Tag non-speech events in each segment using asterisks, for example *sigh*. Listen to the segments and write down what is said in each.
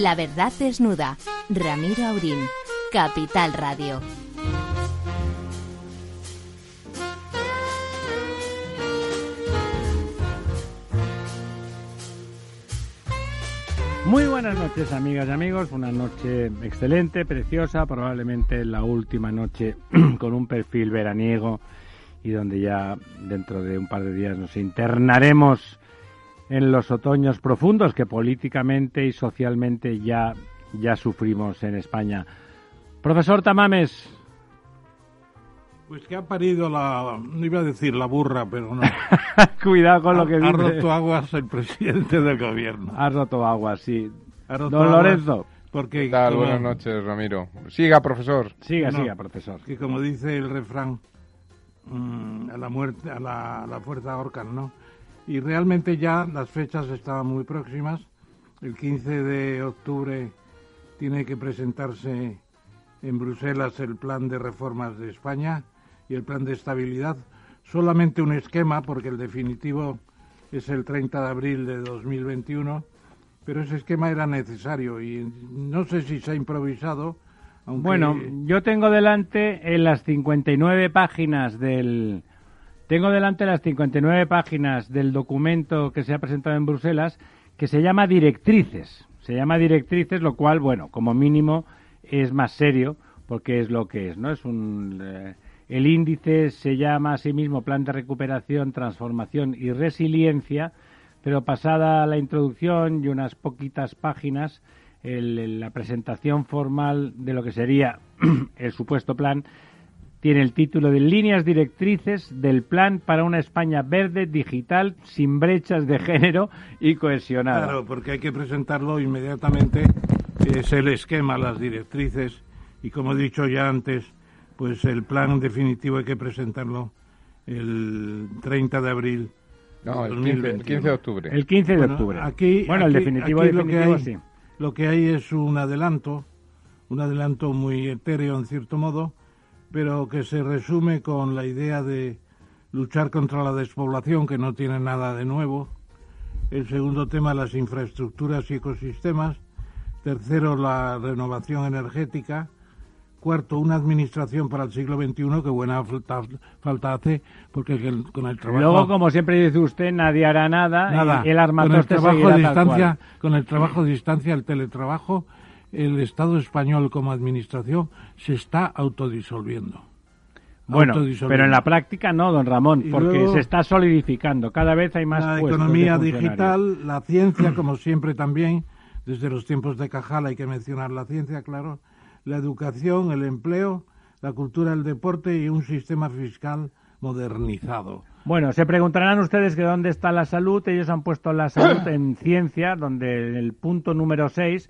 La verdad desnuda. Ramiro Aurín. Capital Radio. Muy buenas noches, amigas y amigos. Una noche excelente, preciosa, probablemente la última noche *clears throat* con un perfil veraniego y donde ya dentro de un par de días nos internaremos en los otoños profundos que políticamente y socialmente ya, ya sufrimos en España. Profesor Tamames. Pues que ha parido la, no iba a decir la burra, pero no. *laughs* Cuidado con lo que dice. Ha roto aguas el presidente del gobierno. Ha roto aguas, sí. Ha roto Don aguas Lorenzo. Porque, ¿Qué tal? como- Buenas noches, Ramiro. Siga, profesor. Siga, No. siga, profesor. que como dice el refrán, mm, a la muerte, a la, a la fuerza ahorcan, ¿no? Y realmente ya las fechas estaban muy próximas. El 15 de octubre tiene que presentarse en Bruselas el plan de reformas de España y el plan de estabilidad. Solamente un esquema, porque el definitivo es el 30 de abril de 2021, pero ese esquema era necesario y no sé si se ha improvisado. Aunque Bueno, yo tengo delante en las 59 páginas del tengo delante las 59 páginas del documento que se ha presentado en Bruselas que se llama directrices. Se llama directrices, lo cual, bueno, como mínimo es más serio porque es lo que es, ¿no? Es un eh, el índice se llama a sí mismo Plan de Recuperación, Transformación y Resiliencia, pero pasada la introducción y unas poquitas páginas, el- la presentación formal de lo que sería *clears throat* el supuesto plan tiene el título de Líneas directrices del plan para una España verde, digital, sin brechas de género y cohesionada. Claro, porque hay que presentarlo inmediatamente. Es el esquema, las directrices y como he dicho ya antes, pues el plan definitivo hay que presentarlo el 30 de abril. No, el 15, 2021. el 15 de octubre. El 15 de Bueno, octubre. Aquí, bueno, el aquí- definitivo, aquí lo que definitivo hay- sí. Lo que hay es un adelanto, un adelanto muy etéreo en cierto modo, pero que se resume con la idea de luchar contra la despoblación, que no tiene nada de nuevo. El segundo tema, las infraestructuras y ecosistemas. Tercero, la renovación energética. Cuarto, una administración para el siglo XXI, que buena falta, falta hace, porque el- con el trabajo... Luego, como siempre dice usted, nadie hará nada. Nada. y el con el trabajo a distancia, con el trabajo a distancia, el teletrabajo, el Estado español como administración se está autodisolviendo. Bueno, pero en la práctica no, don Ramón, Y porque luego- se está solidificando. Cada vez hay más la de economía digital, la ciencia, como siempre también, desde los tiempos de Cajal hay que mencionar la ciencia, claro, la educación, el empleo, la cultura, el deporte y un sistema fiscal modernizado. Bueno, se preguntarán ustedes que dónde está la salud. Ellos han puesto la salud en ciencia, donde el punto número 6,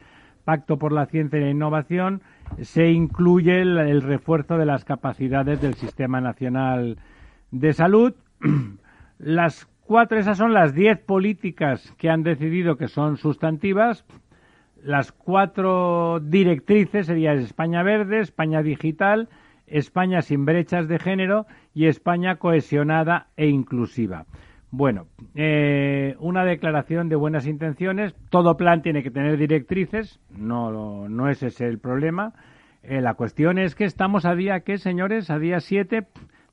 Pacto por la Ciencia y la Innovación, se incluye el, el refuerzo de las capacidades del Sistema Nacional de Salud. *clears throat* Las cuatro, esas son las diez políticas que han decidido que son sustantivas. Las cuatro directrices serían España verde, España digital, España sin brechas de género y España cohesionada e inclusiva. Bueno, eh, una declaración de buenas intenciones. Todo plan tiene que tener directrices. No, no es ese el problema. Eh, la cuestión es que estamos a día, ¿qué, señores? A día 7.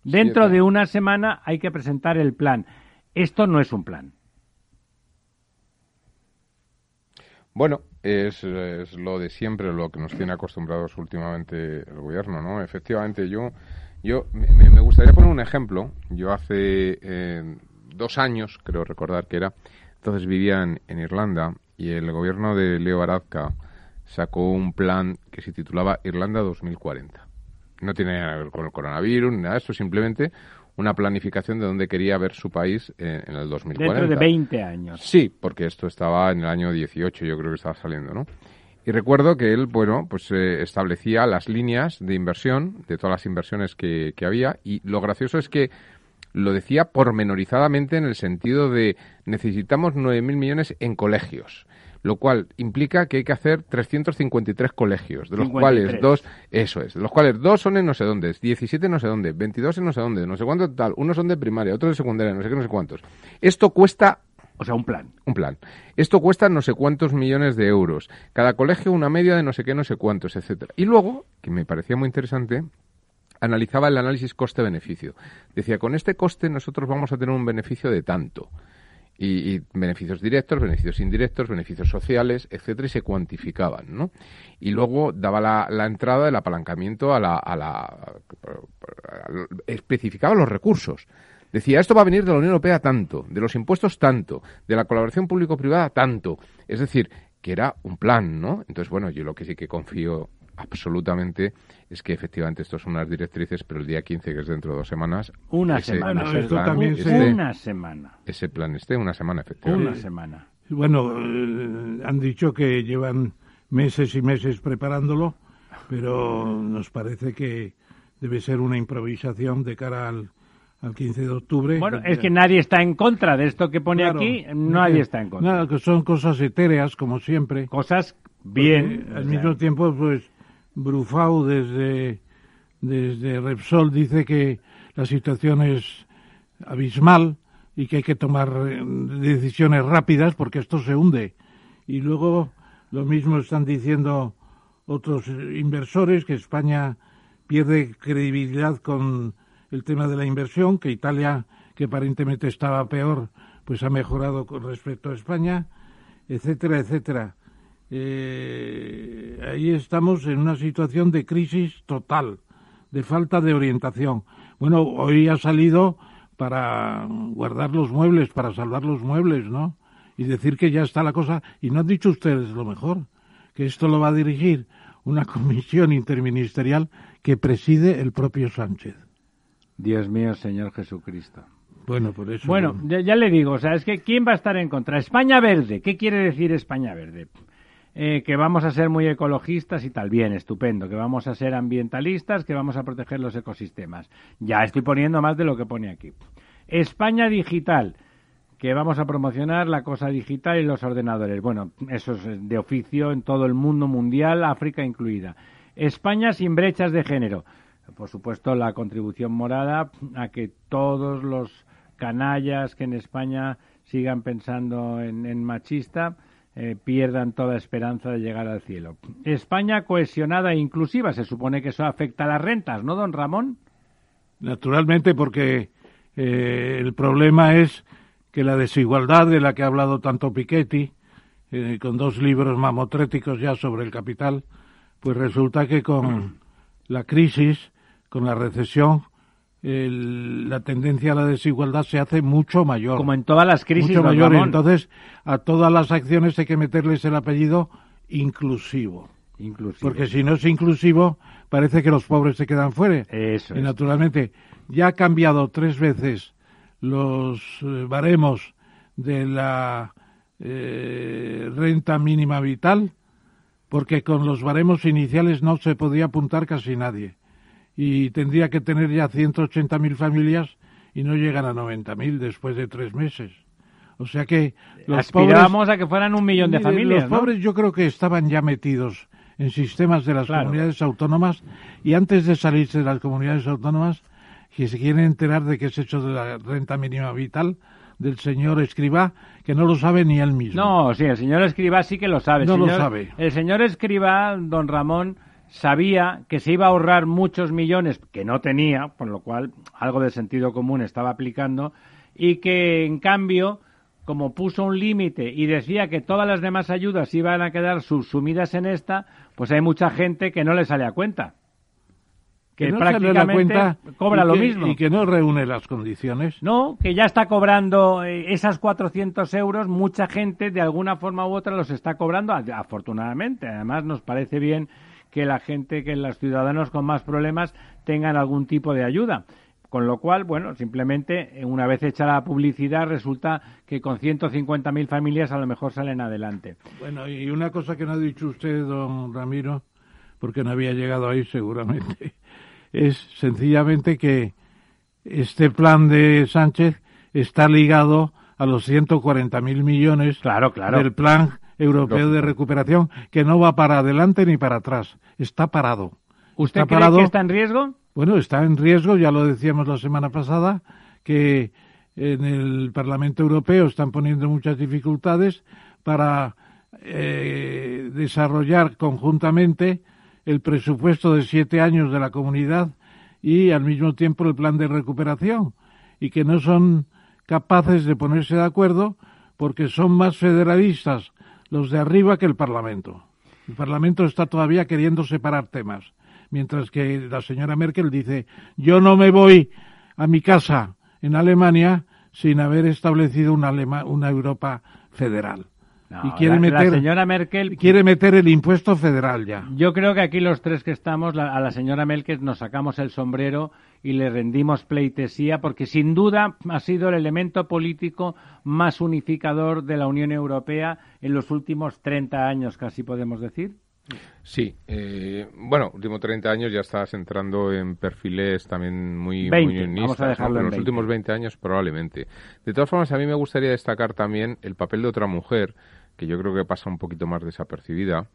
Dentro Siete. de una semana hay que presentar el plan. Esto no es un plan. Bueno, es, es lo de siempre, lo que nos tiene acostumbrados últimamente el gobierno, ¿no? Efectivamente, yo, yo me, me gustaría poner un ejemplo. Yo hace eh, dos años, creo recordar que era, entonces vivía en, Irlanda y el gobierno de Leo Varadkar sacó un plan que se titulaba Irlanda 2040. No tiene nada que ver con el coronavirus nada de esto, simplemente una planificación de dónde quería ver su país en el 2040. Dentro de 20 años. Sí, porque esto estaba en el año 18, yo creo que estaba saliendo, ¿no? Y recuerdo que él, bueno, pues eh, establecía las líneas de inversión, de todas las inversiones que, que había, y lo gracioso es que lo decía pormenorizadamente en el sentido de necesitamos 9.000 millones en colegios, lo cual implica que hay que hacer 353 colegios, de los 53. cuales dos, eso es, de los cuales dos son en no sé dónde, 17 en no sé dónde, 22 en no sé dónde, no sé cuánto tal, unos son de primaria, otros de secundaria, no sé qué, no sé cuántos. Esto cuesta O sea, un plan. Un plan. Esto cuesta no sé cuántos millones de euros. Cada colegio una media de no sé qué, no sé cuántos, etcétera. Y luego, que me parecía muy interesante, analizaba el análisis coste-beneficio. Decía, con este coste nosotros vamos a tener un beneficio de tanto. Y, beneficios directos, beneficios indirectos, beneficios sociales, etcétera, y se cuantificaban, ¿no? Y luego daba la, entrada del apalancamiento a la, a la, especificaba los recursos. Decía, esto va a venir de la Unión Europea tanto, de los impuestos tanto, de la colaboración público-privada tanto. Es decir, que era un plan, ¿no? Entonces, bueno, yo lo que sí que confío absolutamente es que efectivamente esto son unas directrices, pero el día 15, que es dentro de dos semanas... Una semana. una semana. Ese plan esté una semana, efectivamente. Una semana. Bueno, eh, han dicho que llevan meses y meses preparándolo, pero nos parece que debe ser una improvisación de cara al, al 15 de octubre. Bueno, es que nadie está en contra de esto que pone aquí, nadie está en contra. Nada, que son cosas etéreas, como siempre. Cosas bien. al mismo tiempo, pues Brufau desde, desde Repsol dice que la situación es abismal y que hay que tomar eh, decisiones rápidas porque esto se hunde. Y luego lo mismo están diciendo otros inversores que España pierde credibilidad con el tema de la inversión, que Italia, que aparentemente estaba peor, pues ha mejorado con respecto a España, etcétera, etcétera. Eh, ahí estamos en una situación de crisis total, de falta de orientación. Bueno, hoy ha salido para guardar los muebles, para salvar los muebles, ¿no? Y decir que ya está la cosa. Y no han dicho ustedes lo mejor, que esto lo va a dirigir una *laughs* comisión interministerial que preside el propio Sánchez. Dios mío, Señor Jesucristo. Bueno, por eso. Bueno, ya, ya, le digo, o sea, es que ¿quién va a estar en contra? España Verde. ¿Qué quiere decir España Verde? Eh, que vamos a ser muy ecologistas y tal, bien, estupendo, que vamos a ser ambientalistas, que vamos a proteger los ecosistemas. Ya estoy poniendo más de lo que pone aquí. España digital, que vamos a promocionar la cosa digital y los ordenadores. Bueno, eso es de oficio en todo el mundo mundial, África incluida. España sin brechas de género. Por supuesto, la contribución morada a que todos los canallas que en España sigan pensando en machista eh, pierdan toda esperanza de llegar al cielo. España cohesionada e inclusiva, se supone que eso afecta a las rentas, ¿no, don Ramón? Naturalmente, porque eh, el problema es que la desigualdad de la que ha hablado tanto Piketty, eh, con dos libros mamotréticos ya sobre el capital, pues resulta que con la crisis, con la recesión, la tendencia a la desigualdad se hace mucho mayor. Como en todas las crisis. Mucho mayor. Entonces, a todas las acciones hay que meterles el apellido inclusivo. Inclusivo. Porque si no es inclusivo, parece que los pobres se quedan fuera. Eso. Y naturalmente, ya ha cambiado tres veces los eh, baremos de la eh, renta mínima vital, porque con los baremos iniciales no se podía apuntar casi nadie y tendría que tener ya 180.000 familias y no llegan a 90.000 después de tres meses. O sea que los Aspirábamos a que fueran un millón de familias. Los pobres yo creo que estaban ya metidos en sistemas de las comunidades autónomas y antes de salirse de las comunidades autónomas, si se quieren enterar de qué es hecho de la renta mínima vital del señor Escribá, que no lo sabe ni él mismo. No, sí, el señor Escribá sí que lo sabe. No lo sabe. El señor Escribá, don Ramón, sabía que se iba a ahorrar muchos millones que no tenía, por lo cual algo de sentido común estaba aplicando, y que en cambio, como puso un límite y decía que todas las demás ayudas iban a quedar subsumidas en esta, pues hay mucha gente que no le sale a cuenta. Que, prácticamente cobra lo mismo. Y que no reúne las condiciones. No, que ya está cobrando eh, esas 400 euros, mucha gente de alguna forma u otra los está cobrando, afortunadamente. Además, nos parece bien que la gente, que los ciudadanos con más problemas tengan algún tipo de ayuda. Con lo cual, bueno, simplemente eh, una vez hecha la publicidad resulta que con 150.000 familias a lo mejor salen adelante. Bueno, y una cosa que no ha dicho usted, don Ramiro, porque no había llegado ahí seguramente, *laughs* es sencillamente que este plan de Sánchez está ligado a los 140.000 millones claro, claro. del plan europeo de recuperación que no va para adelante ni para atrás, está parado. ¿Usted cree que está en riesgo? Bueno, está en riesgo, ya lo decíamos la semana pasada, que en el Parlamento Europeo están poniendo muchas dificultades para eh, desarrollar conjuntamente el presupuesto de siete años de la comunidad y al mismo tiempo el plan de recuperación y que no son capaces de ponerse de acuerdo porque son más federalistas los de arriba que el Parlamento. El Parlamento está todavía queriendo separar temas, mientras que la señora Merkel dice yo no me voy a mi casa en Alemania sin haber establecido una, una Europa federal y quiere meter, la señora Merkel quiere meter el impuesto federal ya. Yo creo que aquí los tres que estamos, a la señora Merkel nos sacamos el sombrero y le rendimos pleitesía porque sin duda ha sido el elemento político más unificador de la Unión Europea en los últimos 30 años, casi podemos decir. Sí, eh, bueno, últimos 30 años ya estás entrando en perfiles también muy, unionistas, en los últimos 20 años probablemente. De todas formas, a mí me gustaría destacar también el papel de otra mujer que yo creo que pasa un poquito más desapercibida,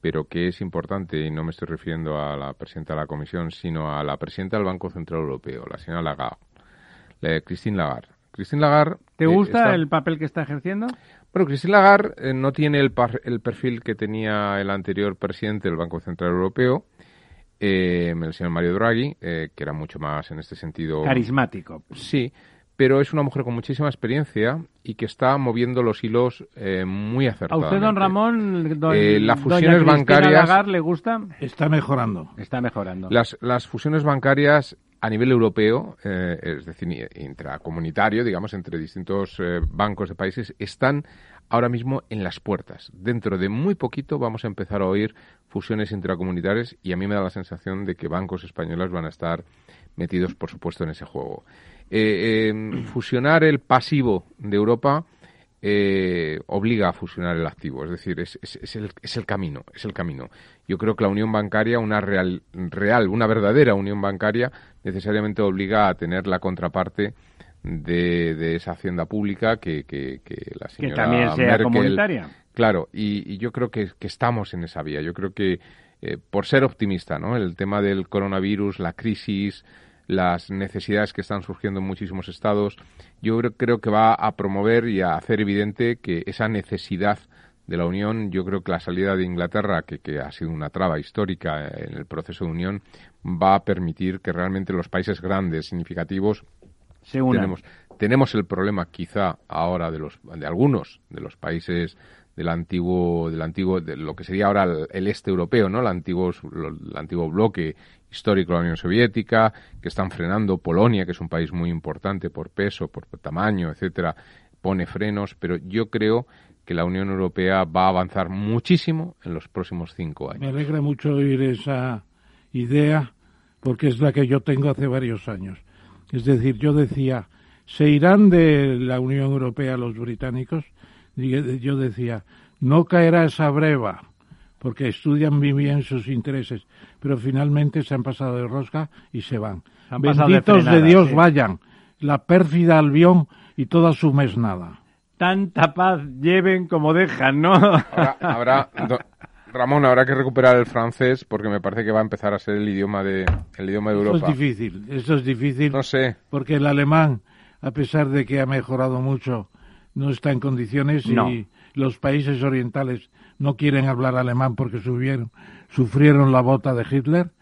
pero que es importante, y no me estoy refiriendo a la presidenta de la Comisión, sino a la presidenta del Banco Central Europeo, la señora Lagarde, la Christine Lagarde. Christine Lagarde... ¿Te eh, gusta el papel que está ejerciendo? Bueno, Christine Lagarde eh, no tiene el, el, perfil que tenía el anterior presidente del Banco Central Europeo, eh, el señor Mario Draghi, que era mucho más en este sentido... Carismático. Sí, pero es una mujer con muchísima experiencia y que está moviendo los hilos eh, muy acertadamente. ¿A usted, don Ramón, eh, las fusiones bancarias le gusta? Está mejorando. Está mejorando. Las, las fusiones bancarias a nivel europeo, eh, es decir, intracomunitario, digamos, entre distintos bancos de países, están ahora mismo en las puertas. Dentro de muy poquito vamos a empezar a oír fusiones intracomunitarias y a mí me da la sensación de que bancos españoles van a estar metidos, por supuesto, en ese juego. Eh, eh, fusionar el pasivo de Europa eh, obliga a fusionar el activo, es decir, es, es, el, es, el, camino, es el camino. Yo creo que la unión bancaria, una real, real, una verdadera unión bancaria, necesariamente obliga a tener la contraparte de, esa hacienda pública que, que, la señora que también sea comunitaria. Claro, y, yo creo que, estamos en esa vía. Yo creo que por ser optimista, ¿no? El tema del coronavirus, la crisis, las necesidades que están surgiendo en muchísimos estados, yo creo que va a promover y a hacer evidente que esa necesidad de la Unión, yo creo que la salida de Inglaterra, que, que, ha sido una traba histórica en el proceso de Unión, va a permitir que realmente los países grandes, significativos, Se tenemos, tenemos el problema quizá ahora de los de algunos de los países del antiguo del antiguo de lo que sería ahora el, este europeo no el antiguo el antiguo bloque histórico de la Unión Soviética, que están frenando Polonia, que es un país muy importante por peso, por tamaño, etcétera, pone frenos, pero yo creo que la Unión Europea va a avanzar muchísimo en los próximos cinco años. Me alegra mucho oír esa idea, porque es la que yo tengo hace varios años. Es decir, yo decía, ¿se irán de la Unión Europea los británicos? Yo decía, no caerá esa breva, porque estudian muy bien sus intereses, pero finalmente se han pasado de rosca y se van. Benditos de, Dios vayan, la pérfida Albión y toda su mesnada. Tanta paz lleven como dejan, ¿no? Ahora, Ramón, habrá que recuperar el francés porque me parece que va a empezar a ser el idioma de, el idioma de Europa. Eso es difícil, eso es difícil. No sé. Porque el alemán, a pesar de que ha mejorado mucho, no está en condiciones y los países orientales no quieren hablar alemán porque subieron, sufrieron la bota de Hitler.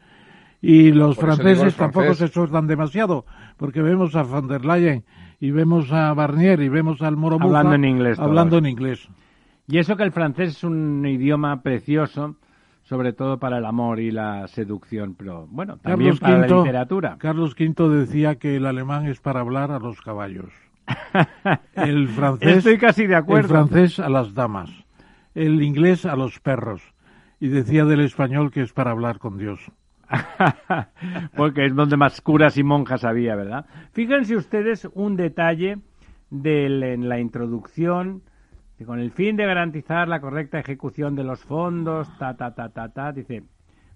Y los franceses tampoco se esfuerzan demasiado, porque vemos a von der Leyen y vemos a Barnier y vemos al Moro hablando en inglés. Hablando en inglés. Y eso que el francés es un idioma precioso, sobre todo para el amor y la seducción, pero bueno, también para la literatura. Carlos V decía que el alemán es para hablar a los caballos. El *laughs* francés, Estoy casi de acuerdo. El francés a las damas el inglés a los perros y decía del español que es para hablar con Dios. *laughs* Porque es donde más curas y monjas había, ¿verdad? Fíjense ustedes un detalle del, en la introducción, que con el fin de garantizar la correcta ejecución de los fondos, ta, ta, ta, ta, ta, dice,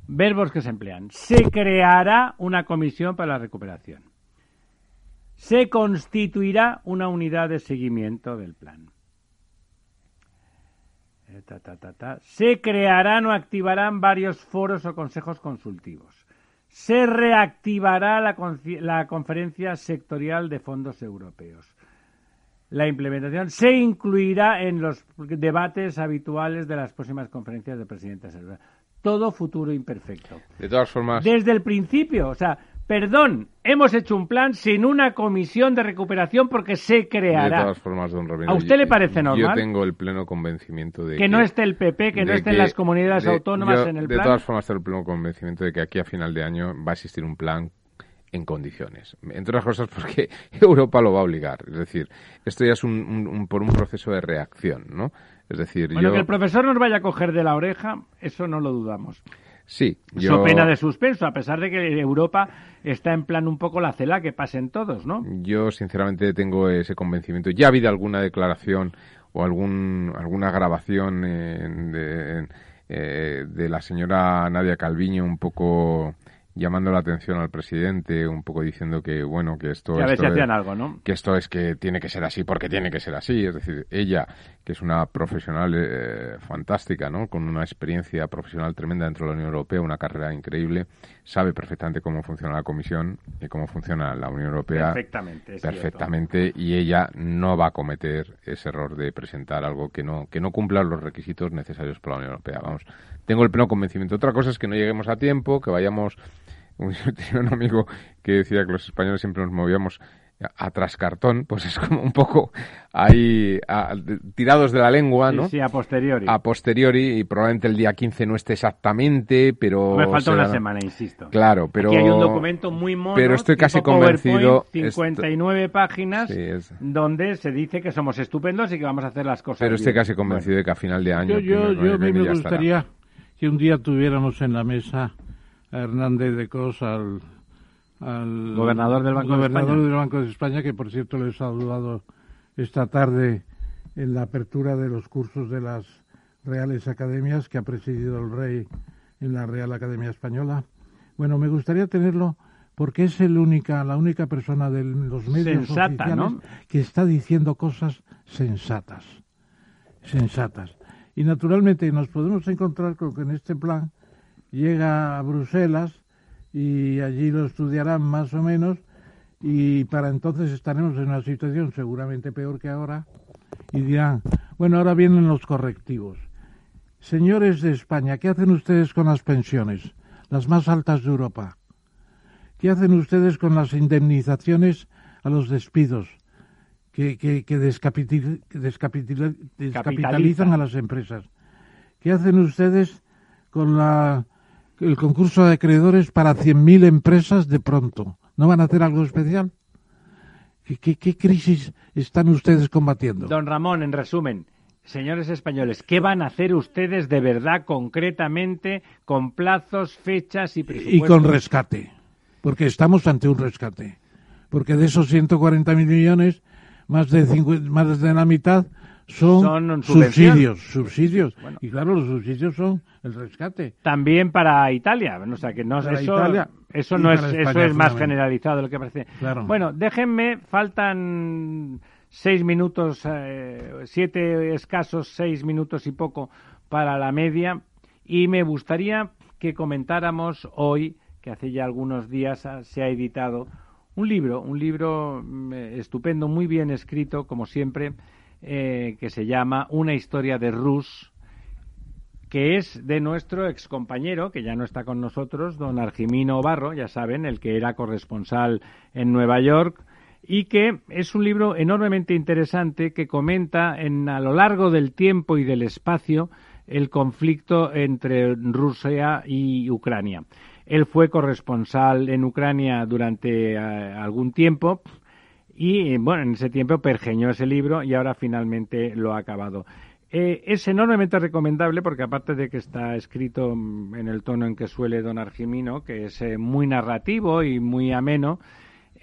verbos que se emplean. Se creará una comisión para la recuperación. Se constituirá una unidad de seguimiento del plan. Eh, se crearán o activarán varios foros o consejos consultivos. Se reactivará la, conferencia sectorial de fondos europeos. la implementación se incluirá en los debates habituales de las próximas conferencias de presidentes. Todo futuro imperfecto. De todas formas. Desde el principio, o sea, perdón, hemos hecho un plan sin una comisión de recuperación porque se creará. De todas formas, don Ramiro, ¿A usted le parece normal? Yo tengo el pleno convencimiento de que, que no esté el PP, que no estén las comunidades autónomas en el plan. De todas formas, tengo el pleno convencimiento de que aquí a final de año va a existir un plan en condiciones. Entre otras cosas porque *laughs* Europa lo va a obligar. Es decir, esto ya es un, por un proceso de reacción, ¿no? Es decir, bueno, que el profesor nos vaya a coger de la oreja, eso no lo dudamos. Sí, yo... pena de suspenso, a pesar de que Europa está en plan un poco la cela que pasen todos, ¿no? Yo, sinceramente, tengo ese convencimiento. Ya ha habido alguna declaración o algún, alguna grabación de, eh, de la señora Nadia Calviño un poco llamando la atención al presidente, un poco diciendo que, bueno, que esto, que, esto es, algo, ¿no? que esto es que tiene que ser así porque tiene que ser así. Es decir, ella, que es una profesional eh, fantástica, ¿no? Con una experiencia profesional tremenda dentro de la Unión Europea, una carrera increíble, sabe perfectamente cómo funciona la Comisión y cómo funciona la Unión Europea. Perfectamente. perfectamente. Y ella no va a cometer ese error de presentar algo que no, que no cumpla los requisitos necesarios para la Unión Europea. Vamos, tengo el pleno convencimiento. Otra cosa es que no lleguemos a tiempo, que vayamos *laughs* tenía un amigo que decía que los españoles siempre nos movíamos a cartón, pues es como un poco ahí tirados de la lengua, ¿no? Sí, a posteriori. A posteriori, y probablemente el día 15 no esté exactamente, pero... Me falta una semana, insisto. Claro, pero... Aquí hay un documento muy mono, pero estoy casi convencido... 59 páginas, donde se dice que somos estupendos y que vamos a hacer las cosas Pero estoy casi convencido de que a final de año... Yo, yo, a mí me gustaría que un día tuviéramos en la mesa Hernández de Cos, al, gobernador del Banco gobernador de del Banco de España, que por cierto le he saludado esta tarde en la apertura de los cursos de las Reales Academias que ha presidido el Rey en la Real Academia Española. Bueno, me gustaría tenerlo porque es el única, la única persona de los medios oficiales que está diciendo cosas sensatas, sensatas. Y naturalmente nos podemos encontrar con que en este plan llega a Bruselas y allí lo estudiarán más o menos y para entonces estaremos en una situación seguramente peor que ahora y dirán, bueno, ahora vienen los correctivos. Señores de España, ¿qué hacen ustedes con las pensiones, las más altas de Europa? ¿Qué hacen ustedes con las indemnizaciones a los despidos que, que, que descapitalizan a las empresas? ¿Qué hacen ustedes con la el concurso de acreedores para 100.000 empresas de pronto. ¿No van a hacer algo especial? ¿Qué, ¿Qué, crisis están ustedes combatiendo? Don Ramón, en resumen, señores españoles, ¿qué van a hacer ustedes de verdad concretamente con plazos, fechas y presupuestos? Y con rescate, porque estamos ante un rescate. Porque de esos 140.000 millones, más de, más de la mitad son, subsidios, subsidios. Y claro, los subsidios son el rescate. También para Italia, o sea que no eso, eso no es eso es más generalizado de lo que parece. Bueno, déjenme, faltan seis minutos, eh, siete escasos, seis minutos y poco para la media y me gustaría que comentáramos hoy, que hace ya algunos días se ha editado un libro, un libro mm, estupendo, muy bien escrito, como siempre eh, que se llama Una historia de Rus, que es de nuestro excompañero, que ya no está con nosotros, don Argimino Barro, ya saben, el que era corresponsal en Nueva York, y que es un libro enormemente interesante que comenta en, a lo largo del tiempo y del espacio el conflicto entre Rusia y Ucrania. Él fue corresponsal en Ucrania durante eh, algún tiempo y bueno, en ese tiempo pergeñó ese libro y ahora finalmente lo ha acabado. Eh, es enormemente recomendable porque aparte de que está escrito en el tono en que suele don Argimino, que es eh, muy narrativo y muy ameno,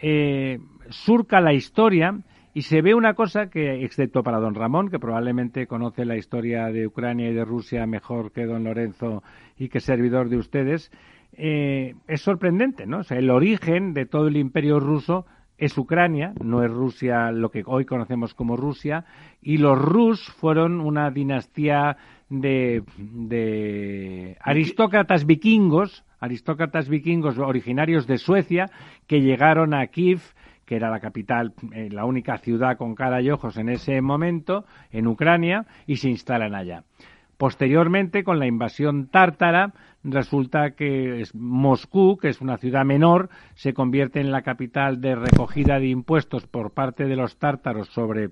eh, surca la historia y se ve una cosa que, excepto para don Ramón, que probablemente conoce la historia de Ucrania y de Rusia mejor que don Lorenzo y que servidor de ustedes, es sorprendente, ¿no? O sea, el origen de todo el imperio ruso es Ucrania, no es Rusia lo que hoy conocemos como Rusia, y los Rus fueron una dinastía de, de aristócratas vikingos, aristócratas vikingos originarios de Suecia, que llegaron a Kiev, que era la capital, eh, la única ciudad con cara y ojos en ese momento, en Ucrania, y se instalan allá. Posteriormente, con la invasión tártara, resulta que Moscú, que es una ciudad menor, se convierte en la capital de recogida de impuestos por parte de los tártaros sobre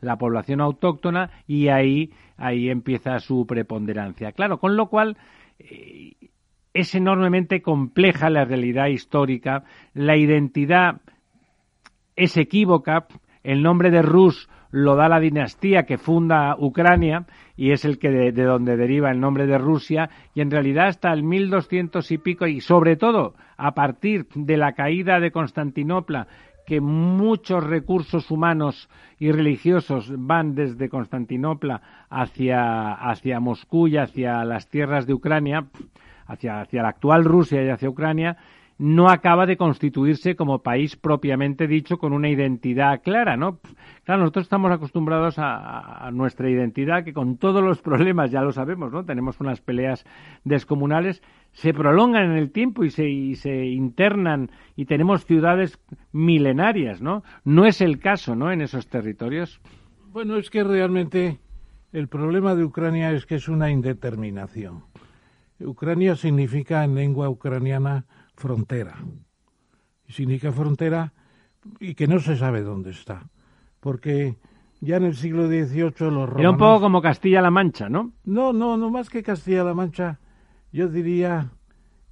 la población autóctona y ahí, ahí empieza su preponderancia. Claro, con lo cual eh, es enormemente compleja la realidad histórica, la identidad es equívoca, el nombre de Rus lo da la dinastía que funda Ucrania y es el que de, donde deriva el nombre de Rusia y en realidad hasta el 1200 y pico y sobre todo a partir de la caída de Constantinopla que muchos recursos humanos y religiosos van desde Constantinopla hacia, hacia Moscú y hacia las tierras de Ucrania, hacia, hacia la actual Rusia y hacia Ucrania, no acaba de constituirse como país propiamente dicho con una identidad clara, ¿no? Claro, nosotros estamos acostumbrados a, nuestra identidad que con todos los problemas, ya lo sabemos, ¿no? Tenemos unas peleas descomunales, se prolongan en el tiempo y se, y se internan y tenemos ciudades milenarias, ¿no? No es el caso, ¿no? En esos territorios. Bueno, es que realmente el problema de Ucrania es que es una indeterminación. Ucrania significa en lengua ucraniana frontera. Significa frontera y que no se sabe dónde está. Porque ya en el siglo XVIII los romanos... Era un poco como Castilla-La Mancha, ¿no? No, no, no más que Castilla-La Mancha. Yo diría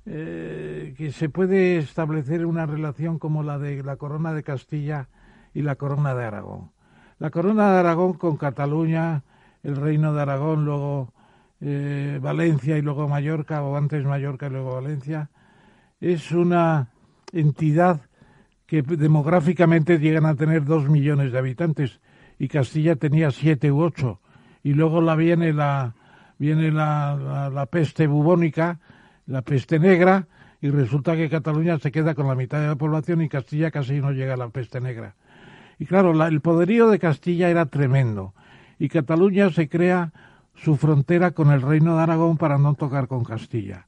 eh, que se puede establecer una relación como la de la corona de Castilla y la corona de Aragón. La corona de Aragón con Cataluña, el reino de Aragón, luego eh, Valencia y luego Mallorca, o antes Mallorca y luego Valencia, es una entidad que demográficamente llegan a tener dos millones de habitantes y Castilla tenía siete u ocho. Y luego la viene la viene la, la, peste bubónica la peste negra y resulta que Cataluña se queda con la mitad de la población y Castilla casi no llega a la peste negra. Y claro el poderío de Castilla era tremendo y Cataluña se crea su frontera con el reino de Aragón para no tocar con Castilla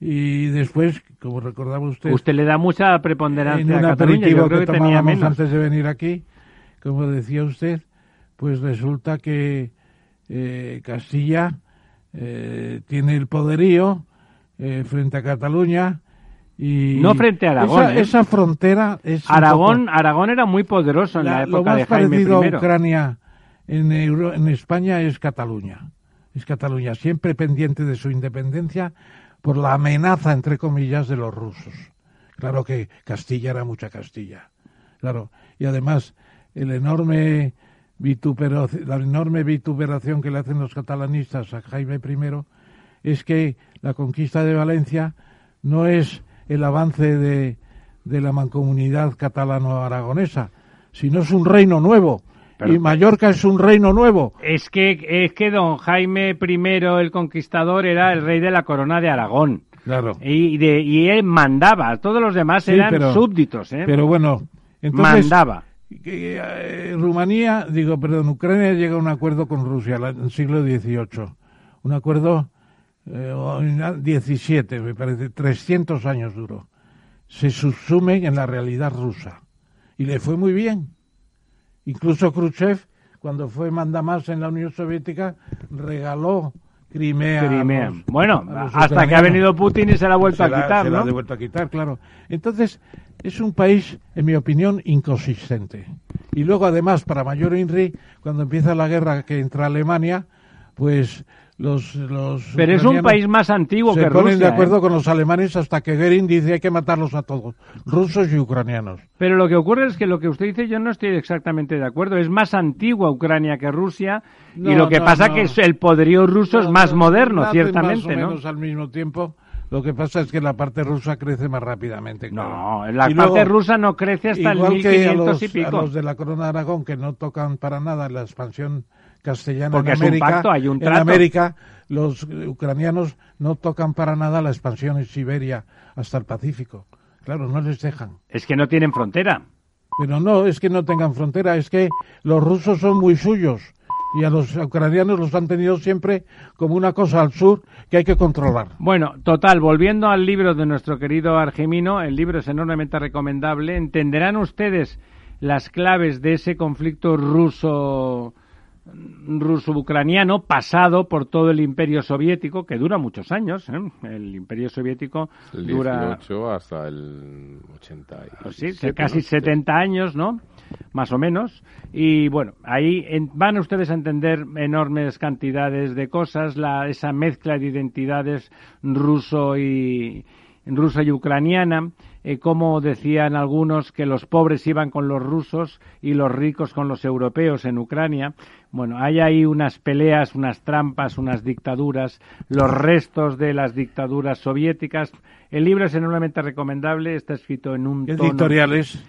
y después, como recordaba usted... Usted le da mucha preponderancia en un a Cataluña, yo creo que, tenía menos. antes de venir aquí, como decía usted, pues resulta que eh, Castilla eh, tiene el poderío eh, frente a Cataluña y no frente a Aragón. Esa, esa frontera es Aragón. Aragón era muy poderoso en la, época de Jaime Lo más parecido a Ucrania en, en España es Cataluña. Es Cataluña, siempre pendiente de su independencia, por la amenaza, entre comillas, de los rusos. Claro que Castilla era mucha Castilla. Claro. Y además, el enorme la enorme vituperación que le hacen los catalanistas a Jaime I es que la conquista de Valencia no es el avance de, de la mancomunidad catalano-aragonesa, sino es un reino nuevo y Mallorca es un reino nuevo. Es que, es que don Jaime I el Conquistador era el rey de la corona de Aragón. Claro. Y, de, y él mandaba, todos los demás eran súbditos. ¿eh? Pero bueno, entonces, mandaba. Eh, Rumanía, digo, perdón, Ucrania llega a un acuerdo con Rusia en el siglo XVIII. Un acuerdo eh, 17, me parece, 300 años duró. Se subsume en la realidad rusa. Y le fue muy bien. Incluso Khrushchev, cuando fue mandamás en la Unión Soviética, regaló Crimea. Crimea. bueno, hasta que ha venido Putin y se la ha vuelto a quitar, se la ha vuelto a quitar, claro. Entonces, es un país, en mi opinión, inconsistente. Y luego, además, para mayor INRI, cuando empieza la guerra que entra Alemania, pues los, los Pero es un país más antiguo que Rusia. Se ponen de acuerdo ¿eh? con los alemanes hasta que Goering dice hay que matarlos a todos, rusos y ucranianos. Pero lo que ocurre es que lo que usted dice yo no estoy exactamente de acuerdo. Es más antigua Ucrania que Rusia y lo que pasa es que el poderío ruso es más moderno, ciertamente, más o menos al mismo tiempo. Lo que pasa es que la parte rusa crece más rápidamente. No, la parte rusa no crece hasta el 1500 y pico. A los de la Corona de Aragón, que no tocan para nada la expansión castellana Porque en América, es un pacto, hay un en América los ucranianos no tocan para nada la expansión en Siberia hasta el Pacífico. Claro, no les dejan. Es que no tienen frontera. Pero no, es que no tengan frontera, es que los rusos son muy suyos y a los ucranianos los han tenido siempre como una cosa al sur que hay que controlar. Bueno, total, volviendo al libro de nuestro querido Argemino, el libro es enormemente recomendable. Entenderán ustedes las claves de ese conflicto ruso ruso-ucraniano pasado por todo el imperio soviético, que dura muchos años. ¿eh? El imperio soviético El dura 18 hasta el 80. pues sí, casi 70 años, ¿no? Más o menos. Y bueno, ahí en- van ustedes a entender enormes cantidades de cosas, la, esa mezcla de identidades ruso y rusa y ucraniana, eh, como decían algunos que los pobres iban con los rusos y los ricos con los europeos en Ucrania. Bueno, hay ahí unas peleas, unas trampas, unas dictaduras, los restos de las dictaduras soviéticas. El libro es enormemente recomendable, está escrito en un ¿Qué tono- editoriales?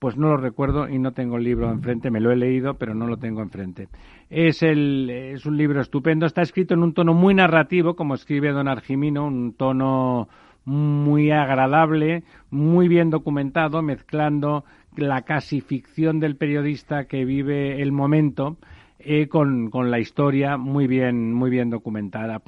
pues no lo recuerdo y no tengo el libro enfrente, me lo he leído, pero no lo tengo enfrente. Es, el, es un libro estupendo, está escrito en un tono muy narrativo, como escribe don Argimino, un tono muy agradable, muy bien documentado, mezclando la casi ficción del periodista que vive el momento eh, con, con la historia muy bien, muy bien documentada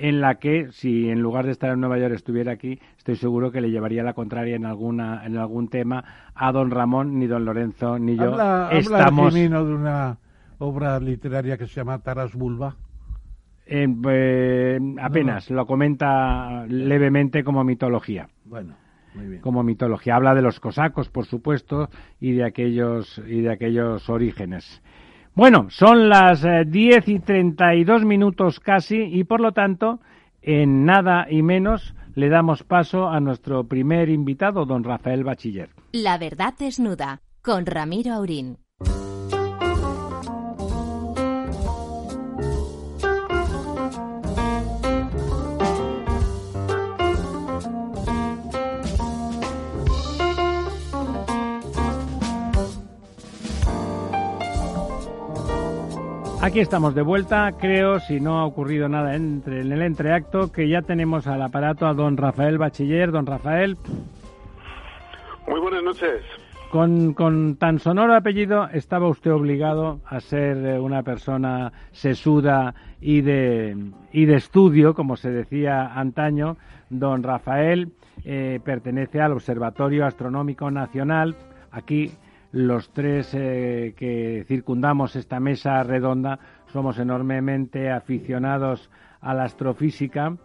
en la que si en lugar de estar en Nueva York estuviera aquí, estoy seguro que le llevaría la contraria en alguna en algún tema a don Ramón, ni don Lorenzo, ni yo Habla, habla estamos Argimino de una obra literaria que se llama Taras Bulba. En- eh, apenas lo comenta levemente como mitología. Bueno, muy bien. como mitología. Habla de los cosacos, por supuesto, y de aquellos, y de aquellos orígenes. Bueno, son las eh, 10 y 32 minutos casi, y por lo tanto, en nada y menos, le damos paso a nuestro primer invitado, don Rafael Bachiller. La verdad desnuda, con Ramiro Aurín. Aquí estamos de vuelta, creo, si no ha ocurrido nada entre, en el entreacto, que ya tenemos al aparato a don Rafael Bachiller. Don Rafael, Muy buenas noches. Con, con tan sonoro apellido estaba usted obligado a ser eh, una persona sesuda y de, y de estudio, como se decía antaño. Don Rafael eh, pertenece al Observatorio Astronómico Nacional. Aquí los tres eh, que circundamos esta mesa redonda somos enormemente aficionados a la astrofísica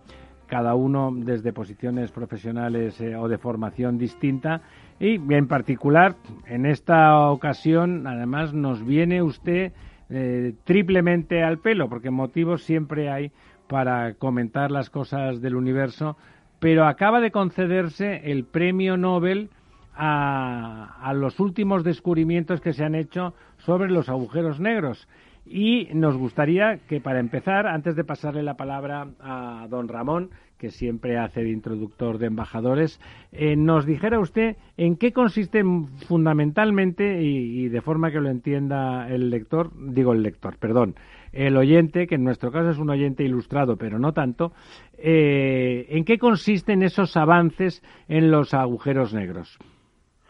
cada uno desde posiciones profesionales eh, o de formación distinta. Y en particular, en esta ocasión, además, nos viene usted eh, triplemente al pelo, porque motivos siempre hay para comentar las cosas del universo, pero acaba de concederse el premio Nobel a, los últimos descubrimientos que se han hecho sobre los agujeros negros. Y nos gustaría que, para empezar, antes de pasarle la palabra a don Ramón, que siempre hace de introductor de embajadores, eh, nos dijera usted en qué consisten fundamentalmente y, y, de forma que lo entienda el lector, digo el lector, perdón, el oyente, que en nuestro caso es un oyente ilustrado, pero no tanto, eh, en qué consisten esos avances en los agujeros negros.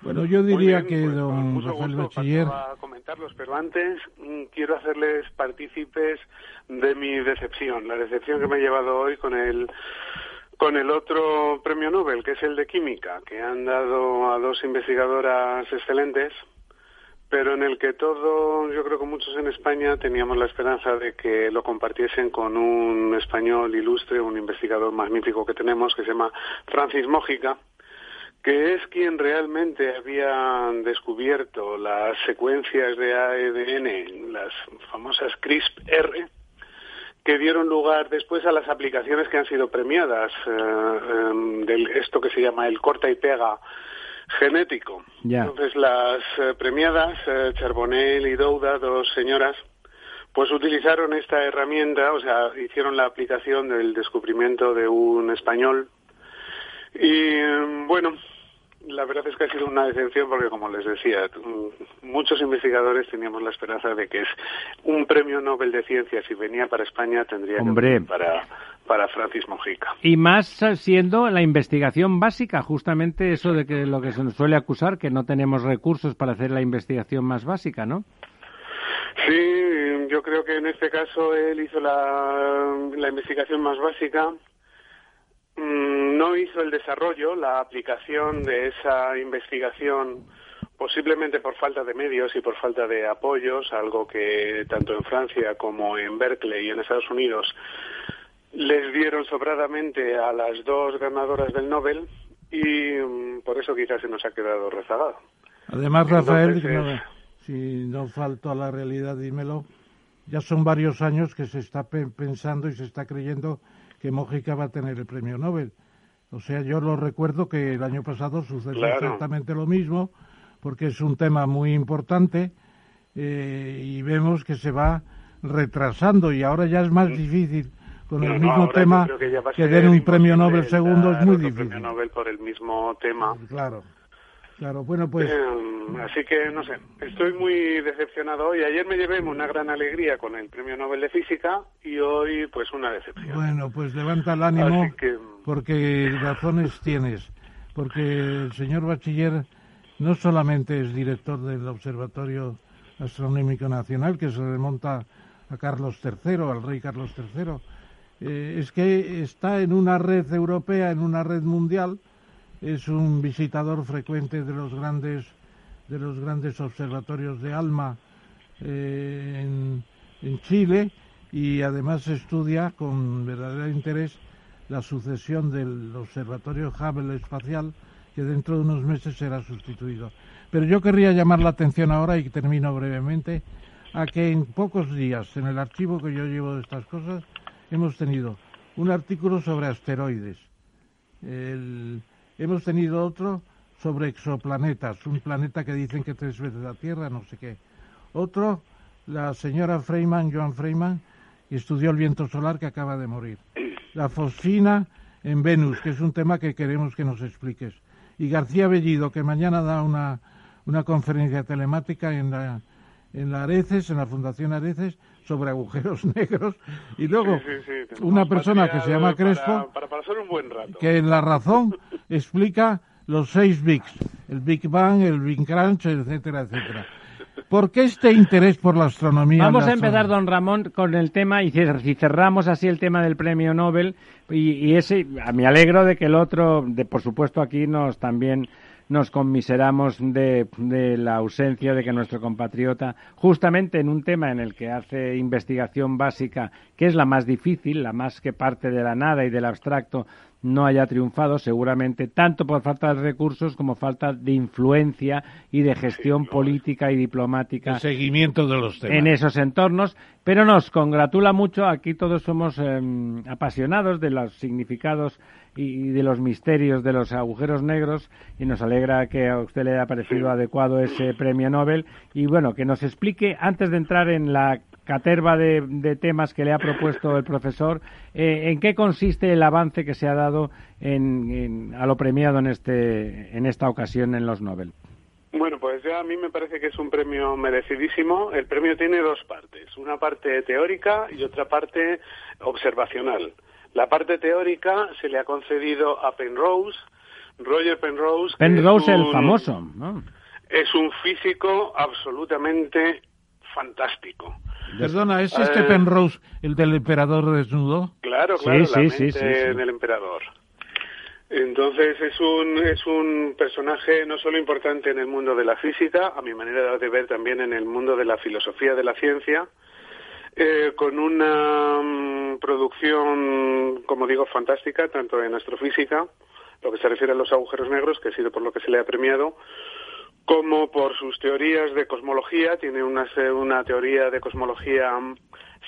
Bueno, yo diría bien, que pues, don Rafael gusto Bachiller... a comentarlos, pero antes mm, quiero hacerles partícipes de mi decepción, la decepción que me he llevado hoy con el con el otro premio Nobel, que es el de química, que han dado a dos investigadoras excelentes, pero en el que todo, yo creo que muchos en España teníamos la esperanza de que lo compartiesen con un español ilustre, un investigador magnífico que tenemos, que se llama Francis Mójica, que es quien realmente había descubierto las secuencias de ADN, las famosas CRISPR, que dieron lugar después a las aplicaciones que han sido premiadas eh, eh, de esto que se llama el corta y pega genético. Ya. Entonces las eh, premiadas, eh, Charbonnel y Douda, dos señoras, pues utilizaron esta herramienta, o sea, hicieron la aplicación del descubrimiento de un español. Y bueno, la verdad es que ha sido una decepción porque, como les decía, muchos investigadores teníamos la esperanza de que es un premio Nobel de Ciencias si venía para España tendría Hombre. que venir para, para Francis Mojica. Y más siendo la investigación básica, justamente eso de que lo que se nos suele acusar, que no tenemos recursos para hacer la investigación más básica, ¿no? Sí, yo creo que en este caso él hizo la, la investigación más básica. Mm, No hizo el desarrollo, la aplicación de esa investigación posiblemente por falta de medios y por falta de apoyos, algo que tanto en Francia como en Berkeley y en Estados Unidos les dieron sobradamente a las dos ganadoras del Nobel y mm, por eso quizás se nos ha quedado rezagado. Además, Rafael, si no falto a la realidad, dímelo, ya son varios años que se está pensando y se está creyendo que Mójica va a tener el premio Nobel. O sea, yo lo recuerdo que el año pasado sucedió exactamente lo mismo, porque es un tema muy importante eh, y vemos que se va retrasando y ahora ya es más difícil con el mismo tema que, den un premio Nobel segundo es muy difícil. premio Nobel por el mismo tema. Claro. Claro, bueno, pues. Em, así que, no sé, estoy muy decepcionado hoy. Ayer me llevé una gran alegría con el premio Nobel de Física y hoy, pues, una decepción. Bueno, pues levanta el ánimo porque razones tienes. Porque el señor Bachiller no solamente es director del Observatorio Astronómico Nacional, que se remonta a Carlos III, al rey Carlos III, eh, es que está en una red europea, en una red mundial es un visitador frecuente de los grandes de los grandes observatorios de ALMA eh, en, en, Chile y además estudia con verdadero interés la sucesión del observatorio Hubble espacial que dentro de unos meses será sustituido. Pero yo querría llamar la atención ahora y termino brevemente a que en pocos días en el archivo que yo llevo de estas cosas hemos tenido un artículo sobre asteroides. El, Hemos tenido otro sobre exoplanetas, un planeta que dicen que tres veces la Tierra, no sé qué. Otro, la señora Freeman, Joan Freeman, que estudió el viento solar que acaba de morir. La fosfina en Venus, que es un tema que queremos que nos expliques. Y García Bellido, que mañana da una, una conferencia telemática en la, en la Areces, en la Fundación Areces, sobre agujeros *laughs* negros. Y luego una persona que se llama Crespo, para, pasar un buen rato. que en La Razón explica los seis Bigs, el Big Bang, el Big Crunch, etcétera, etcétera. ¿Por qué este interés por la astronomía? Vamos a empezar, don Ramón, con el tema y si cerramos así el tema del premio Nobel y, y ese, me alegro de que el otro, de por supuesto aquí nos también nos conmiseramos de, de, la ausencia de que nuestro compatriota, justamente en un tema en el que hace investigación básica, que es la más difícil, la más que parte de la nada y del abstracto, no haya triunfado, seguramente tanto por falta de recursos como falta de influencia y de gestión política y diplomática. seguimiento de los temas. En esos entornos, pero nos congratula mucho, aquí todos somos em, apasionados de los significados y, de los misterios de los agujeros negros y nos alegra que a usted le haya parecido adecuado ese premio Nobel y bueno, que nos explique antes de entrar en la caterva de, temas que le ha propuesto el profesor, eh, ¿en qué consiste el avance que se ha dado en, a lo premiado en, este, en esta ocasión en los Nobel? Bueno, pues ya a mí me parece que es un premio merecidísimo. El premio tiene dos partes, una parte teórica y otra parte observacional. La parte teórica se le ha concedido a Penrose, Roger Penrose. Penrose el famoso, ¿no? Es un físico absolutamente fantástico. Perdona, ¿es este eh, Penrose el del emperador desnudo? Claro, claro, sí, sí, sí, del emperador. Entonces es un, es un personaje no solo importante en el mundo de la física, a mi manera de ver también en el mundo de la filosofía de la ciencia, eh, con una mm, producción, como digo, fantástica, tanto en astrofísica, lo que se refiere a los agujeros negros, que ha sido por lo que se le ha premiado, como por sus teorías de cosmología. Tiene una, una teoría de cosmología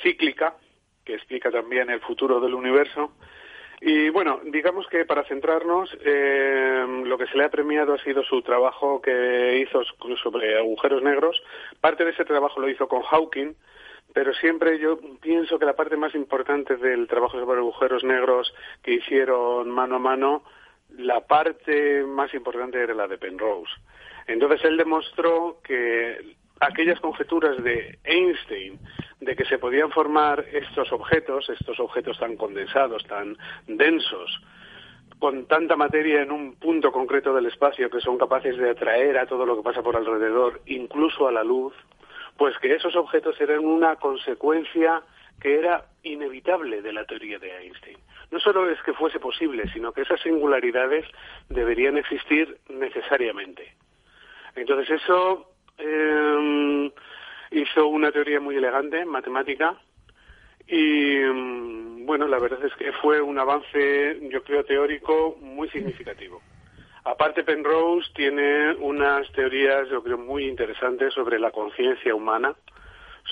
cíclica, que explica también el futuro del universo. Y bueno, digamos que para centrarnos, eh, lo que se le ha premiado ha sido su trabajo que hizo sobre agujeros negros. Parte de ese trabajo lo hizo con Hawking, pero siempre yo pienso que la parte más importante del trabajo sobre agujeros negros que hicieron mano a mano, la parte más importante era la de Penrose. Entonces él demostró que aquellas conjeturas de Einstein de que se podían formar estos objetos, estos objetos tan condensados, tan densos, con tanta materia en un punto concreto del espacio que son capaces de atraer a todo lo que pasa por alrededor, incluso a la luz, pues que esos objetos eran una consecuencia que era inevitable de la teoría de Einstein. No solo es que fuese posible, sino que esas singularidades deberían existir necesariamente. Entonces eso eh, hizo una teoría muy elegante, matemática, y bueno, la verdad es que fue un avance, yo creo, teórico muy significativo. Aparte, Penrose tiene unas teorías, yo creo, muy interesantes sobre la conciencia humana,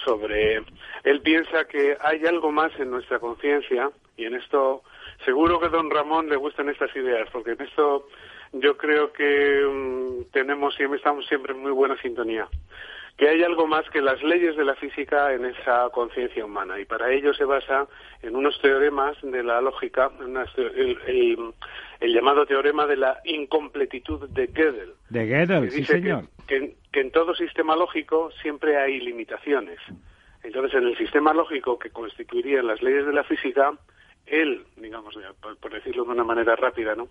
sobre... Él piensa que hay algo más en nuestra conciencia, y en esto seguro que a don Ramón le gustan estas ideas, porque en esto yo creo que mm, tenemos siempre, estamos siempre en muy buena sintonía que hay algo más que las leyes de la física en esa conciencia humana y para ello se basa en unos teoremas de la lógica, el, llamado teorema de la incompletitud de Gödel. De Gödel, sí señor. Que, en todo sistema lógico siempre hay limitaciones. Entonces, en el sistema lógico que constituirían las leyes de la física, él, digamos, por decirlo de una manera rápida, ¿no?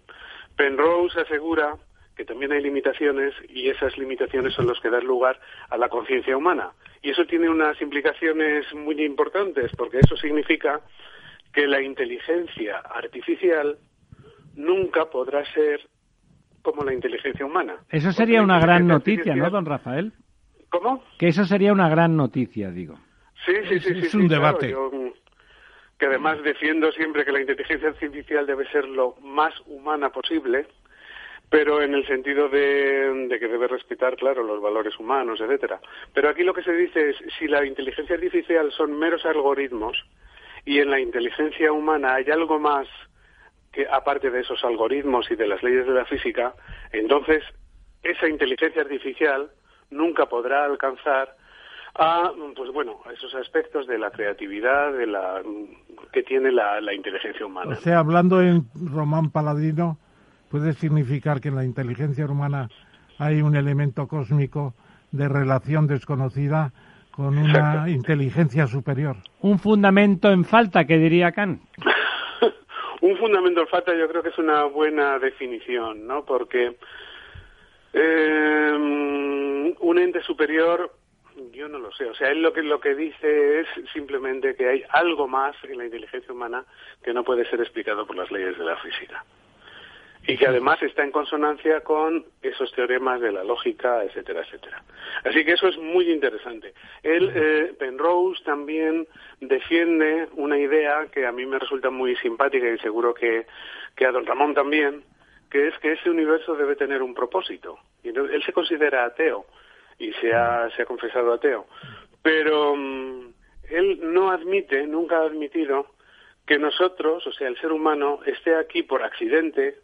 Penrose asegura que también hay limitaciones y esas limitaciones son las que dan lugar a la conciencia humana. Y eso tiene unas implicaciones muy importantes, porque eso significa que la inteligencia artificial nunca podrá ser como la inteligencia humana. Eso sería una gran noticia, ¿no, don Rafael? ¿Cómo? Que eso sería una gran noticia, digo. Sí, sí, sí. Es, un debate. Que además defiendo siempre que la inteligencia artificial debe ser lo más humana posible pero en el sentido de, que debe respetar, claro, los valores humanos, etcétera. Pero aquí lo que se dice es, si la inteligencia artificial son meros algoritmos y en la inteligencia humana hay algo más que aparte de esos algoritmos y de las leyes de la física, entonces esa inteligencia artificial nunca podrá alcanzar a pues bueno a esos aspectos de la creatividad de la que tiene la, la inteligencia humana. O sea, hablando en Román Paladino, puede significar que en la inteligencia humana hay un elemento cósmico de relación desconocida con una inteligencia superior. Un fundamento en falta, que diría Kant. *laughs* un fundamento en falta yo creo que es una buena definición, ¿no? Porque eh, un ente superior, yo no lo sé. O sea, él lo que, lo que dice es simplemente que hay algo más en la inteligencia humana que no puede ser explicado por las leyes de la física y que además está en consonancia con esos teoremas de la lógica, etcétera, etcétera. Así que eso es muy interesante. Él, eh, Penrose también defiende una idea que a mí me resulta muy simpática y seguro que, que a don Ramón también, que es que ese universo debe tener un propósito. Y él se considera ateo y se ha, se ha confesado ateo. Pero mm, él no admite, nunca ha admitido, que nosotros, o sea, el ser humano, esté aquí por accidente,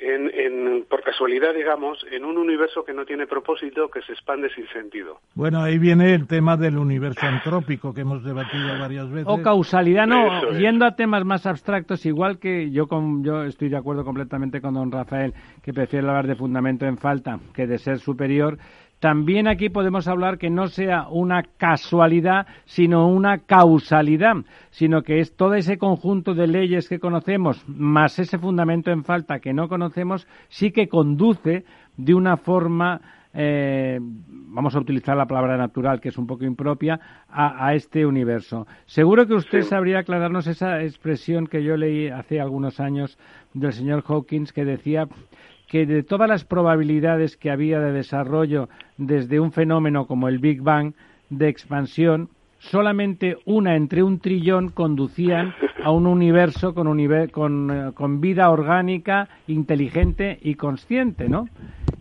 en, por casualidad, digamos, en un universo que no tiene propósito, que se expande sin sentido. Bueno, ahí viene el tema del universo antrópico que hemos debatido varias veces. O causalidad, no, yendo a temas más abstractos, igual que yo, con, yo estoy de acuerdo completamente con don Rafael, que prefiere hablar de fundamento en falta que de ser superior, también aquí podemos hablar que no sea una casualidad, sino una causalidad, sino que es todo ese conjunto de leyes que conocemos, más ese fundamento en falta que no conocemos, sí que conduce de una forma, eh, vamos a utilizar la palabra natural, que es un poco impropia, a, este universo. Seguro que usted sabría aclararnos esa expresión que yo leí hace algunos años del señor Hawkins, que decía que de todas las probabilidades que había de desarrollo desde un fenómeno como el Big Bang de expansión, solamente una entre un trillón conducían a un universo con, eh, con, vida orgánica, inteligente y consciente, ¿no?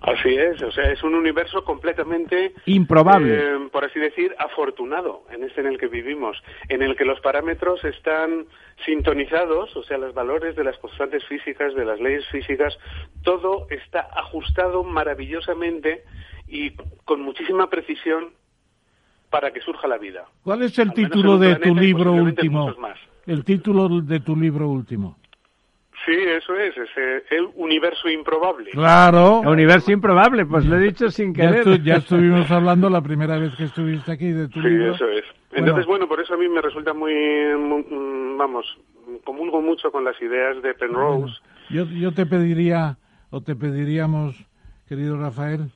Así es, o sea, es un universo completamente improbable, eh, por así decir, afortunado en este en el que vivimos, en el que los parámetros están sintonizados, o sea, los valores de las constantes físicas, de las leyes físicas, todo está ajustado maravillosamente y con muchísima precisión para que surja la vida. ¿Cuál es el título de tu libro último? El título de tu libro último. Sí, eso es, es el universo improbable. Claro. El universo improbable, pues lo he dicho sin querer. Ya, estuvimos hablando la primera vez que estuviste aquí de tu libro. Sí, eso es. Entonces, bueno. por eso a mí me resulta muy, mm, vamos, comulgo mucho con las ideas de Penrose. yo, yo te pediría, o te pediríamos, querido Rafael,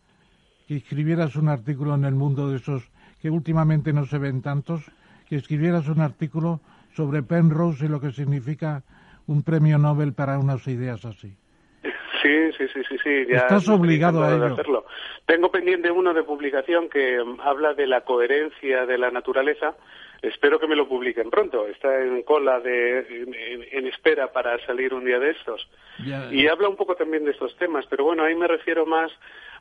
que escribieras un artículo en el mundo de esos que últimamente no se ven tantos, que escribieras un artículo sobre Penrose y lo que significa un premio Nobel para unas ideas así. Sí, sí, sí, sí, sí. Ya Estás obligado a ello. hacerlo. Tengo pendiente uno de publicación que mm, habla de la coherencia de la naturaleza. Espero que me lo publiquen pronto. Está en cola de, en, en espera para salir un día de estos. Ya- Y habla un poco también de estos temas, pero bueno, ahí me refiero más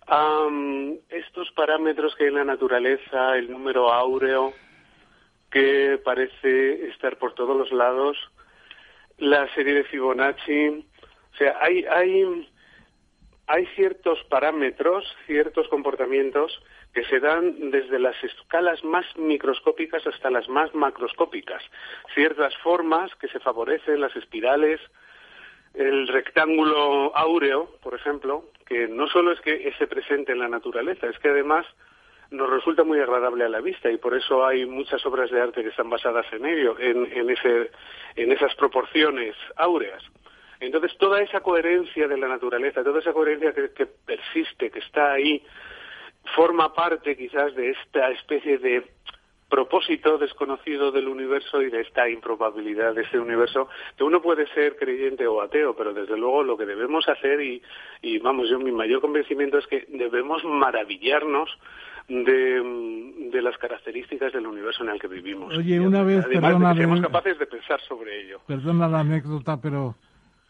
mm, estos parámetros que hay en la naturaleza, el número áureo, que parece estar por todos los lados, la serie de Fibonacci, o sea, hay, hay, hay ciertos parámetros, ciertos comportamientos que se dan desde las escalas más microscópicas hasta las más macroscópicas, ciertas formas que se favorecen, las espirales, el rectángulo áureo, por ejemplo, que no solo es que esté presente en la naturaleza, es que además nos resulta muy agradable a la vista y por eso hay muchas obras de arte que están basadas en ello, en, en, ese, en esas proporciones áureas. Entonces, toda esa coherencia de la naturaleza, toda esa coherencia que, que persiste, que está ahí, forma parte quizás de esta especie de propósito desconocido del universo y de esta improbabilidad de este universo, que uno puede ser creyente o ateo, pero desde luego lo que debemos hacer, y, y vamos, yo mi mayor convencimiento es que debemos maravillarnos de, de las características del universo en el que vivimos. Oye, una vez, además de que seamos capaces de pensar sobre ello. Perdona la anécdota, pero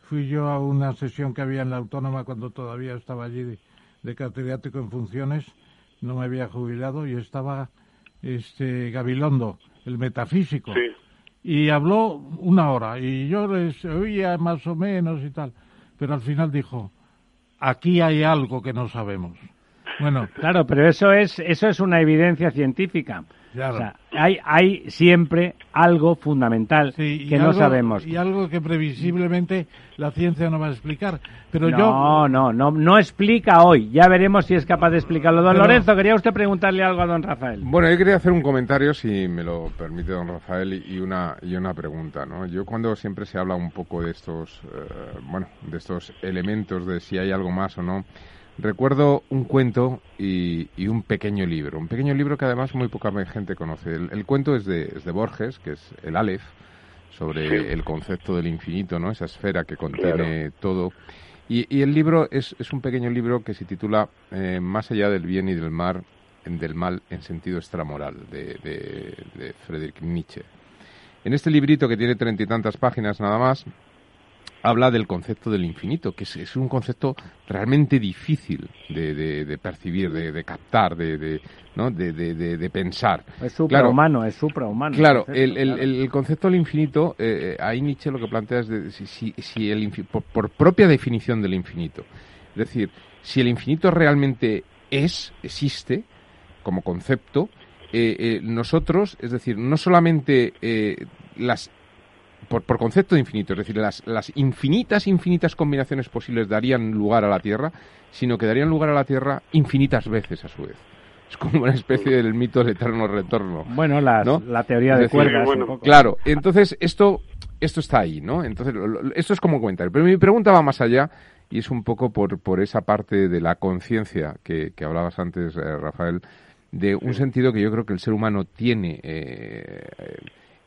fui yo a una sesión que había en la Autónoma cuando todavía estaba allí de, de catedrático en funciones, no me había jubilado y estaba este Gabilondo, el metafísico, Sí. y habló una hora y yo les oía más o menos y tal, pero al final dijo, aquí hay algo que no sabemos. Bueno, Claro, pero eso es, eso es una evidencia científica. Claro. O sea, hay, hay siempre algo fundamental sí, que no algo- sabemos. Y algo que previsiblemente la ciencia no va a explicar. Pero no, yo no, no, no explica hoy. Ya veremos si es capaz de explicarlo. Don Pero- Lorenzo, quería usted preguntarle algo a don Rafael. Bueno, yo quería hacer un comentario, si me lo permite don Rafael, y y una, y una pregunta, ¿no? Yo cuando siempre se habla un poco de estos, eh, bueno, de estos elementos de si hay algo más o no, recuerdo un cuento y, y un pequeño libro. Un pequeño libro que además muy poca gente conoce. El, el cuento es de, es de Borges, que es el Aleph, sobre Sí. el concepto del infinito, ¿no? Esa esfera que contiene todo. Y, y el libro es, es un pequeño libro que se titula eh, Más allá del bien y del mal, del mal en sentido extramoral, de, de, de Friedrich Nietzsche. En este librito que tiene treinta y tantas páginas nada más, habla del concepto del infinito, que es, es un concepto realmente difícil de, de- de percibir, de, de captar, de, de, ¿no? de, de- de- de pensar. Es suprahumano, es suprahumano. Claro, el, el- claro. el- el concepto del infinito, eh, eh, ahí Nietzsche lo que plantea es de, si, si- si el por, por propia definición del infinito, es decir, si el infinito realmente es, existe, como concepto, eh, eh, nosotros, es decir, no solamente eh, las por, por concepto de infinito, es decir, las, las infinitas, infinitas combinaciones posibles darían lugar a la Tierra, sino que darían lugar a la Tierra infinitas veces a su vez. Es como una especie del mito del eterno retorno. Bueno, las- ¿no? la teoría Es de cuerdas. bueno, un poco. Claro, entonces esto, esto está ahí, ¿no? Entonces, lo- lo- esto es como comentario. Pero mi pregunta va más allá y es un poco por, por esa parte de la conciencia que, que hablabas antes, eh, Rafael, de un sentido que yo creo que el ser humano tiene eh, eh,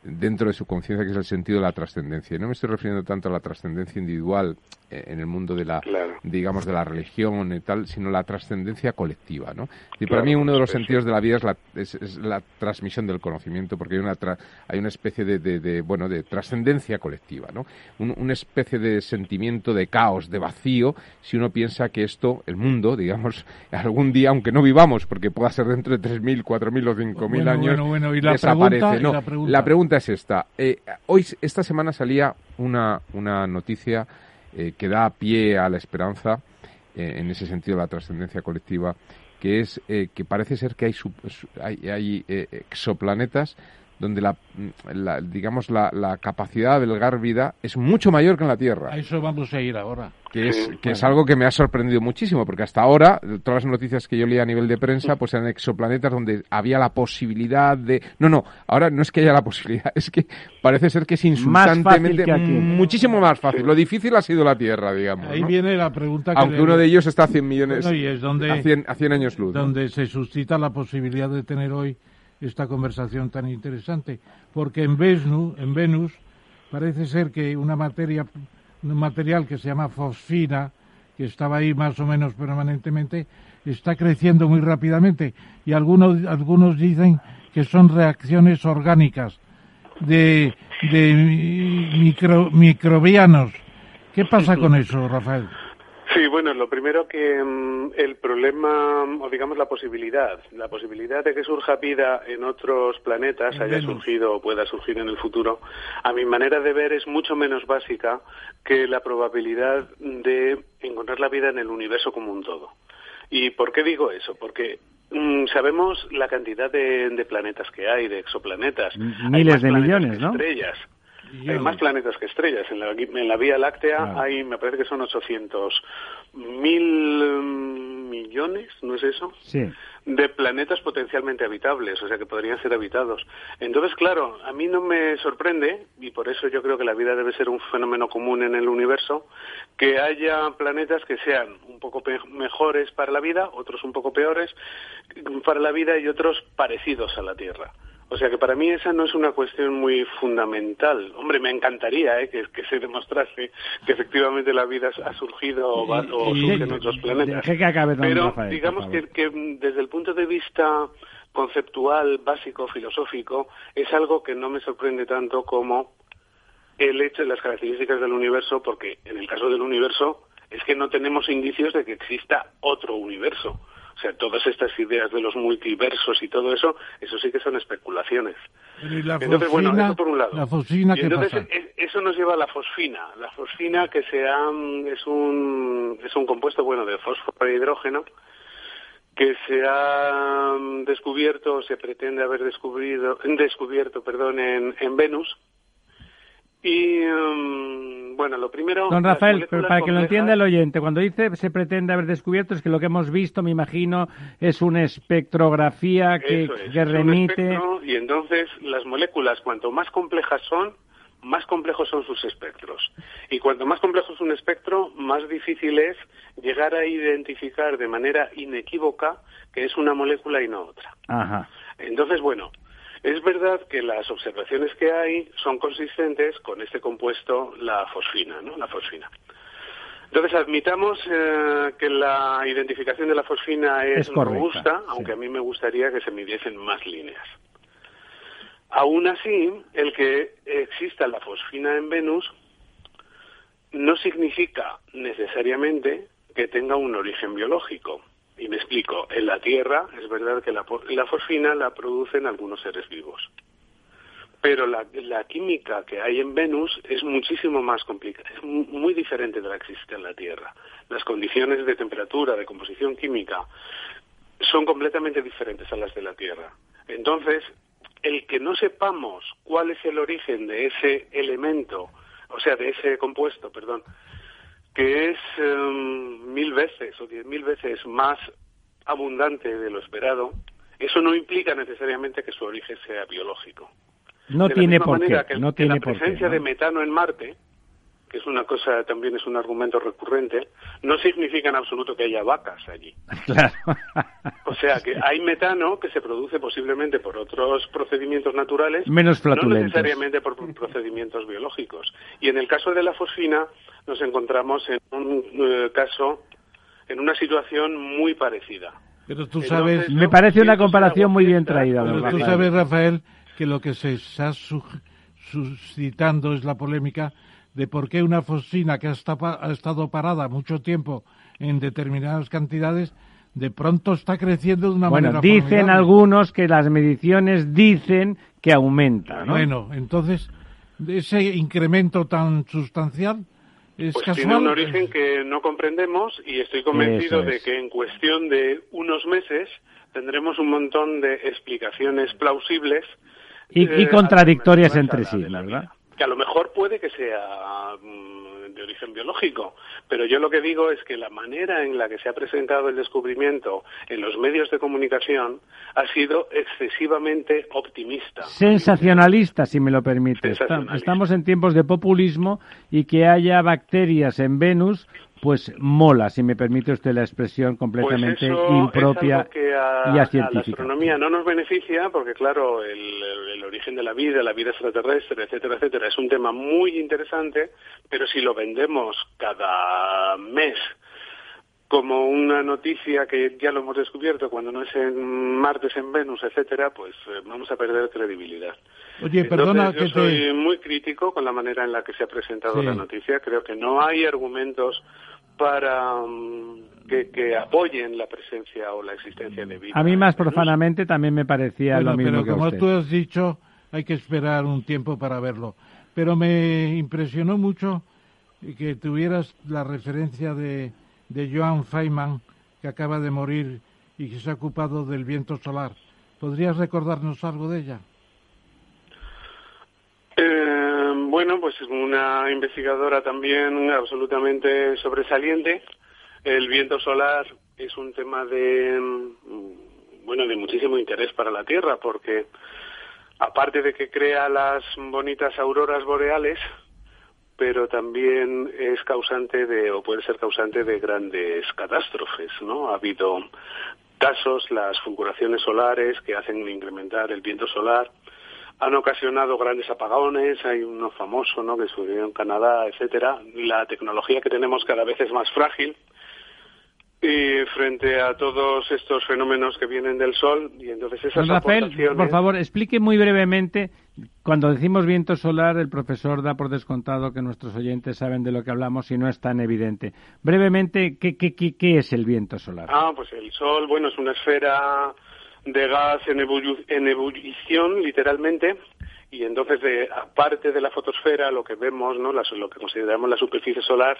dentro de su conciencia, que es el sentido de la trascendencia. Y no me estoy refiriendo tanto a la trascendencia individual eh, en el mundo de la, Claro. digamos, de la religión y tal, sino la trascendencia colectiva, ¿no? Y Claro, para mí uno de los sentidos de la vida es la, es, es la transmisión del conocimiento, porque hay una, tra- hay una especie de, de- de, bueno, de trascendencia colectiva, ¿no? Un- una especie de sentimiento de caos, de vacío, si uno piensa que esto, el mundo, digamos, *laughs* algún día, aunque no vivamos, porque pueda ser dentro de 3.000, 4.000 o 5.000 Bueno, años, bueno, bueno, y la desaparece. pregunta- y No, la pregunta. Es esta. Eh, hoy, esta semana salía una, una noticia eh, que da pie a la esperanza, eh, en ese sentido, la trascendencia colectiva, que es eh, que parece ser que hay, hay, hay, eh, exoplanetas donde la, mm, la- digamos la, la capacidad de albergar vida es mucho mayor que en la Tierra a eso vamos a ir ahora. que es, que es algo que me ha sorprendido muchísimo, porque hasta ahora, todas las noticias que yo leía a nivel de prensa, pues eran exoplanetas donde había la posibilidad de... No, no, ahora no es que haya la *laughs* posibilidad, es que parece ser que es insultantemente que aquí. muchísimo más fácil. Lo difícil ha sido la Tierra, digamos. Ahí ¿no? viene la pregunta que Aunque le- uno de ellos está a 100 millones, Bueno, y es donde- a, 100, a 100 años luz. ¿no? donde se suscita la posibilidad de tener hoy esta conversación tan interesante, porque en Venus, en Venus parece ser que una materia, un material que se llama fosfina, que estaba ahí más o menos permanentemente, está creciendo muy rápidamente y algunos, algunos dicen que son reacciones orgánicas de, de micro, microbianos. ¿Qué pasa con eso, Rafael? Sí, bueno, lo primero que mm, el problema, o digamos la posibilidad, la posibilidad de que surja vida en otros planetas, haya surgido o pueda surgir en el futuro, a mi manera de ver es mucho menos básica que la probabilidad de encontrar la vida en el universo como un todo. ¿Y por qué digo eso? Porque mm, sabemos la cantidad de, planetas que hay, de exoplanetas. Miles de millones, ¿no? Estrellas. Hay más planetas que estrellas. En la, en la Vía Láctea hay, me parece que son 800 mil millones, ¿no es eso? Sí. De planetas potencialmente habitables, o sea que podrían ser habitados. Entonces, claro, a mí no me sorprende, y por eso yo creo que la vida debe ser un fenómeno común en el universo, que haya planetas que sean un poco mejores para la vida, otros un poco peores para la vida y otros parecidos a la Tierra. O sea que para mí esa no es una cuestión muy fundamental. Hombre, me encantaría ¿eh? que, se demostrase que efectivamente la vida ha surgido o, surge en otros planetas. Pero digamos que, que desde el punto de vista conceptual, básico, filosófico, es algo que no me sorprende tanto como el hecho de las características del universo, porque en el caso del universo es que no tenemos indicios de que exista otro universo. O sea, todas estas ideas de los multiversos y todo eso, eso sí que son especulaciones. entonces, bueno, eso por un lado. La fosfina, entonces, e, eso nos lleva a la fosfina. La fosfina que sea, es, un, es un compuesto, bueno, de fósforo e hidrógeno, que se ha descubierto, se pretende haber descubierto, descubierto perdón, en, en Venus, y um, bueno, lo primero. Don Rafael, para que lo entienda el oyente, cuando dice se pretende haber descubierto, es que lo que hemos visto, me imagino, es una espectrografía que, remite. y entonces las moléculas, cuanto más complejas son, más complejos son sus espectros. Y cuanto más complejo es un espectro, más difícil es llegar a identificar de manera inequívoca que es una molécula y no otra. Ajá. Entonces, bueno, es verdad que las observaciones que hay son consistentes con este compuesto, la fosfina, ¿no? La fosfina. Entonces, admitamos eh, que la identificación de la fosfina es, robusta, aunque a mí me gustaría que se midiesen más líneas. Aún así, el que exista la fosfina en Venus no significa necesariamente que tenga un origen biológico. Y me explico, en la Tierra es verdad que la, fosfina la producen algunos seres vivos. Pero la, química que hay en Venus es muchísimo más complicada, es muy diferente de la que existe en la Tierra. Las condiciones de temperatura, de composición química, son completamente diferentes a las de la Tierra. Entonces, el que no sepamos cuál es el origen de ese elemento, o sea, de ese compuesto, perdón, que es em, mil veces o diez mil veces más abundante de lo esperado, eso no implica necesariamente que su origen sea biológico. No tiene por qué. no tiene la presencia de metano en Marte que es una cosa, también es un argumento recurrente, no significa en absoluto que haya vacas allí. *laughs* Claro. O sea, que hay metano que se produce posiblemente por otros procedimientos naturales, menos no necesariamente por *laughs* procedimientos biológicos. Y en el caso de la fosfina nos encontramos en un eh, caso, en una situación muy parecida. Pero tú sabes, me parece una comparación muy bien traída. Pero tú sabes, Rafael, que lo que se está suscitando es la polémica de por qué una fosfina que ha estado parada mucho tiempo en determinadas cantidades de pronto está creciendo de una manera Bueno, dicen algunos que las mediciones dicen que aumenta, ¿no? Bueno, entonces, ese incremento tan sustancial es pues tiene un origen que no comprendemos y estoy convencido de que en cuestión de unos meses tendremos un montón de explicaciones plausibles y, y contradictorias entre sí, ¿verdad? Que a lo mejor puede que sea mm, de origen biológico, pero yo lo que digo es que la manera en la que se ha presentado el descubrimiento en los medios de comunicación ha sido excesivamente optimista. Sensacionalista, si me lo permite. Estamos en tiempos de populismo y que haya bacterias en Venus pues mola, si me permite usted la expresión completamente pues impropia y científica. la astronomía no nos beneficia porque, claro, el, origen de la vida, la vida extraterrestre, etcétera, etcétera, es un tema muy interesante, pero si lo vendemos cada mes como una noticia que ya lo hemos descubierto cuando no es en martes en Venus, etcétera, pues eh, vamos a perder credibilidad. Oye, perdona Entonces, que yo te... soy muy crítico con la manera en la que se ha presentado Sí. la noticia. Creo que no hay argumentos para mm, que, que apoyen la presencia o la existencia de vida. A mí más Venus. profanamente también me parecía Bueno, lo mismo pero que como usted. tú has dicho, hay que esperar un tiempo para verlo. Pero me impresionó mucho que tuvieras la referencia de, de Joan Feynman, que acaba de morir y que se ha ocupado del viento solar. ¿Podrías recordarnos algo de ella? Eh, bueno, pues es una investigadora también absolutamente sobresaliente. El viento solar es un tema de mm, bueno de muchísimo interés para la Tierra porque aparte de que crea las bonitas auroras boreales, pero también es causante de o puede ser causante de grandes catástrofes, ¿no? Ha habido casos, las fulguraciones solares que hacen incrementar el viento solar han ocasionado grandes apagones, hay uno famoso, ¿no? que sucedió en Canadá, etcétera. La tecnología que tenemos cada vez es más frágil y frente a todos estos fenómenos que vienen del sol y entonces esas Don Rafael, aportaciones por favor, explique muy brevemente. Cuando decimos viento solar, el profesor da por descontado que nuestros oyentes saben de lo que hablamos y no es tan evidente. Brevemente, ¿qué, qué, qué, qué es el viento solar? Ah, pues el Sol, bueno, es una esfera de gas en, ebullu- en ebullición, literalmente, y entonces, de, aparte de la fotosfera, lo que vemos, ¿no? Las- lo que consideramos la superficie solar,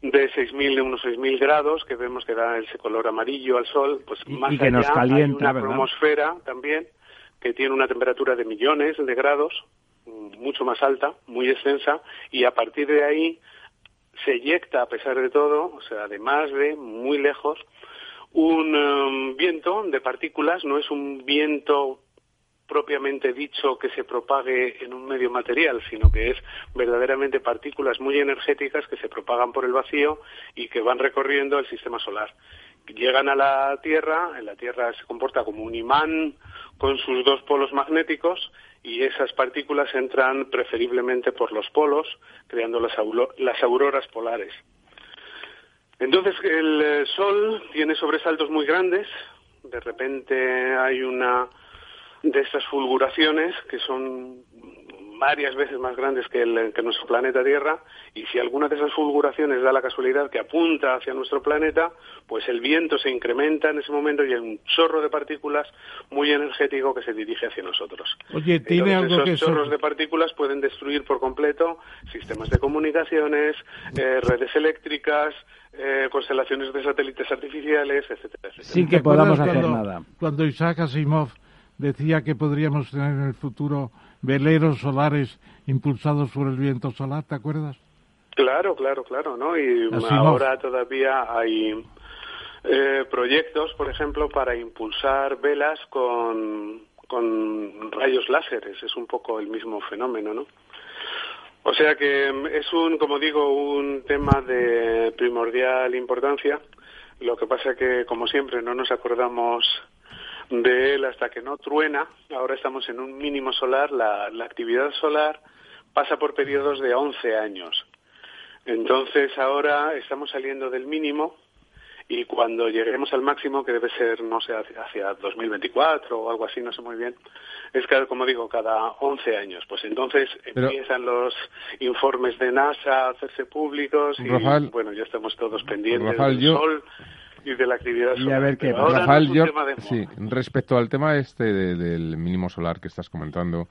de 6.000, de unos 6.000 grados, que vemos que da ese color amarillo al Sol, pues Y- más y que nos allá calienta, hay una cromosfera también, que tiene una temperatura de millones de grados, mm, mucho más alta, muy extensa, y a partir de ahí se eyecta, a pesar de todo, o sea, además de muy lejos, un em, viento de partículas, no es un viento propiamente dicho que se propague en un medio material, sino que es verdaderamente partículas muy energéticas que se propagan por el vacío y que van recorriendo el sistema solar. Llegan a la Tierra, en la Tierra se comporta como un imán con sus dos polos magnéticos y esas partículas entran preferiblemente por los polos, creando las auroras polares. Entonces el eh, Sol tiene sobresaltos muy grandes, de repente hay una de estas fulguraciones que son varias veces más grandes que, el, que nuestro planeta Tierra y si alguna de esas fulguraciones da la casualidad que apunta hacia nuestro planeta, pues el viento se incrementa en ese momento y hay un chorro de partículas muy energético que se dirige hacia nosotros. Oye, ¿tiene Entonces, algo que esos chorros de partículas pueden destruir por completo sistemas de comunicaciones, eh, redes eléctricas, eh, constelaciones de satélites artificiales, etcétera, etcétera. Sin ¿Te que podamos hacer cuando, nada. Cuando Isaac Asimov decía que podríamos tener en el futuro veleros solares impulsados por el viento solar, ¿te acuerdas? Claro, claro, claro, ¿no? Y Así ahora todavía hay eh, proyectos, por ejemplo, para impulsar velas con, con rayos láseres. Es un poco el mismo fenómeno, ¿no? O sea que mm, es un, como digo, un tema de primordial importancia. Lo que pasa que, como siempre, no nos acordamos de él hasta que no truena. Ahora estamos en un mínimo solar. La, la actividad solar pasa por periodos de 11 años. Entonces ahora estamos saliendo del mínimo y cuando lleguemos al máximo, que debe ser, no sé, hacia, hacia 2024 o algo así, no sé muy bien, es cada, como digo, cada 11 años. Pues entonces Pero- empiezan los informes de NASA a hacerse públicos y Rafael- bueno, ya estamos todos pendientes Rafael, del yo- sol y de la actividad Y a solar. ver qué no Rafael, yo, sí, respecto al tema este de- del mínimo solar que estás comentando,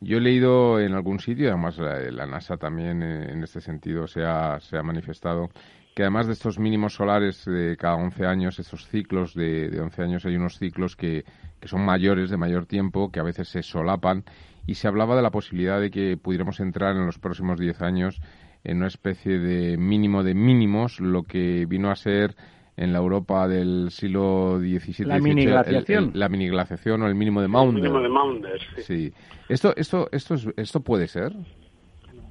yo he leído en algún sitio, además la, la NASA también eh, en este sentido se ha, se ha manifestado, que además de estos mínimos solares de cada 11 años, esos ciclos de, de 11 años, hay unos ciclos que, que son mayores, de mayor tiempo, que a veces se solapan, y se hablaba de la posibilidad de que pudiéramos entrar en los próximos 10 años en una especie de mínimo de mínimos, lo que vino a ser en la Europa del siglo XVII. La miniglaciación. el- el- la miniglaciación o el mínimo de El Maunder. mínimo de Maunder, sí. Sí. ¿Esto, esto, esto, es- ¿Esto puede ser?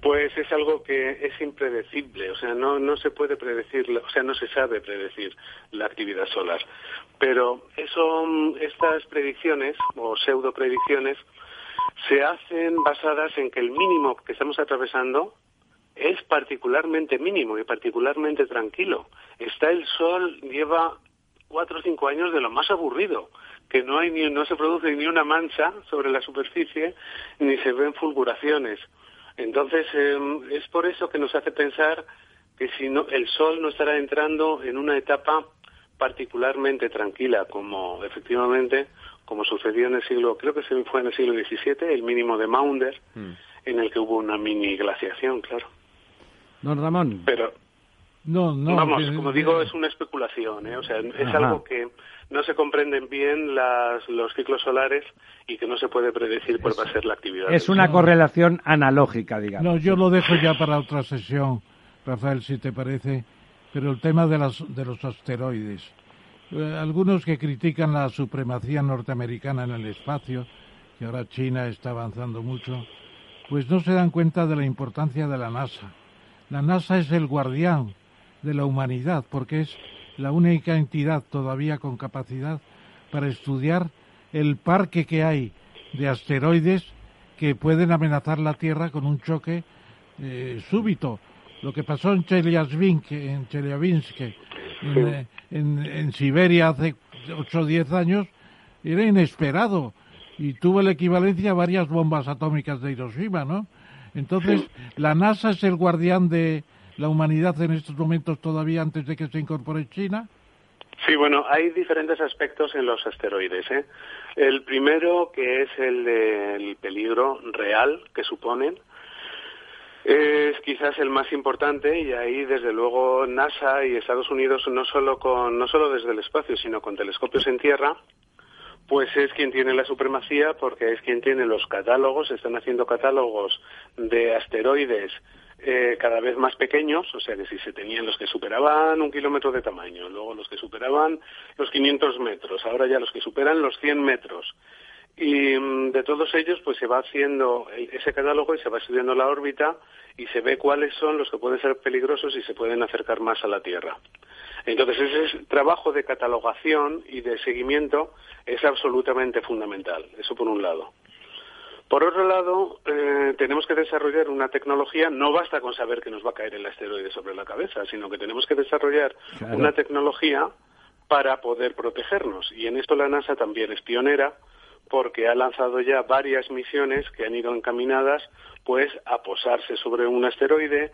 Pues es algo que es impredecible, o sea, no, no se puede predecir, o sea, no se sabe predecir la actividad solar. Pero eso, estas predicciones o pseudo predicciones se hacen basadas en que el mínimo que estamos atravesando es particularmente mínimo y particularmente tranquilo. Está el sol, lleva cuatro o cinco años de lo más aburrido, que no hay ni, no se produce ni una mancha sobre la superficie ni se ven fulguraciones. Entonces em, es por eso que nos hace pensar que si no, el sol no estará entrando en una etapa particularmente tranquila, como efectivamente, como sucedió en el siglo, creo que se fue en el siglo XVII, el mínimo de Maunder, mm. en el que hubo una mini glaciación, claro. Don Ramón. Pero, no, no, vamos, como digo, es una especulación, ¿eh? o sea, es algo que no se comprenden bien las, los ciclos solares y que no se puede predecir cuál va a ser la actividad. Es una correlación analógica, digamos. No, yo lo dejo ya para otra sesión, Rafael, si te parece, pero el tema de, las, de los asteroides. Eh, algunos que critican la supremacía norteamericana en el espacio, que ahora China está avanzando mucho, pues no se dan cuenta de la importancia de la NASA. La NASA es el guardián de la humanidad porque es la única entidad todavía con capacidad para estudiar el parque que hay de asteroides que pueden amenazar la Tierra con un choque eh, súbito. Lo que pasó en Chelyabinsk, en, Chelyabinsk en, en, en, Siberia hace 8 o 10 años, era inesperado y tuvo la equivalencia a varias bombas atómicas de Hiroshima, ¿no? Entonces, la NASA es el guardián de la humanidad en estos momentos todavía antes de que se incorpore China. Sí, bueno, hay diferentes aspectos en los asteroides. ¿eh? El primero, que es el del peligro real que suponen, es quizás el más importante y ahí desde luego NASA y Estados Unidos no solo con no solo desde el espacio sino con telescopios en tierra pues es quien tiene la supremacía porque es quien tiene los catálogos, están haciendo catálogos de asteroides eh, cada vez más pequeños, o sea que si se tenían los que superaban un kilómetro de tamaño, luego los que superaban los 500 metros, ahora ya los que superan los 100 metros. Y mm, de todos ellos, pues se va haciendo ese catálogo y se va estudiando la órbita y se ve cuáles son los que pueden ser peligrosos y se pueden acercar más a la Tierra. Entonces, ese trabajo de catalogación y de seguimiento es absolutamente fundamental. Eso por un lado. Por otro lado, eh, tenemos que desarrollar una tecnología, no basta con saber que nos va a caer el asteroide sobre la cabeza, sino que tenemos que desarrollar una tecnología para poder protegernos. Y en esto la NASA también es pionera porque ha lanzado ya varias misiones que han ido encaminadas pues a posarse sobre un asteroide,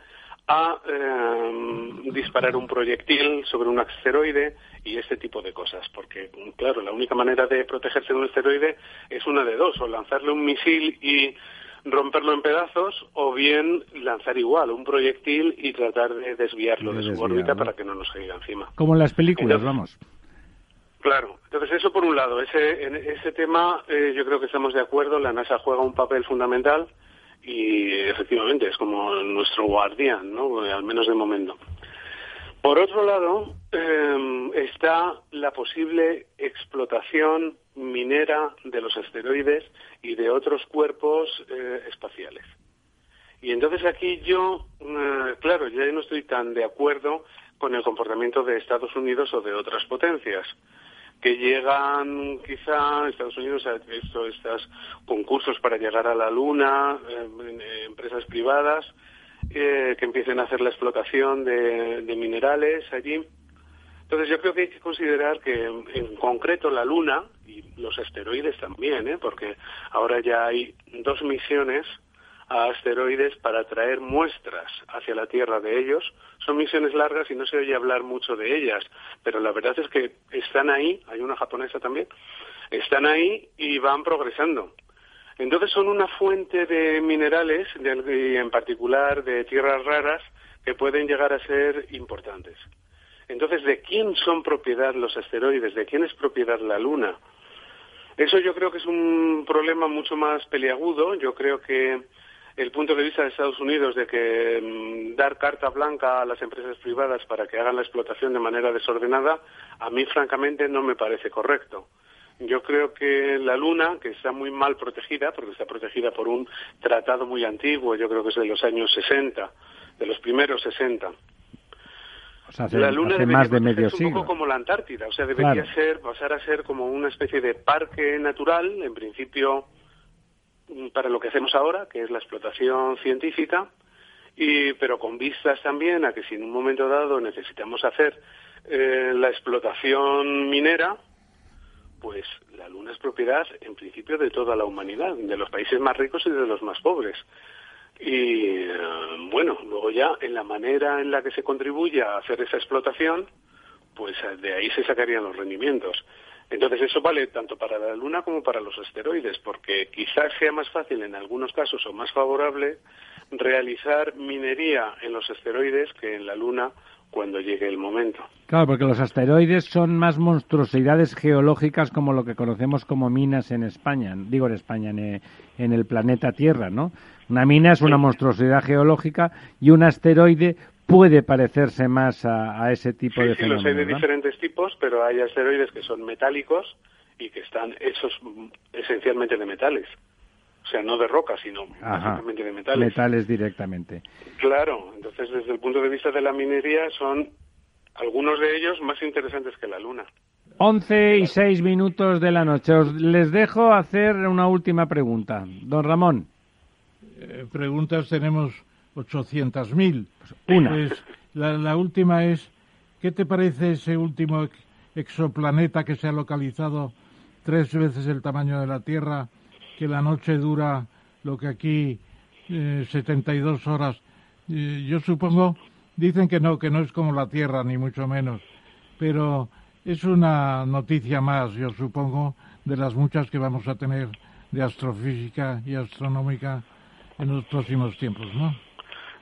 a em, disparar un proyectil sobre un asteroide y este tipo de cosas. Porque, claro, la única manera de protegerse de un asteroide es una de dos, o lanzarle un misil y romperlo en pedazos, o bien lanzar igual un proyectil y tratar de desviarlo de, su órbita para que no nos caiga encima. Como en las películas, vamos. Claro, entonces eso por un lado, ese, en ese tema eh, yo creo que estamos de acuerdo, la NASA juega un papel fundamental y efectivamente es como nuestro guardián, ¿no? al menos de momento. Por otro lado, em, está la posible explotación minera de los asteroides y de otros cuerpos eh, espaciales. Y entonces aquí yo, eh, claro, ya no estoy tan de acuerdo con el comportamiento de Estados Unidos o de otras potencias que llegan quizá Estados Unidos ha hecho estos concursos para llegar a la Luna, eh, empresas privadas eh, que empiecen a hacer la explotación de, minerales allí. Entonces yo creo que hay que considerar que en, concreto la Luna y los asteroides también, ¿eh? porque ahora ya hay dos misiones a asteroides para traer muestras hacia la Tierra de ellos. Son misiones largas y no se oye hablar mucho de ellas, pero la verdad es que están ahí, hay una japonesa también, están ahí y van progresando. Entonces son una fuente de minerales, y en particular de tierras raras, que pueden llegar a ser importantes. Entonces, ¿de quién son propiedad los asteroides? ¿De quién es propiedad la Luna? Eso yo creo que es un problema mucho más peliagudo. Yo creo que el punto de vista de Estados Unidos de que mm, dar carta blanca a las empresas privadas para que hagan la explotación de manera desordenada, a mí francamente no me parece correcto. Yo creo que la Luna, que está muy mal protegida, porque está protegida por un tratado muy antiguo, yo creo que es de los años 60, de los primeros 60. la Luna debería más de medio un poco como la Antártida, o sea, debería ser, pasar a ser como una especie de parque natural, en principio para lo que hacemos ahora, que es la explotación científica, y, pero con vistas también a que si en un momento dado necesitamos hacer eh, la explotación minera, pues la Luna es propiedad, en principio, de toda la humanidad, de los países más ricos y de los más pobres. Y eh, bueno, luego ya en la manera en la que se contribuye a hacer esa explotación, pues eh, de ahí se sacarían los rendimientos. Entonces eso vale tanto para la Luna como para los asteroides, porque quizás sea más fácil en algunos casos o más favorable realizar minería en los asteroides que en la Luna cuando llegue el momento. Claro, porque los asteroides son más monstruosidades geológicas como lo que conocemos como minas en España, digo en España, en el planeta Tierra, ¿no? Una mina es una monstruosidad geológica y un asteroide puede parecerse más a, ese tipo de sí, los hay de diferentes tipos, pero hay asteroides que son metálicos y que están hechos esencialmente de metales. O sea, no de roca, sino básicamente de metales. Metales directamente. Claro, entonces desde el punto de vista de la minería son algunos de ellos más interesantes que la Luna. Once y seis minutos de la noche. Os les dejo hacer una última pregunta. Don Ramón. Eh, preguntas tenemos 800.000. Una. Pues, la, última es, ¿qué te parece ese último exoplaneta que se ha localizado tres veces el tamaño de la Tierra, que la noche dura lo que aquí eh, 72 horas? Eh, yo supongo, dicen que no, que no es como la Tierra, ni mucho menos, pero es una noticia más, yo supongo, de las muchas que vamos a tener de astrofísica y astronómica en los próximos tiempos, ¿no?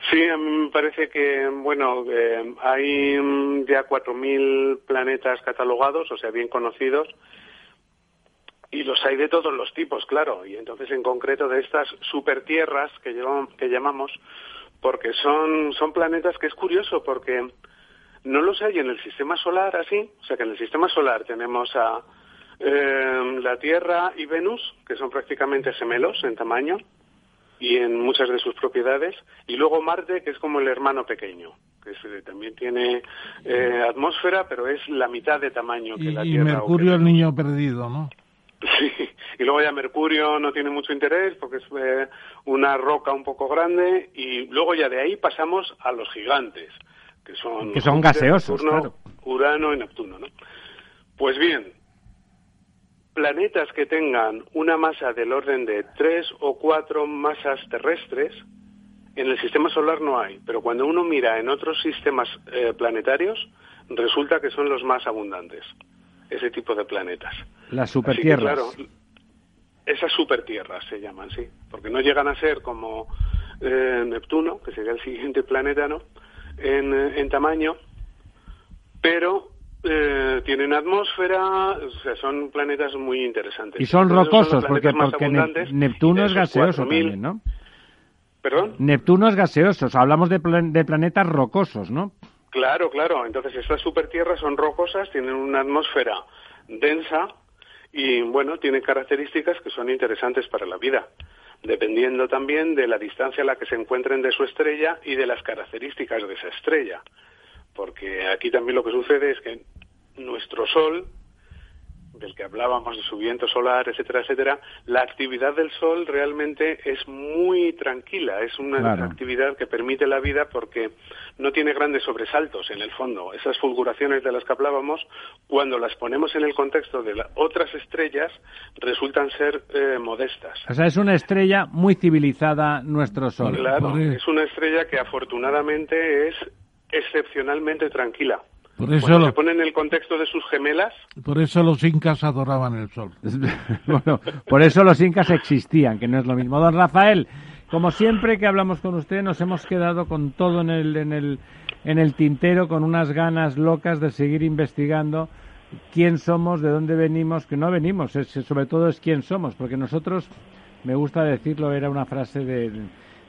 Sí, a mí me parece que, bueno, eh, hay mm, ya 4.000 planetas catalogados, o sea, bien conocidos, y los hay de todos los tipos, claro, y entonces en concreto de estas supertierras que, que llamamos, porque son, son planetas que es curioso, porque no los hay en el sistema solar así, o sea que en el sistema solar tenemos a eh, la Tierra y Venus, que son prácticamente gemelos en tamaño, y en muchas de sus propiedades. Y luego Marte, que es como el hermano pequeño, que eh, también tiene eh, atmósfera, pero es la mitad de tamaño que la Tierra. Y Mercurio, el niño perdido, ¿no? Sí, *laughs* y luego ya Mercurio no tiene mucho interés porque es eh, una roca un poco grande y luego ya de ahí pasamos a los gigantes, que son, que son gaseosos, claro. Urano y Neptuno, ¿no? Pues bien, planetas que tengan una masa del orden de tres o cuatro masas terrestres, en el sistema solar no hay, pero cuando uno mira en otros sistemas eh, planetarios, resulta que son los más abundantes, ese tipo de planetas. Las supertierras. claro, esas supertierras se llaman, sí, porque no llegan a ser como eh, Neptuno, que sería el siguiente planeta, ¿no? En, eh, en tamaño, pero eh, tienen atmósfera, o sea, son planetas muy interesantes. Y son rocosos, porque, porque Neptuno es gaseoso también, ¿no? ¿Perdón? Neptuno es gaseoso, hablamos de, de planetas rocosos, ¿no? Claro, claro. Entonces, estas supertierras son rocosas, tienen una atmósfera densa y, bueno, tienen características que son interesantes para la vida, dependiendo también de la distancia a la que se encuentren de su estrella y de las características de esa estrella porque aquí también lo que sucede es que nuestro Sol, del que hablábamos de su viento solar, etcétera, etcétera, la actividad del Sol realmente es muy tranquila, es una actividad que permite la vida porque no tiene grandes sobresaltos en el fondo. Esas fulguraciones de las que hablábamos, cuando las ponemos en el contexto de otras estrellas, resultan ser eh, modestas. O sea, es una estrella muy civilizada nuestro Sol. Claro, es una estrella que afortunadamente es excepcionalmente tranquila. Por eso se pone en el contexto de sus gemelas. Por eso los incas adoraban el sol. *laughs* bueno, por eso los incas existían, que no es lo mismo. Don Rafael, como siempre que hablamos con usted, nos hemos quedado con todo en el, en el, en el tintero, con unas ganas locas de seguir investigando quién somos, de dónde venimos, que no venimos, sobre todo es quién somos, porque nosotros, me gusta decirlo, era una frase de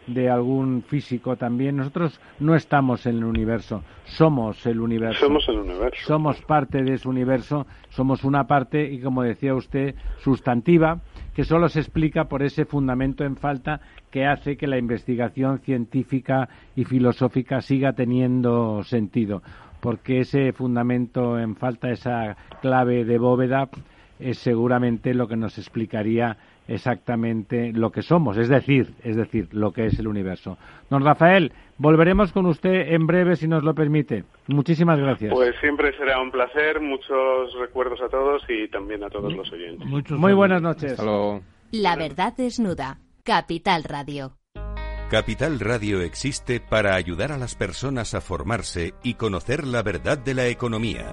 de algún físico también. Nosotros no estamos en el universo, somos el universo. Somos el universo. Somos parte de ese universo, somos una parte y, como decía usted, sustantiva, que solo se explica por ese fundamento en falta que hace que la investigación científica y filosófica siga teniendo sentido. Porque ese fundamento en falta, esa clave de bóveda, es seguramente lo que nos explicaría exactamente lo que somos, es decir, es decir, lo que es el universo. Don Rafael, volveremos con usted en breve si nos lo permite. Muchísimas gracias. Pues siempre será un placer, muchos recuerdos a todos y también a todos los oyentes. Muy buenas noches. La verdad desnuda. Capital Radio. Capital Radio existe para ayudar a las personas a formarse y conocer la verdad de la economía.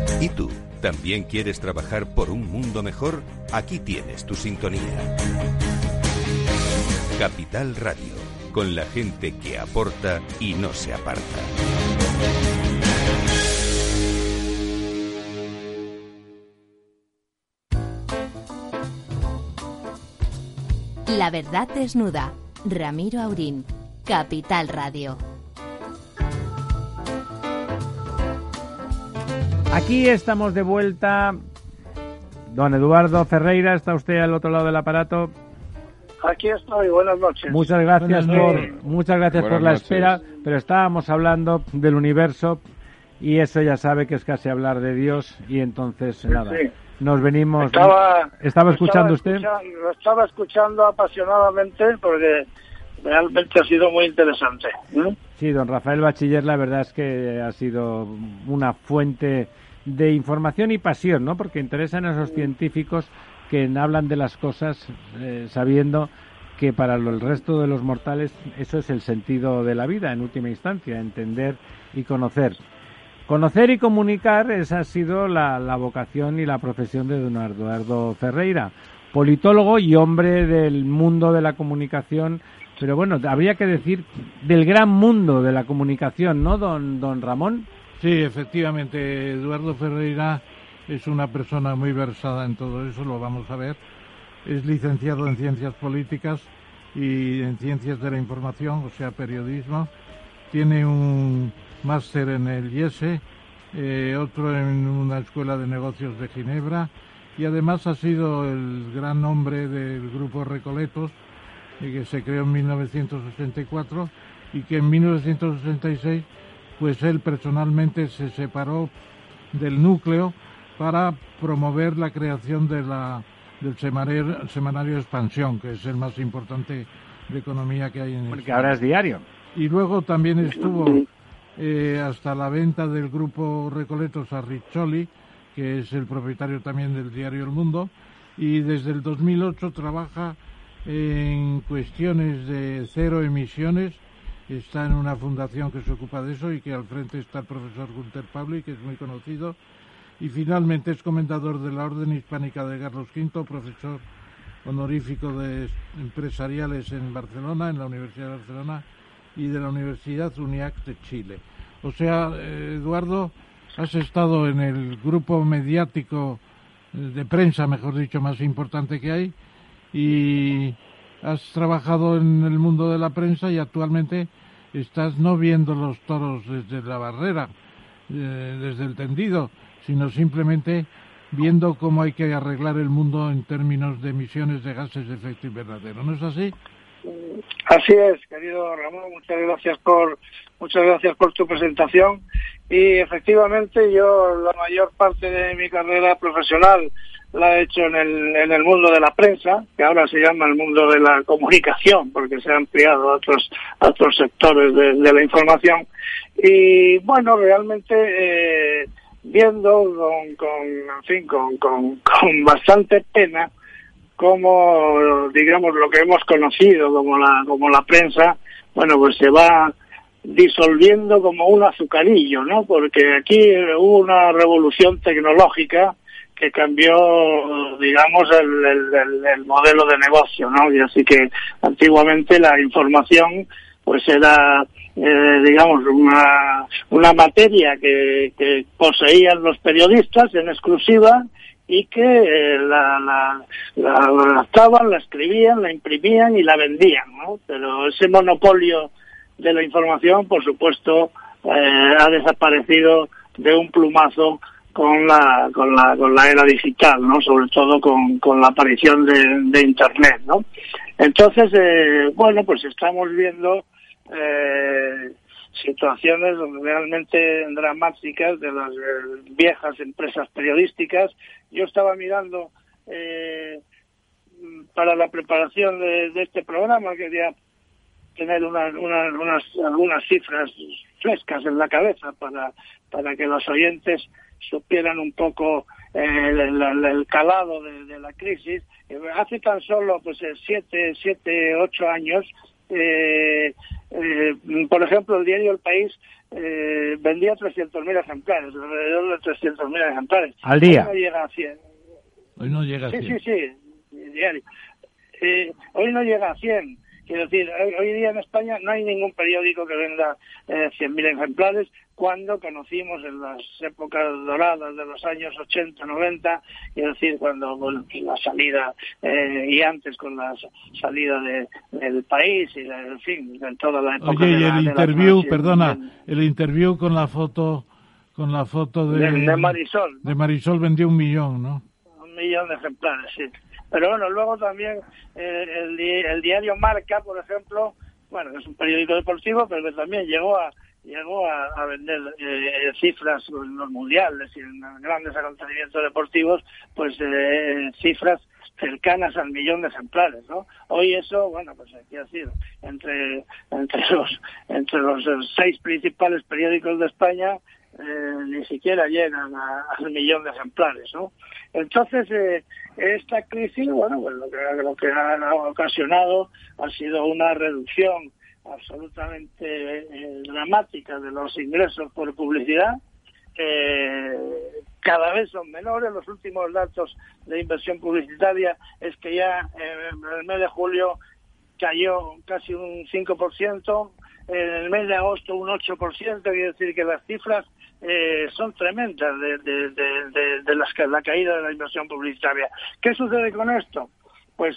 ¿Y tú? ¿También quieres trabajar por un mundo mejor? Aquí tienes tu sintonía. Capital Radio, con la gente que aporta y no se aparta. La verdad desnuda Ramiro Aurín, Capital Radio. Aquí estamos de vuelta. Don Eduardo Ferreira, ¿está usted al otro lado del aparato? Aquí estoy, buenas noches. Muchas gracias por, muchas gracias por la espera, pero estábamos hablando del universo y eso ya sabe que es casi hablar de Dios y entonces nada. Nos venimos. Estaba, ¿Estaba escuchando usted? lo estaba escuchando apasionadamente porque realmente ha sido muy interesante. Sí, don Rafael Bachiller, la verdad es que ha sido una fuente de información y pasión, ¿no? Porque interesan a esos científicos que hablan de las cosas eh, sabiendo que para el resto de los mortales eso es el sentido de la vida, en última instancia, entender y conocer. Conocer y comunicar, esa ha sido la, vocación y la profesión de don Eduardo Ferreira, politólogo y hombre del mundo de la comunicación, pero bueno, habría que decir del gran mundo de la comunicación, ¿no, don, don Ramón? Sí, efectivamente, Eduardo Ferreira es una persona muy versada en todo eso, lo vamos a ver. Es licenciado en Ciencias Políticas y en Ciencias de la Información, o sea, periodismo. Tiene un máster en el IESE, eh, otro en una escuela de negocios de Ginebra y además ha sido el gran nombre del grupo Recoletos, eh, que se creó en 1964 y que en 1966 pues él personalmente se separó del núcleo para promover la creación de la, del semanario, semanario Expansión, que es el más importante de economía que hay en Porque ahora es diario. Y luego también estuvo eh, hasta la venta del grupo Recoletos a Riccioli, que es el propietario también del diario El Mundo, y desde el 2008 trabaja en cuestiones de cero emisiones. Está en una fundación que se ocupa de eso y que al frente está el profesor Gunter Pabli, que es muy conocido. Y finalmente es comendador de la Orden Hispánica de Carlos V, profesor honorífico de empresariales en Barcelona, en la Universidad de Barcelona y de la Universidad UNIAC de Chile. O sea, Eduardo, has estado en el grupo mediático de prensa, mejor dicho, más importante que hay y has trabajado en el mundo de la prensa y actualmente estás no viendo los toros desde la barrera, eh, desde el tendido, sino simplemente viendo cómo hay que arreglar el mundo en términos de emisiones de gases de efecto invernadero. ¿No es así? Así es, querido Ramón, muchas gracias por muchas gracias por tu presentación y efectivamente yo la mayor parte de mi carrera profesional la he hecho en el, en el mundo de la prensa, que ahora se llama el mundo de la comunicación, porque se ha ampliado a otros, otros sectores de, la información. Y bueno, realmente eh, viendo con, con, con, con, con bastante pena como, digamos, lo que hemos conocido como la, como la prensa, bueno, pues se va disolviendo como un azucarillo, ¿no? Porque aquí hubo una revolución tecnológica que cambió, digamos, el, el, modelo de negocio, ¿no? Y así que antiguamente la información, pues era, eh, digamos, una, una materia que, que poseían los periodistas en exclusiva y que eh, la, la, la, la escribían, la imprimían y la vendían, ¿no? Pero ese monopolio de la información, por supuesto, eh, ha desaparecido de un plumazo con la con la con la era digital no sobre todo con, con la aparición de, de internet no entonces eh, bueno pues estamos viendo eh, situaciones realmente dramáticas de las eh, viejas empresas periodísticas. Yo estaba mirando eh, para la preparación de, este programa quería tener unas, unas algunas cifras frescas en la cabeza para para que los oyentes supieran un poco eh, el, calado de, la crisis. Eh, hace tan solo pues eh, siete, siete, ocho años, por ejemplo, el diario El País vendía 300.000 ejemplares, alrededor de 300.000 ejemplares. Al día. Hoy no llega a 100. Hoy no llega a 100. Sí, sí, sí, diario. hoy no llega a 100. Quiero decir, hoy día en España no hay ningún periódico que venda eh, 100.000 ejemplares, cuando conocimos en las épocas doradas de los años 80, 90, es decir, cuando la salida eh, y antes con la salida del país y, en fin, en toda la época. Oye, y el interview, perdona, el interview con la foto con la foto de, de, Marisol. De Marisol vendió un millón, ¿no? Un millón de ejemplares, sí. Pero bueno, luego también eh, el, el, diario Marca, por ejemplo, bueno, es un periódico deportivo, pero que también llegó a llegó a, vender eh, cifras en los mundiales y en grandes acontecimientos deportivos, pues eh, cifras cercanas al millón de ejemplares, ¿no? Hoy eso, bueno, pues aquí ha sido entre entre los entre los seis principales periódicos de España eh, ni siquiera llegan al millón de ejemplares, ¿no? Entonces, eh, esta crisis, bueno, pues lo que, lo que ha ocasionado ha sido una reducción absolutamente eh, dramática de los ingresos por publicidad. cada vez son menores. Los últimos datos de inversión publicitaria es que ya en el mes de julio cayó casi un 5%, en el mes de agosto un 8%, quiere decir que las cifras eh, son tremendas de, de, de, la caída de la inversión publicitaria. ¿Qué sucede con esto? Pues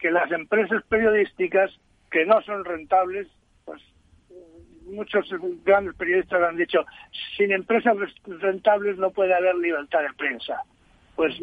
que las empresas periodísticas que no son rentables, pues muchos grandes periodistas han dicho, sin empresas rentables no puede haber libertad de prensa. Pues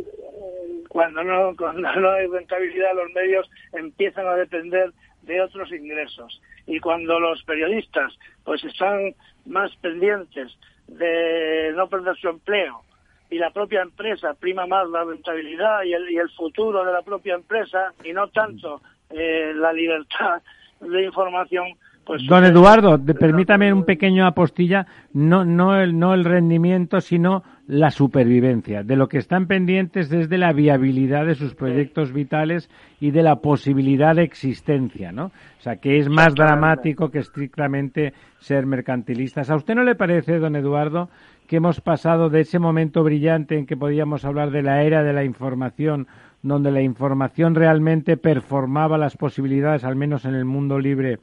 cuando no, *laughs* cuando no hay rentabilidad los medios empiezan a depender de otros ingresos. Y cuando los periodistas pues están más pendientes de no perder su empleo y la propia empresa prima más la rentabilidad y el, y el futuro de la propia empresa y no tanto eh, la libertad de información, pues, Don Eduardo, permítame un pequeño apostilla, no, no, el, no el rendimiento, sino la supervivencia. De lo que están pendientes desde la viabilidad de sus proyectos vitales y de la posibilidad de existencia, ¿no? O sea, que es más dramático que estrictamente ser mercantilistas. ¿A usted no le parece, don Eduardo, que hemos pasado de ese momento brillante en que podíamos hablar de la era de la información, donde la información realmente performaba las posibilidades, al menos en el mundo libre,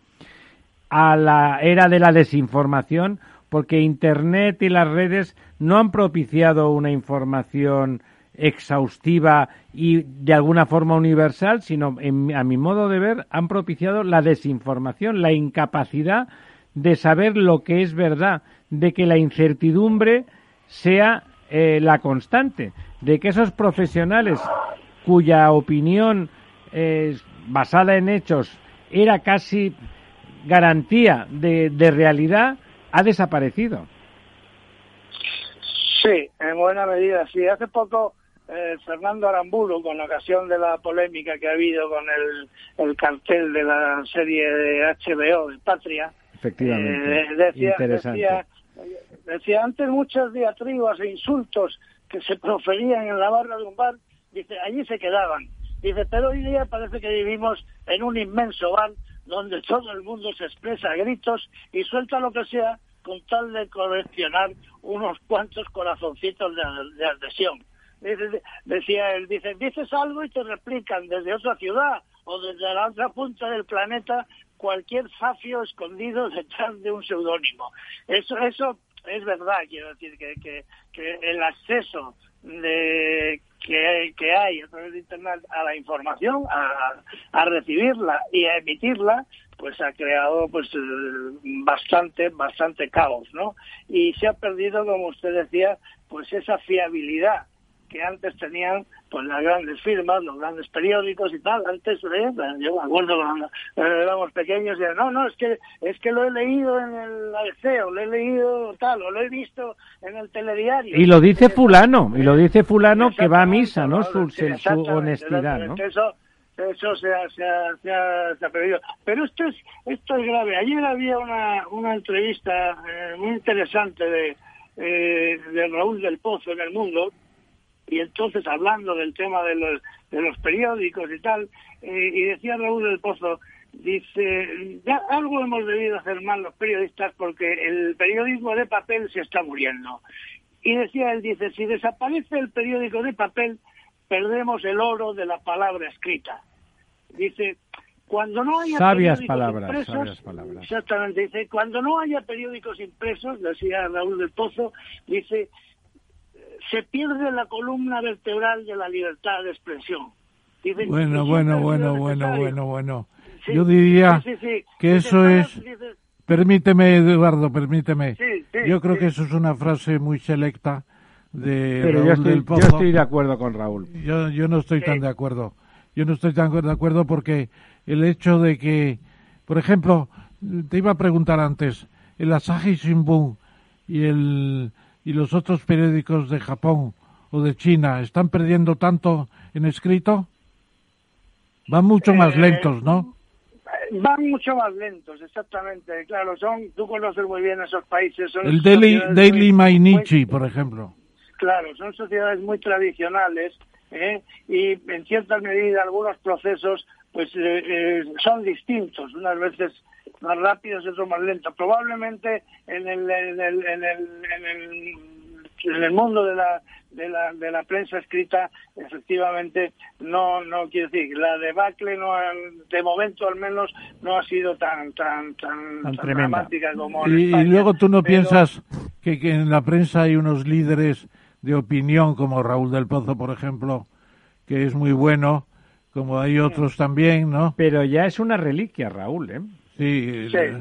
a la era de la desinformación, porque Internet y las redes no han propiciado una información exhaustiva y de alguna forma universal, sino, a mi modo de ver, han propiciado la desinformación, la incapacidad de saber lo que es verdad, de que la incertidumbre sea eh, la constante, de que esos profesionales cuya opinión basada en hechos era casi garantía de, de realidad ha desaparecido. Sí, en buena medida, sí. Hace poco eh, Fernando Aramburu, con ocasión de la polémica que ha habido con el, el cartel de la serie de HBO de Patria, Efectivamente. Eh, decía. Decía, decía, antes muchas diatribas e insultos que se proferían en la barra de un bar, dice, allí se quedaban. Dice, pero hoy día parece que vivimos en un inmenso bar donde todo el mundo se expresa a gritos y suelta lo que sea con tal de coleccionar unos cuantos corazoncitos de, de adhesión. Decía él, dice, dices algo y te replican desde otra ciudad o desde la otra punta del planeta cualquier zafio escondido *laughs* detrás de un seudónimo. Eso, eso es verdad, quiero decir, que, que, que el acceso de que, que hay a través de Internet a la información, a, a recibirla y a emitirla, pues ha creado pues eh, bastante bastante caos no y se ha perdido como usted decía pues esa fiabilidad que antes tenían pues las grandes firmas, los grandes periódicos y tal. Antes, ¿eh? yo me acuerdo cuando éramos pequeños, y no, no, es que es que lo he leído en el ABC, o lo he leído tal, o lo he visto en el telediario. Y lo dice fulano, y lo dice fulano que va a misa, ¿no? Su, su honestidad, ¿no? Eso, eso se ha, se, ha, se, ha, se ha, perdido. Pero esto es, esto es grave. Ayer había una, una entrevista eh, muy interesante de, eh, de Raúl del Pozo en El Mundo, y entonces hablando del tema de los, de los periódicos y tal, eh, y decía Raúl del Pozo, dice, ya algo hemos debido hacer mal los periodistas porque el periodismo de papel se está muriendo. Y decía él, dice, si desaparece el periódico de papel, perdemos el oro de la palabra escrita. Dice, cuando no haya sabias periódicos palabras, impresos, sabias palabras. exactamente, dice, cuando no haya periódicos impresos, decía Raúl del Pozo, dice, se pierde la columna vertebral de la libertad de expresión. Dice, Bueno, bueno, bueno, bueno, bueno, bueno. Sí, Yo diría sí, sí, sí. que eso es... Permíteme, Eduardo, permíteme. Yo creo que eso es una frase muy selecta de Pero Raúl yo estoy, del yo estoy de acuerdo con Raúl. Yo, yo no estoy tan de acuerdo. Yo no estoy tan de acuerdo porque el hecho de que, por ejemplo, te iba a preguntar antes, el Asahi Shimbun y, el, y los otros periódicos de Japón o de China están perdiendo tanto en escrito? Van mucho más Eh, lentos, ¿no? Van mucho más lentos, exactamente. Claro, son, tú conoces muy bien esos países. Son El Daily, Daily Mainichi, muy- por ejemplo. Claro, son sociedades muy tradicionales ¿eh? y en cierta medida algunos procesos pues eh, eh, son distintos, unas veces más rápidos y otros más lentos. Probablemente en el, en el, en el, en el, en el mundo de la, de, la, de la prensa escrita, efectivamente, no, no quiero decir, la debacle no ha- de momento al menos no ha sido tan, tan, tan, Tan dramática como en Y, luego tú no pero- piensas que, que en la prensa hay unos líderes de opinión como Raúl del Pozo, por ejemplo, que es muy bueno, como hay otros también, ¿no? Pero ya es una reliquia, Raúl, ¿eh? Sí, Sí, eh.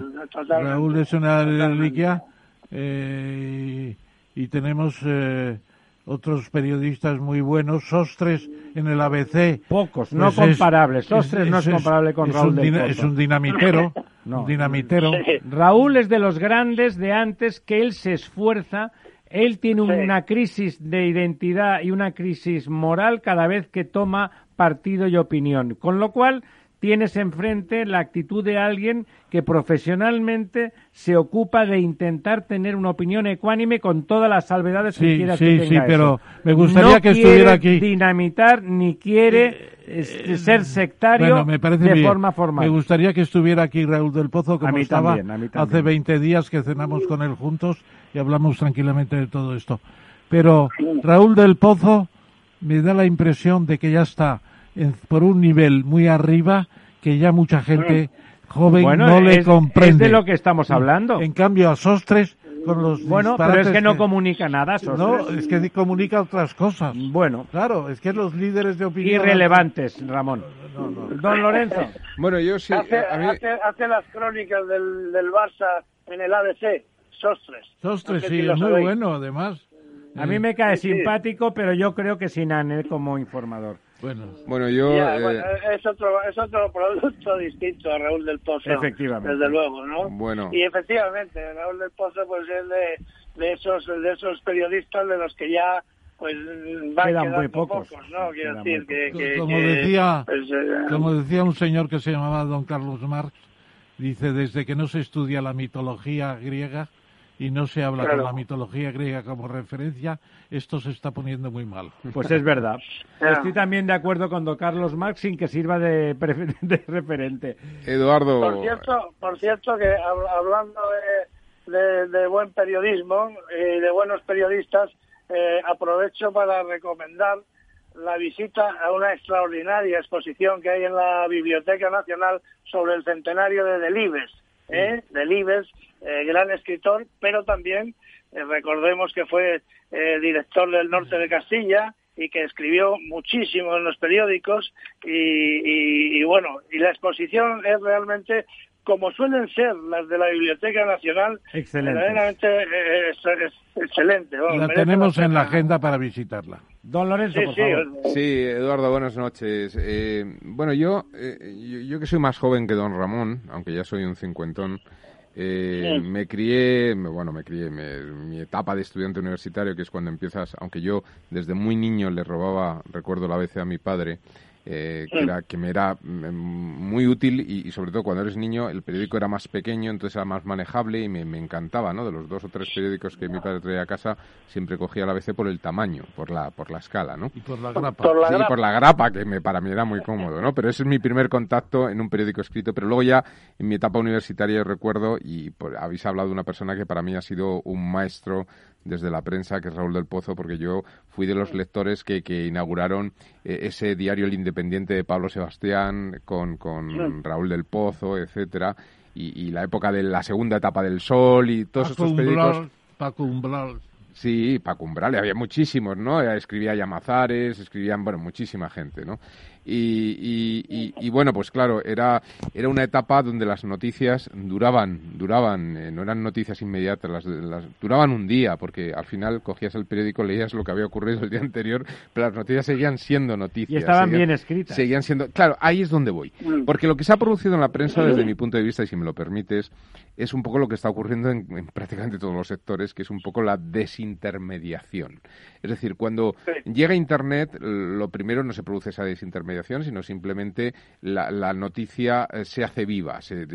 Raúl es una reliquia eh, y, y tenemos eh, otros periodistas muy buenos, Sostres en el ABC. Pocos, no Pues es- comparables. Sostres no es comparable con es Raúl un del Pozo. Es un dinamitero, *laughs* No. un dinamitero. Sí. Raúl es de los grandes de antes que él se esfuerza, él tiene Sí. una crisis de identidad y una crisis moral cada vez que toma partido y opinión, con lo cual tienes enfrente la actitud de alguien que profesionalmente se ocupa de intentar tener una opinión ecuánime con todas las salvedades que Sí, quieras sí, que sí, pero me gustaría No que estuviera aquí. dinamitar ni quiere eh, ser sectario Bueno, me parece de bien. forma formal. Me gustaría que estuviera aquí Raúl del Pozo, como mí estaba también, a mí también. hace 20 días que cenamos con él juntos y hablamos tranquilamente de todo esto. Pero Raúl del Pozo me da la impresión de que ya está en- por un nivel muy arriba, que ya mucha gente joven Bueno, no le comprende. es de lo que estamos hablando. En cambio, a Sostres, con los Bueno, pero es que no comunica nada, No, Sostres. es que comunica otras cosas. Bueno, Claro, es que los líderes de opinión... irrelevantes, Ramón. Don Lorenzo. Bueno, yo sí, hace, a mí... hace, hace las crónicas del, del Barça en el ABC, Sostres. Sostres, No sé sí, si es muy sabéis. bueno, además. A mí me cae Sí. simpático, pero yo creo que sin Ane como informador. Bueno, Bueno, yo... Ya, eh, bueno, es, otro, es otro producto *laughs* distinto a Raúl del Pozo. Efectivamente. Desde luego, ¿no? Bueno. Y efectivamente, Raúl del Pozo pues es de, de esos de esos periodistas de los que ya pues van Quedan quedando muy pocos. ¿no? Quiero decir que, que- como que, decía, pues, eh, como decía un señor que se llamaba don Carlos Marx, dice, desde que no se estudia la mitología griega y no se habla Claro. con la mitología griega como referencia, esto se está poniendo muy mal. Pues es verdad. Estoy también de acuerdo con don Carlos Marx sin que sirva de, *laughs* de referente. Eduardo... Por cierto, por cierto que hab- hablando de, de- de buen periodismo y de buenos periodistas, eh, aprovecho para recomendar la visita a una extraordinaria exposición que hay en la Biblioteca Nacional sobre el centenario de Delibes. ¿Eh? Delibes, eh, gran escritor, pero también eh, recordemos que fue eh, director del norte de Castilla y que escribió muchísimo en los periódicos y, y, bueno, y la exposición es realmente como suelen ser las de la Biblioteca Nacional, verdaderamente es, excelente. la tenemos en la agenda para visitarla. Don Lorenzo, Sí, por sí, favor. Sí, Eduardo, buenas noches. Eh, bueno, yo, eh, yo, yo que soy más joven que don Ramón, aunque ya soy un cincuentón, eh, Sí. me crié, me- bueno, me crié, me- mi etapa de estudiante universitario, que es cuando empiezas, aunque yo desde muy niño le robaba, recuerdo la vez a mi padre, eh, que, Sí. era, que me era mm, muy útil y, y sobre todo cuando eres niño el periódico era más pequeño, entonces era más manejable y me, me encantaba, ¿no? De los dos o tres periódicos que mi padre traía a casa, siempre cogía la ABC por el tamaño, por la, por la escala, ¿no? Y por la grapa. Por la sí, grapa. por la grapa, que me, para mí era muy cómodo, ¿no? Pero ese es mi primer contacto en un periódico escrito. Pero luego ya, en mi etapa universitaria, yo recuerdo, y por- habéis hablado de una persona que para mí ha sido un maestro desde la prensa, que es Raúl del Pozo, porque yo fui de los lectores que, que inauguraron eh, ese diario El Independiente de Pablo Sebastián con, con Raúl del Pozo, etcétera y, y la época de la segunda etapa del Sol y todos Paco estos periódicos Umbral, Paco Umbral. Sí, Paco Umbrales, había muchísimos, ¿no? Escribía Llamazares, escribían, bueno, muchísima gente, ¿no? Y, y, y- y, bueno, pues claro, era, era una etapa donde las noticias duraban, duraban, eh, no eran noticias inmediatas, las, las- duraban un día, porque al final cogías el periódico, leías lo que había ocurrido el día anterior, pero las noticias seguían siendo noticias. Y estaban seguían- bien escritas. Seguían siendo, claro, ahí es donde voy. Porque lo que se ha producido en la prensa, desde mi punto de vista, y si me lo permites, es un poco lo que está ocurriendo en, en prácticamente todos los sectores, que es un poco la desintermediación. Es decir, cuando llega Internet, lo primero no se produce esa desintermediación, sino simplemente la, la noticia eh, se hace viva, se,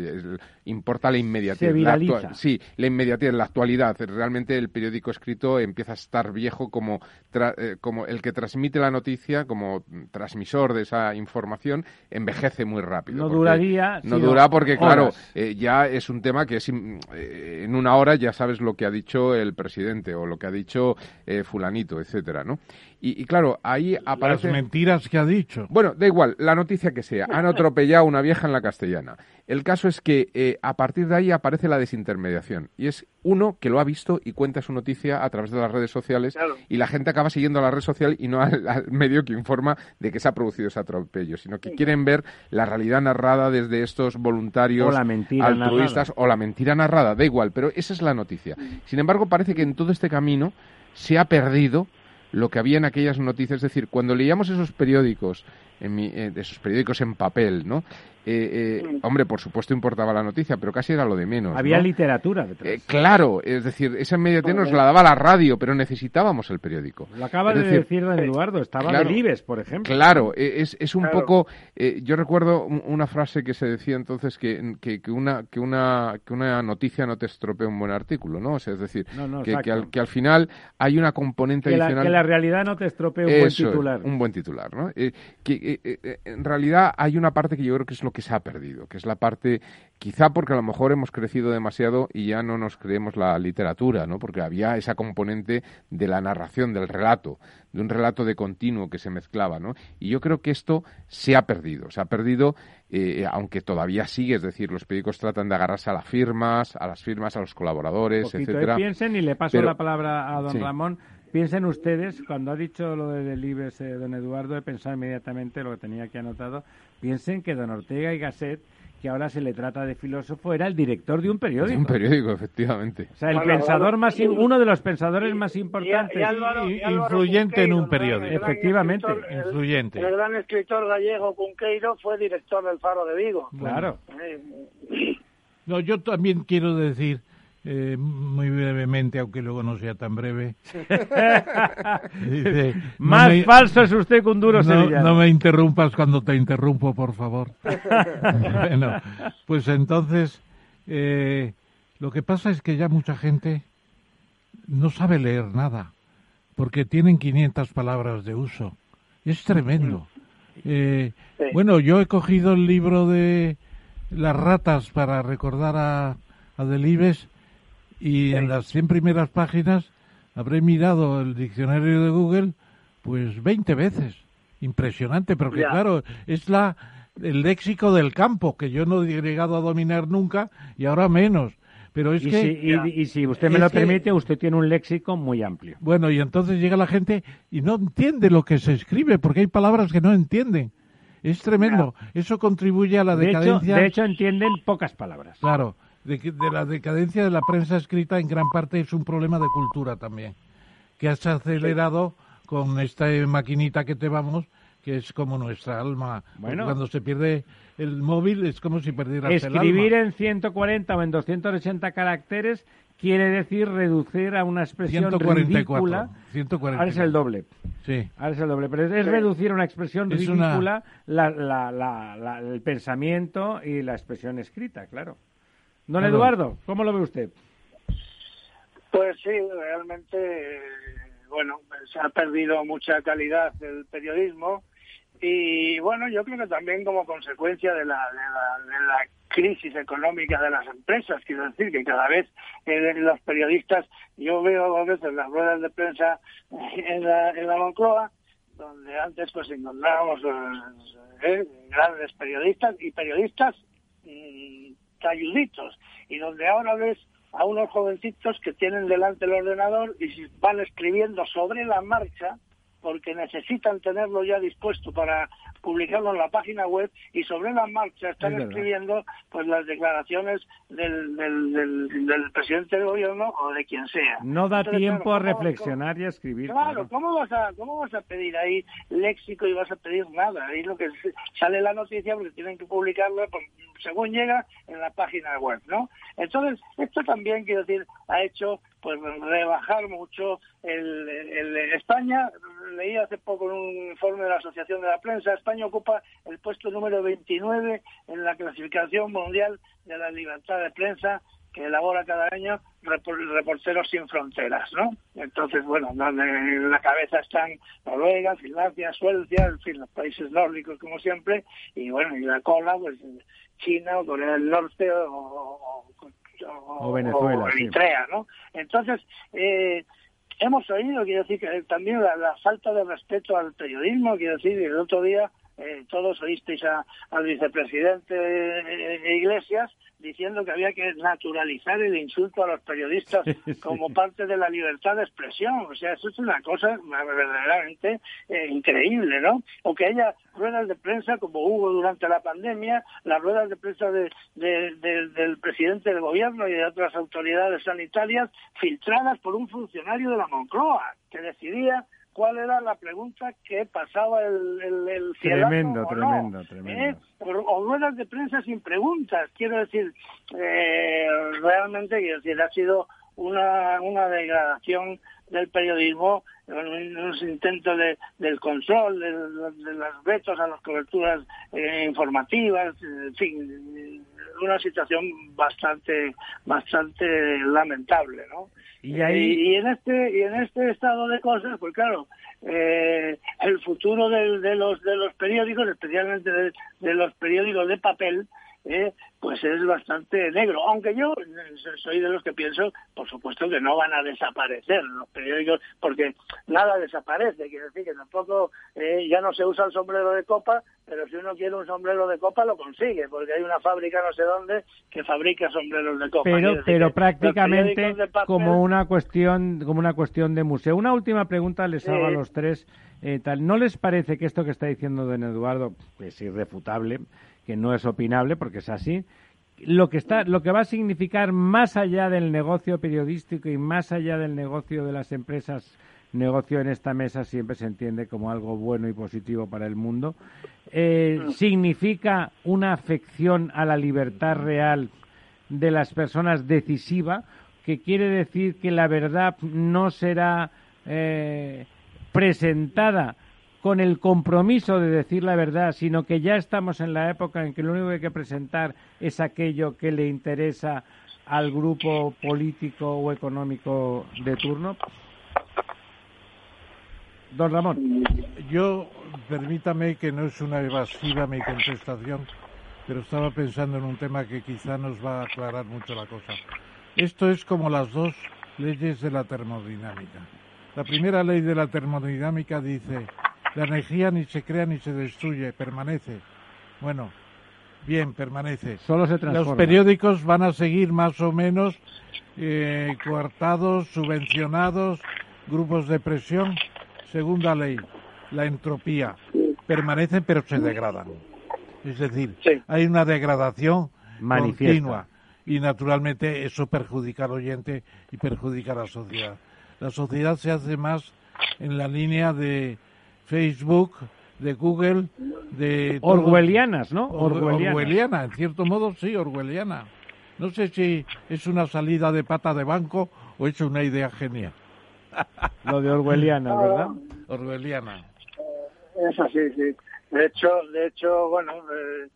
importa la inmediatez. Se la viraliza. actua- sí, la inmediatez, la actualidad. Realmente el periódico escrito empieza a estar viejo como, tra- eh, como el que transmite la noticia, como transmisor de esa información, envejece muy rápido. No duraría, No dura porque, claro, eh, ya es un tema que es eh, en una hora ya sabes lo que ha dicho el presidente o lo que ha dicho eh, fulanito, etcétera, ¿no? Y, y claro, ahí Las aparece... mentiras que ha dicho. Bueno, da igual, la noticia que sea. Han *laughs* atropellado a una vieja en la castellana. El caso es que eh, a partir de ahí aparece la desintermediación. Y es uno que lo ha visto y cuenta su noticia a través de las redes sociales Claro. y la gente acaba siguiendo a la red social y no al, al medio que informa de que se ha producido ese atropello, sino que quieren ver la realidad narrada desde estos voluntarios O la mentira altruistas narrada. o la mentira narrada, da igual, pero esa es la noticia. Sin embargo, parece que en todo este camino se ha perdido lo que había en aquellas noticias. Es decir, cuando leíamos esos periódicos, en mi- eh, esos periódicos en papel, ¿no? Eh, eh, hombre, por supuesto importaba la noticia, pero casi era lo de menos. Había ¿no? literatura detrás. Eh, claro, es decir, esa inmediatez nos la daba la radio, pero necesitábamos el periódico. Lo acaba Es de decir, decir don Eduardo, estaba claro, Delibes, por ejemplo. Claro, e- es, es un Claro. poco. eh, yo recuerdo un- una frase que se decía entonces que, que, que una, que, una, que una noticia no te estropea un buen artículo, ¿no? O sea, es decir, No, no, que, que, al, que al final hay una componente Que la, adicional. que la realidad no te estropee un buen Eso titular. un buen titular, ¿no? Eh, que eh, eh, eh, en realidad hay una parte que yo creo que es lo que se ha perdido, que es la parte, quizá porque a lo mejor hemos crecido demasiado y ya no nos creemos la literatura, ¿no? Porque había esa componente de la narración, del relato, de un relato de continuo que se mezclaba, ¿no? Y yo creo que esto se ha perdido, se ha perdido, eh, aunque todavía sigue, es decir, los periódicos tratan de agarrarse a las firmas, a las firmas, a los colaboradores, etcétera. Piensen, y le paso Pero- la palabra a don Sí. Ramón, piensen ustedes, cuando ha dicho lo de Delibes, eh, don Eduardo, he pensado inmediatamente lo que tenía aquí anotado, piensen que don Ortega y Gasset, que ahora se le trata de filósofo, era el director de un periódico. Un periódico, efectivamente. O sea, el Bueno, pensador más, uno de los pensadores más importantes. y Álvaro- y Álvaro influyente en un periódico. Efectivamente, el- influyente. El, gran escritor gallego Cunqueiro fue director del Faro de Vigo. Claro. Eh, No, yo también quiero decir, eh, muy brevemente, aunque luego no sea tan breve. *laughs* Dice, no Más me- falso es usted que un duro no, sevillano. no me interrumpas cuando te interrumpo, por favor. *laughs* bueno, pues entonces, eh, lo que pasa es que ya mucha gente no sabe leer nada, porque tienen 500 palabras de uso. Es tremendo. Eh, Sí. Bueno, yo he cogido el libro de las ratas para recordar a, a Delibes y en las 100 primeras páginas habré mirado el diccionario de Google pues 20 veces. Impresionante, porque Ya. claro, es la el léxico del campo que yo no he llegado a dominar nunca y ahora menos. Pero es y, que... si, y, si usted me lo permite, usted tiene un léxico muy amplio. Bueno, y entonces llega la gente y no entiende lo que se escribe, porque hay palabras que no entienden. Es tremendo. Eso contribuye a la decadencia. De hecho, entienden pocas palabras. Claro, de, de la decadencia de la prensa escrita en gran parte es un problema de cultura también, que has acelerado con esta maquinita que te vamos que es como nuestra alma. Bueno, cuando se pierde el móvil es como si perdieras el alma. Escribir en 140 o en 280 caracteres quiere decir reducir a una expresión 144, ridícula. 144. Ahora es el doble. Sí. Ahora es el doble. Pero es, reducir a una expresión ridícula la, la, la, el pensamiento y la expresión escrita, claro. Don Eduardo, ¿cómo lo ve usted? Pues sí, realmente, bueno, se ha perdido mucha calidad del periodismo y bueno, yo creo que también como consecuencia de la, de la, crisis económica de las empresas, quiero decir que cada vez eh, los periodistas, yo veo a veces las ruedas de prensa en la, en la Moncloa, donde antes pues encontrábamos eh, grandes periodistas y periodistas mm, talluditos, y donde ahora ves a unos jovencitos que tienen delante el ordenador y van escribiendo sobre la marcha porque necesitan tenerlo ya dispuesto para publicarlo en la página web y sobre la marcha están escribiendo pues las declaraciones del, del, presidente del gobierno o de quien sea. No da tiempo a reflexionar y a escribir. Claro, ¿cómo vas a cómo vas a pedir ahí léxico y vas a pedir nada? Ahí lo que sale la noticia porque tienen que publicarlo pues, según llega en la página web, ¿no? Entonces, esto también quiero decir ha hecho pues rebajar mucho el, España leí hace poco un informe de la Asociación de la Prensa España ocupa el puesto número 29 en la clasificación mundial de la libertad de prensa que elabora cada año Reporteros Sin Fronteras, ¿no? Entonces, bueno, en la cabeza están Noruega, Finlandia, Suecia, en fin, los países nórdicos como siempre, y bueno, y la cola, pues China o Corea del Norte o, Venezuela, o Eritrea, ¿no? Entonces, eh, hemos oído, quiero decir, que también la, falta de respeto al periodismo, quiero decir, el otro día eh, todos oísteis al vicepresidente eh, Iglesias diciendo que había que naturalizar el insulto a los periodistas *laughs* como parte de la libertad de expresión. O sea, eso es una cosa verdaderamente eh, increíble, ¿no? O que haya ruedas de prensa como hubo durante la pandemia, las ruedas de prensa de, del presidente del gobierno y de otras autoridades sanitarias filtradas por un funcionario de la Moncloa que decidía cuál era la pregunta que pasaba el, el, el Tremendo, tremendo, tremendo. ¿Eh? O, ruedas de prensa sin preguntas. Quiero decir, eh, realmente, quiero decir, ha sido una, una degradación del periodismo, unos intentos de, del control, de, de, los vetos a las coberturas eh, informativas, en fin, una situación bastante bastante lamentable, ¿no? Y, ahí... y, en este y en este estado de cosas, pues claro, eh, el futuro de, de, los de los periódicos, especialmente de, de los periódicos de papel, eh, pues es bastante negro. Aunque yo soy de los que pienso, por supuesto, que no van a desaparecer los periódicos, porque nada desaparece. Quiere decir que tampoco eh, ya no se usa el sombrero de copa, pero si uno quiere un sombrero de copa lo consigue, porque hay una fábrica no sé dónde que fabrica sombreros de copa. Pero, pero prácticamente como una cuestión, como una cuestión de museo. Una última pregunta les hago a los tres. Eh, tal. ¿No les parece que esto que está diciendo don Eduardo es irrefutable? Que no es opinable porque es así, lo que está lo que va a significar más allá del negocio periodístico y más allá del negocio de las empresas negocio en esta mesa siempre se entiende como algo bueno y positivo para el mundo eh, significa una afección a la libertad real de las personas decisiva que quiere decir que la verdad no será eh, presentada con el compromiso de decir la verdad, sino que ya estamos en la época en que lo único que hay que presentar es aquello que le interesa al grupo político o económico de turno? Don Ramón. Yo, permítame que no es una evasiva mi contestación, pero estaba pensando en un tema que quizá nos va a aclarar mucho la cosa. Esto es como las dos leyes de la termodinámica. La primera ley de la termodinámica dice la energía ni se crea ni se destruye, permanece. Bueno, Bien, permanece. Solo se transforma. Los periódicos van a seguir más o menos eh, coartados, subvencionados, grupos de presión. Segunda ley, la entropía. Permanecen pero se degradan. Es decir, Sí. hay una degradación Manifiesta. continua y naturalmente eso perjudica al oyente y perjudica a la sociedad. La sociedad se hace más en la línea de Facebook, de Google, de... todo- Orwellianas, ¿no? Or- Orwellianas. Orwelliana, en cierto modo sí, orwelliana. No sé si es una salida de pata de banco o es una idea genial. Lo de Orwellianas, ¿verdad? Orwelliana. Es así, sí. De hecho, de hecho, bueno, eh,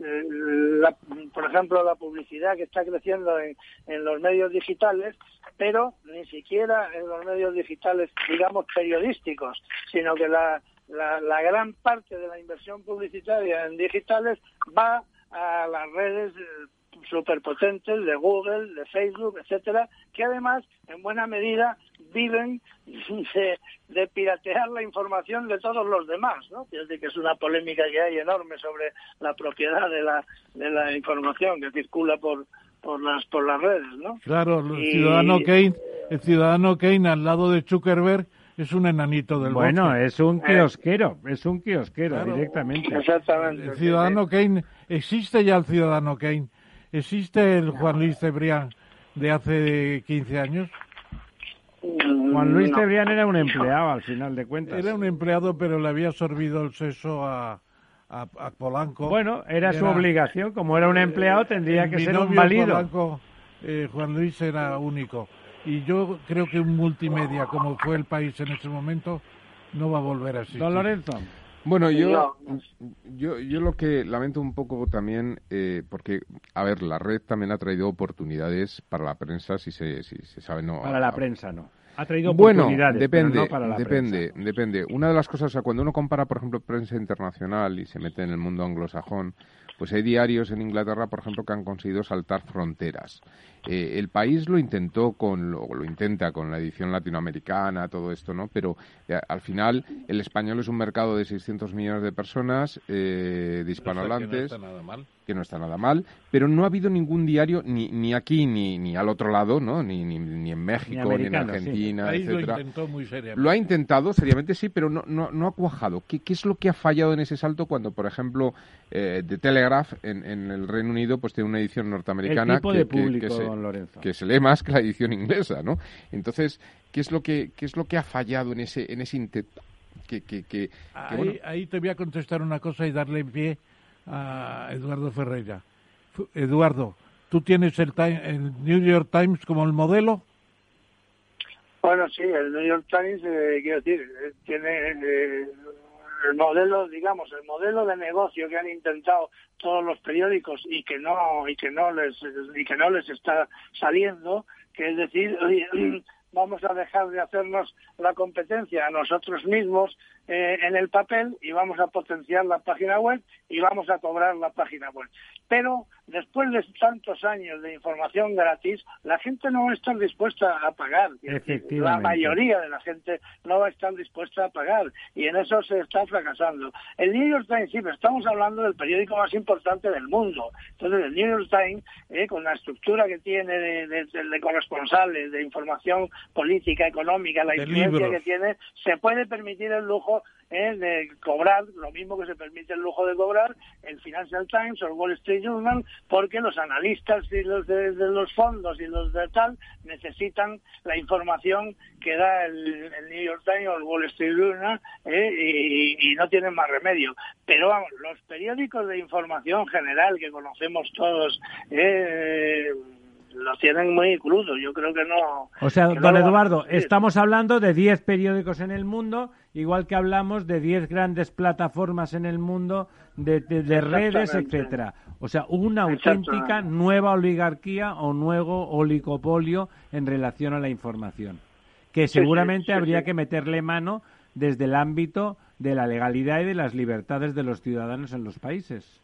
eh, la- por ejemplo, la publicidad que está creciendo en, en los medios digitales, pero ni siquiera en los medios digitales, digamos, periodísticos, sino que la, la, la gran parte de la inversión publicitaria en digitales va a las redes eh, superpotentes de Google, de Facebook, etcétera, que además, en buena medida, viven *laughs* de, de piratear la información de todos los demás, ¿no? Es decir, que es una polémica que hay enorme sobre la propiedad de la, de la información que circula por, por las por las redes, ¿no? Claro, el Y- ciudadano Kane, el ciudadano Kane al lado de Zuckerberg es un enanito del Bueno, bosque. es un kiosquero, es un kiosquero Claro. directamente. Exactamente. El ciudadano Kane, existe ya el ciudadano Kane, existe el Juan Luis Cebrián de hace 15 años. Mm, Juan Luis no. Cebrián era un empleado al final de cuentas. Era un empleado, pero le había absorbido el seso a, a, a Polanco. Bueno, era su obligación, como era un empleado tendría que ser un válido. Polanco, eh, Juan Luis era único. Y yo creo que un multimedia como fue el país en ese momento no va a volver a existir. Don Lorenzo. Bueno, yo, No. yo, yo lo que lamento un poco también, eh, porque, a ver, la red también ha traído oportunidades para la prensa, si se, si se sabe, no. Para a- la prensa no. Ha traído Bueno, oportunidades, depende, pero no para la depende, prensa. depende. Una de las cosas, o sea, cuando uno compara, por ejemplo, prensa internacional y se mete en el mundo anglosajón, pues hay diarios en Inglaterra, por ejemplo, que han conseguido saltar fronteras. Eh, el país lo intentó con, lo, lo intenta con la edición latinoamericana, todo esto, ¿no? Pero eh, al final el español es un mercado de 600 millones de personas, eh, de hispanohablantes No está nada mal. que no está nada mal, pero no ha habido ningún diario, ni, ni aquí ni, ni al otro lado, ¿no? Ni, ni, ni en México, ni, en sí. Argentina, país lo etcétera. intentó muy seriamente. Lo ha intentado, seriamente sí, pero no, no, no ha cuajado. ¿Qué, qué es lo que ha fallado en ese salto cuando, por ejemplo, eh, The Telegraph en, en el Reino Unido pues tiene una edición norteamericana El tipo que, de que- que se, don Lorenzo. que se lee más que la edición inglesa, ¿no? Entonces, ¿qué es lo que, qué es lo que ha fallado en ese, en ese intento? Que, que, que, que, Ahí, bueno, ahí te voy a contestar una cosa y darle pie a Eduardo Ferreira. Eduardo, ¿tú tienes el, Time- el New York Times como el modelo? Bueno, sí, el New York Times, eh, quiero decir, eh, tiene eh, el modelo, digamos, el modelo de negocio que han intentado todos los periódicos y que no y que no les y que no les está saliendo, que es decir, *clears throat* vamos a dejar de hacernos la competencia a nosotros mismos eh, en el papel y vamos a potenciar la página web y vamos a cobrar la página web. Pero después de tantos años de información gratis, la gente no va a estar dispuesta a pagar. La mayoría de la gente no va a estar dispuesta a pagar y en eso se está fracasando. El New York Times, sí, pero estamos hablando del periódico más importante del mundo. Entonces, el New York Times, eh, con la estructura que tiene de, de- de corresponsales, de información política, económica, la influencia que tiene, se puede permitir el lujo eh, de cobrar lo mismo que se permite el lujo de cobrar el Financial Times o el Wall Street Journal, porque los analistas y los de, de los fondos y los de tal necesitan la información que da el, el New York Times o el Wall Street Journal eh, y, y no tienen más remedio. Pero vamos, los periódicos de información general que conocemos todos eh, lo tienen muy crudo. Yo creo que no. O sea, no don Eduardo, estamos hablando de 10 periódicos en el mundo, igual que hablamos de 10 grandes plataformas en el mundo, de, de- de redes, etcétera. O sea, una auténtica nueva oligarquía o nuevo oligopolio en relación a la información, que sí, seguramente sí, habría sí. que meterle mano desde el ámbito de la legalidad y de las libertades de los ciudadanos en los países.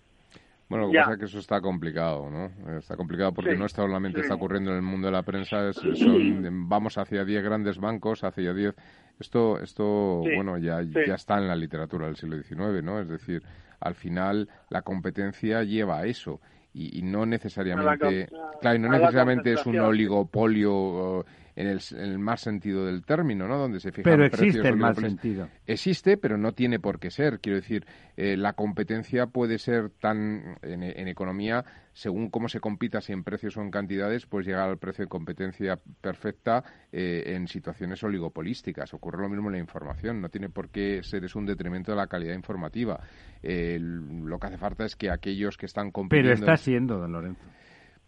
Bueno, lo que pasa es que eso está complicado, ¿no? Está complicado porque Sí, no solamente sí. está ocurriendo en el mundo de la prensa, es- son, vamos hacia 10 grandes bancos, hacia 10... Esto, esto Sí, bueno, ya, sí. ya está en la literatura del siglo XIX, ¿no? Es decir, al final la competencia lleva a eso y, no necesariamente, claro, no necesariamente es un oligopolio en el, más sentido del término, ¿no? Donde se fijan Pero existe el más sentido. Existe, pero no tiene por qué ser. Quiero decir, eh, la competencia puede ser tan en, economía según cómo se compita, si en precios o en cantidades, pues llegar al precio de competencia perfecta eh, en situaciones oligopolísticas. Ocurre lo mismo en la información. No tiene por qué ser es un detrimento de la calidad informativa. lo que hace falta es que aquellos que están compitiendo... Pero está siendo, don Lorenzo.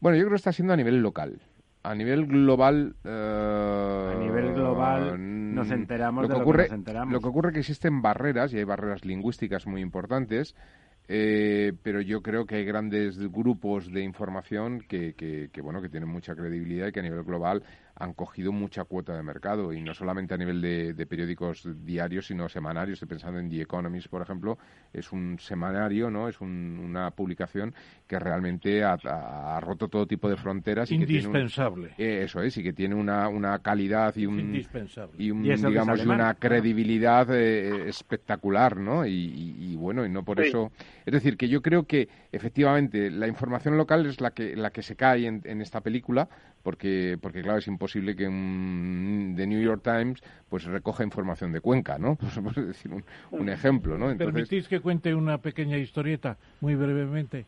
Bueno, yo creo que está siendo a nivel local a nivel global. a nivel global nos enteramos lo que de ocurre, lo que nos enteramos. Lo que ocurre es que existen barreras, y hay barreras lingüísticas muy importantes, eh, pero yo creo que hay grandes grupos de información que, que, que, bueno, que tienen mucha credibilidad y que a nivel global han cogido mucha cuota de mercado y no solamente a nivel de, periódicos diarios sino semanarios. Estoy pensando en The Economist, por ejemplo, es un semanario, no, es una publicación que realmente ha, roto todo tipo de fronteras. Indispensable. Y que tiene eh, eso es y que tiene una, una calidad y un y, un, digamos una credibilidad eh, espectacular, ¿no? Y, bueno y no por eso. Es decir que yo creo que efectivamente la información local es la que la que se cae en, en esta película porque, porque claro, es imposible que un, The New York Times pues recoja información de Cuenca, ¿no? *laughs* Pues, decir un, ejemplo, ¿no? Entonces... ¿Permitís que cuente una pequeña historieta, muy brevemente?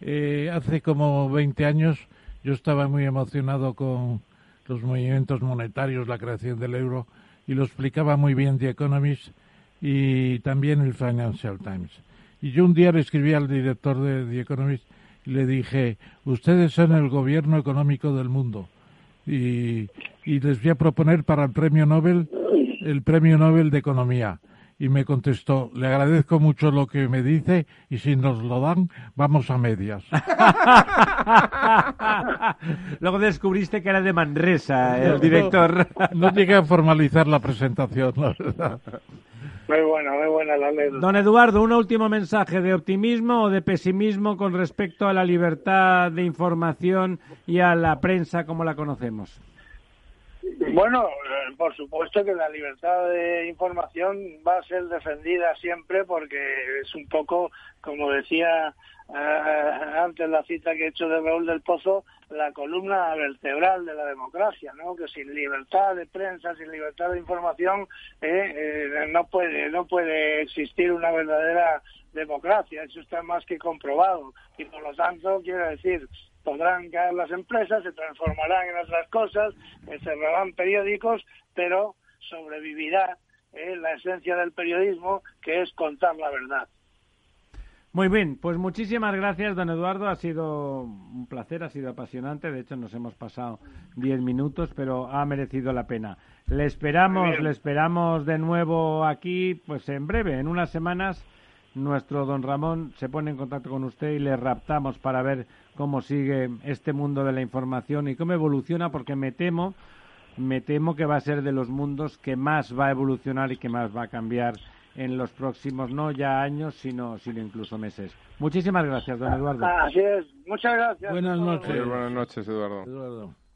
Eh, hace como 20 años yo estaba muy emocionado con los movimientos monetarios, la creación del euro, y lo explicaba muy bien The Economist y también el Financial Times. Y yo un día le escribí al director de The Economist le dije, ustedes son el gobierno económico del mundo y, les voy a proponer para el premio Nobel el premio Nobel de Economía. Y me contestó, le agradezco mucho lo que me dice y si nos lo dan, vamos a medias. *laughs* Luego descubriste que era de Manresa el director. No, no llegué a formalizar la presentación, la verdad. Muy buena, muy buena la ley. Don Eduardo, un último mensaje de optimismo o de pesimismo con respecto a la libertad de información y a la prensa como la conocemos. Bueno, eh, por supuesto que la libertad de información va a ser defendida siempre porque es un poco, como decía eh, antes la cita que he hecho de Raúl del Pozo, la columna vertebral de la democracia, ¿no? Que sin libertad de prensa, sin libertad de información, eh, eh, no puede no puede existir una verdadera democracia. Eso está más que comprobado y por lo tanto quiero decir podrán caer las empresas, se transformarán en otras cosas, cerrarán periódicos, pero sobrevivirá la esencia del periodismo, que es contar la verdad. Muy bien, pues muchísimas gracias, don Eduardo. Ha sido un placer, ha sido apasionante. De hecho, nos hemos pasado diez minutos, pero ha merecido la pena. Le esperamos, le esperamos de nuevo aquí, pues en breve, en unas semanas. Nuestro don Ramón se pone en contacto con usted y le raptamos para ver cómo sigue este mundo de la información y cómo evoluciona, porque me temo, me temo que va a ser de los mundos que más va a evolucionar y que más va a cambiar en los próximos, no ya años, sino, sino incluso meses. Muchísimas gracias, don Eduardo. Así es, muchas gracias. Buenas noches. buenas noches, Eduardo.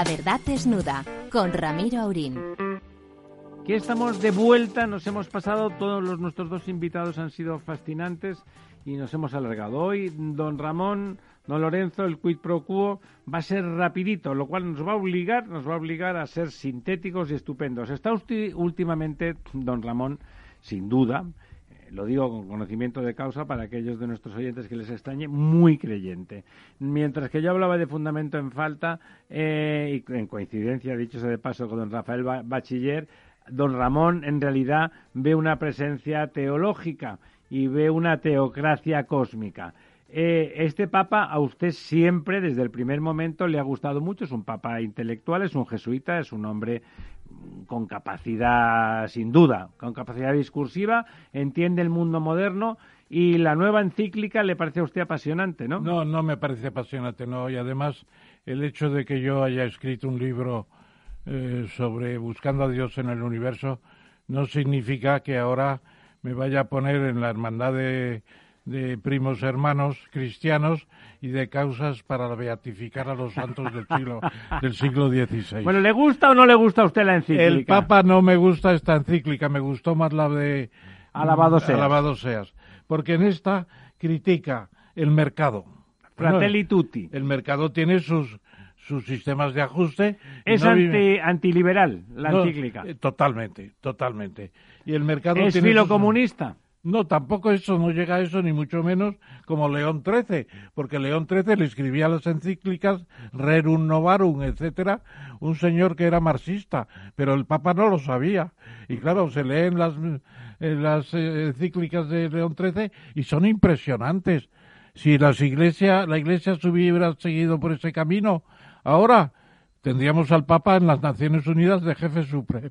La verdad desnuda con Ramiro Aurín. Aquí estamos de vuelta, nos hemos pasado, todos los, nuestros dos invitados han sido fascinantes y nos hemos alargado. Hoy, don Ramón, don Lorenzo, el quid pro quo va a ser rapidito, lo cual nos va a obligar, nos va a obligar a ser sintéticos y estupendos. Está usted últimamente, don Ramón, sin duda, lo digo con conocimiento de causa para aquellos de nuestros oyentes que les extrañe, muy creyente. Mientras que yo hablaba de fundamento en falta, eh, y en coincidencia, dicho sea de paso, con don Rafael Bachiller, don Ramón en realidad ve una presencia teológica y ve una teocracia cósmica. Eh, este papa a usted siempre, desde el primer momento, le ha gustado mucho. Es un papa intelectual, es un jesuita, es un hombre con capacidad, sin duda, con capacidad discursiva, entiende el mundo moderno y la nueva encíclica le parece a usted apasionante, ¿no? No, no me parece apasionante, no. Y además, el hecho de que yo haya escrito un libro eh, sobre buscando a Dios en el universo no significa que ahora me vaya a poner en la hermandad de, primos hermanos cristianos y de causas para beatificar a los santos del siglo *laughs* del siglo XVI. Bueno, ¿le gusta o no le gusta a usted la encíclica? El Papa no me gusta esta encíclica, me gustó más la de Alabado seas. Alabado seas, porque en esta critica el mercado. Fratelli tutti. El mercado tiene sus sus sistemas de ajuste. Es anti, antiliberal la encíclica. Eh, totalmente, totalmente. Y el mercado ¿Es filocomunista? No, tampoco eso, no llega a eso, ni mucho menos como León XIII, porque León XIII le escribía las encíclicas Rerum Novarum, etcétera, un señor que era marxista, pero el Papa no lo sabía. Y claro, se leen las, eh, las eh, encíclicas de León XIII y son impresionantes. Si las iglesia, la iglesia hubiera seguido por ese camino, Ahora tendríamos al Papa en las Naciones Unidas de jefe supremo.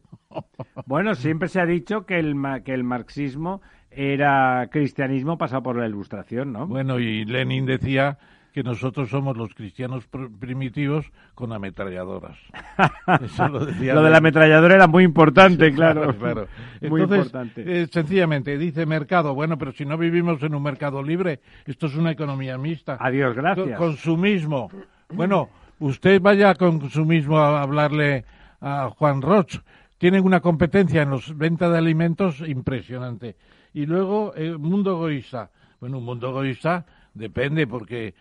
Bueno, siempre se ha dicho que el, que el marxismo era cristianismo pasado por la ilustración, ¿no? Bueno, y Lenin decía que nosotros somos los cristianos primitivos con ametralladoras. *laughs* lo, de la ametralladora era muy importante, claro. *laughs* claro, muy importante. Eh, sencillamente, dice mercado. Bueno, pero si no vivimos en un mercado libre, esto es una economía mixta. Adiós, gracias. consumismo. Bueno, Usted vaya con su mismo a hablarle a Juan Roch. Tienen una competencia en los venta de alimentos impresionante. Y luego el mundo egoísta. Bueno, un mundo egoísta depende porque...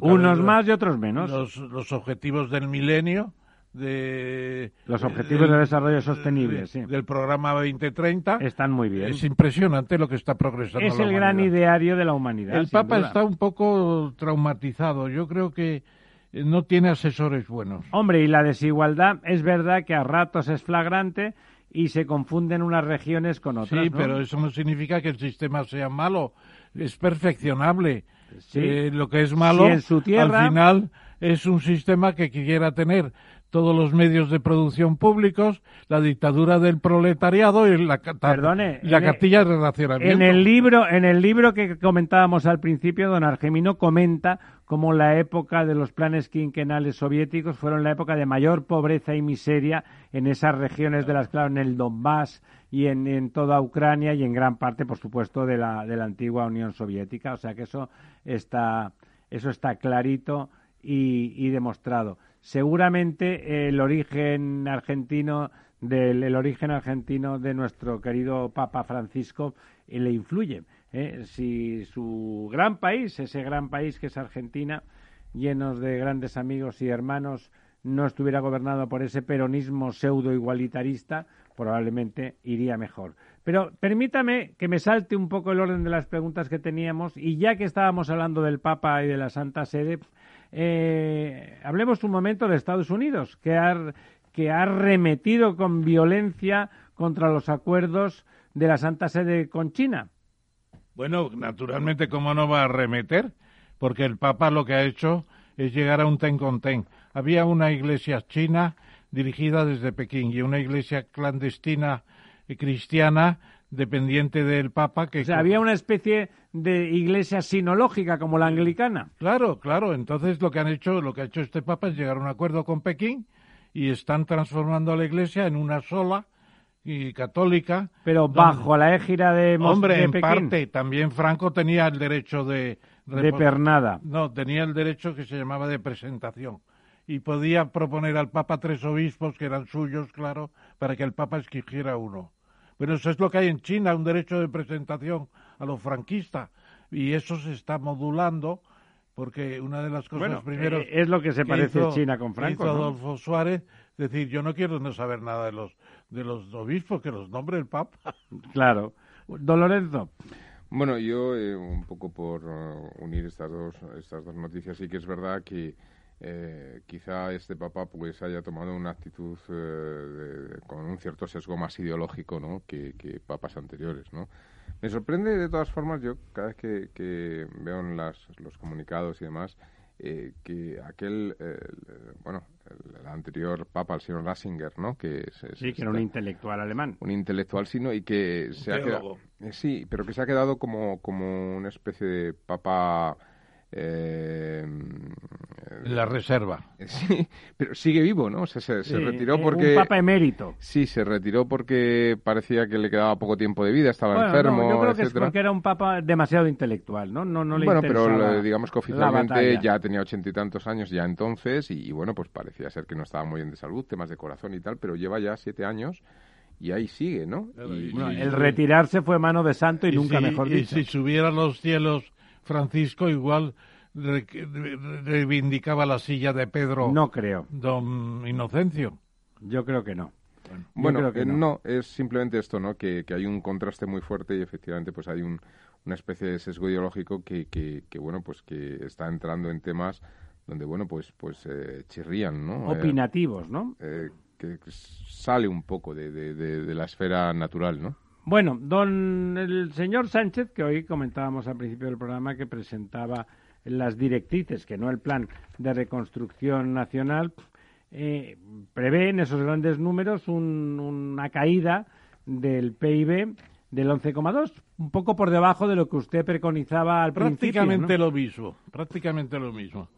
Unos más y otros menos. Los, objetivos del milenio, de los objetivos de desarrollo sostenible sí. del programa 2030 están muy bien. Es impresionante lo que está progresando. Es el gran ideario de la humanidad. El Papa está un poco traumatizado. Yo creo que eh, no tiene asesores buenos. Hombre, y la desigualdad es verdad que a ratos es flagrante y se confunden unas regiones con otras. Sí, pero eso no significa que el sistema sea malo. Es perfeccionable. Eh, lo que es malo, en su tierra... al final, es un sistema que quiera tener todos los medios de producción públicos, la dictadura del proletariado y la, Perdone, la cartilla de relacionamiento. En el libro, en el libro que comentábamos al principio, don Argemino comenta cómo la época de los planes quinquenales soviéticos fueron la época de mayor pobreza y miseria en esas regiones de las claro, en el Donbass y en, toda Ucrania y en gran parte, por supuesto, de la, de la antigua Unión Soviética. O sea que eso está, eso está clarito y demostrado seguramente el origen argentino del el origen argentino de nuestro querido Papa Francisco eh, le influye. ¿eh? Si su gran país, ese gran país que es Argentina, llenos de grandes amigos y hermanos, no estuviera gobernado por ese peronismo pseudo igualitarista, probablemente iría mejor. Pero permítame que me salte un poco el orden de las preguntas que teníamos y ya que estábamos hablando del Papa y de la Santa Sede, eh, hablemos un momento de Estados Unidos, que ha, que ha remetido con violencia contra los acuerdos de la Santa Sede con China. Bueno, naturalmente, ¿cómo no va a remeter? Porque el Papa lo que ha hecho es llegar a un ten con ten. Había una iglesia china dirigida desde Pekín y una iglesia clandestina cristiana dependiente del Papa que... O sea, había una especie de iglesia sinológica como la anglicana. Claro, claro. Entonces lo que han hecho, lo que ha hecho este Papa es llegar a un acuerdo con Pekín y están transformando a la iglesia en una sola y católica. Pero bajo la égida de Hombre, en parte, también Franco tenía el derecho de... De pernada. No, tenía el derecho que se llamaba de presentación. y podía proponer al Papa tres obispos que eran suyos, claro, para que el Papa escogiera uno. Bueno, eso es lo que hay en China, un derecho de presentación a los franquistas, y eso se está modulando porque una de las cosas bueno, primero eh, es lo que se parece China con Franco, hizo ¿no? Adolfo Suárez, decir, yo no quiero no saber nada de los de los obispos que los nombre el Papa. *laughs* Claro. Don Lorenzo. Bueno, yo eh, un poco por uh, unir estas dos estas dos noticias, sí que es verdad que eh, quizá este Papa pues haya tomado una actitud eh, de, con un cierto sesgo más ideológico, ¿no? Que, que papas anteriores, ¿no? Me sorprende de todas formas, yo cada vez que, que veo en las, los comunicados y demás, eh, que aquel, eh, el, bueno, el, el, anterior papa, el señor Ratzinger, ¿no? Que es, es, sí, que era un intelectual alemán. Un intelectual, sino y que se ha quedado, eh, sí, pero que se ha quedado como, como una especie de papa eh, la reserva. *laughs* Sí, pero sigue vivo, ¿no? O sea, se, sí, se, retiró porque... Un papa emérito. Sí, se retiró porque parecía que le quedaba poco tiempo de vida, estaba bueno, enfermo, no, yo creo etcétera. que es porque era un papa demasiado intelectual, ¿no? No, no le Bueno, pero digamos que oficialmente ya tenía ochenta y tantos años ya entonces y, y, bueno, pues parecía ser que no estaba muy bien de salud, temas de corazón y tal, pero lleva ya siete años y ahí sigue, ¿no? Y, Bueno, y- el retirarse fue mano de santo y, nunca si, mejor y dicho. si subiera a los cielos Francisco, igual re- re- reivindicaba la silla de Pedro No creo. don Inocencio. Yo creo que no. Bueno, que eh, no. no. es simplemente esto, ¿no? Que, que hay un contraste muy fuerte y efectivamente pues hay un, una especie de sesgo ideológico que, que, que, bueno, pues que está entrando en temas donde, bueno, pues pues eh, chirrían, ¿no? Eh, Opinativos, ¿no? eh, que que sale un poco de, de- de- de la esfera natural, ¿no? Bueno, don el señor Sánchez, que hoy comentábamos al principio del programa que presentaba las directrices, que no el plan de reconstrucción nacional, eh, prevé en esos grandes números un- una caída del PIB del 11,2, un poco por debajo de lo que usted preconizaba al Prácticamente principio. ¿no? lo mismo, prácticamente lo mismo.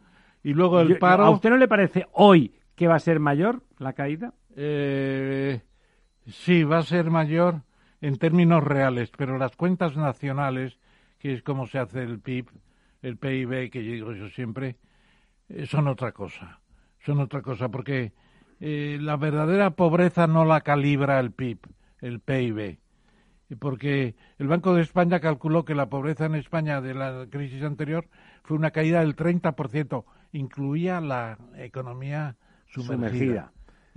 Y luego el Yo- paro... ¿A usted no le parece hoy que va a ser mayor la caída? Eh, sí, va a ser mayor en términos reales, pero las cuentas nacionales, que es como se hace el PIB, el PIB, que yo digo yo siempre, eh, son otra cosa. Son otra cosa, porque eh, la verdadera pobreza no la calibra el PIB, el PIB. Porque el Banco de España calculó que la pobreza en España de la crisis anterior fue una caída del 30%, incluía la economía sumergida. Sumergida.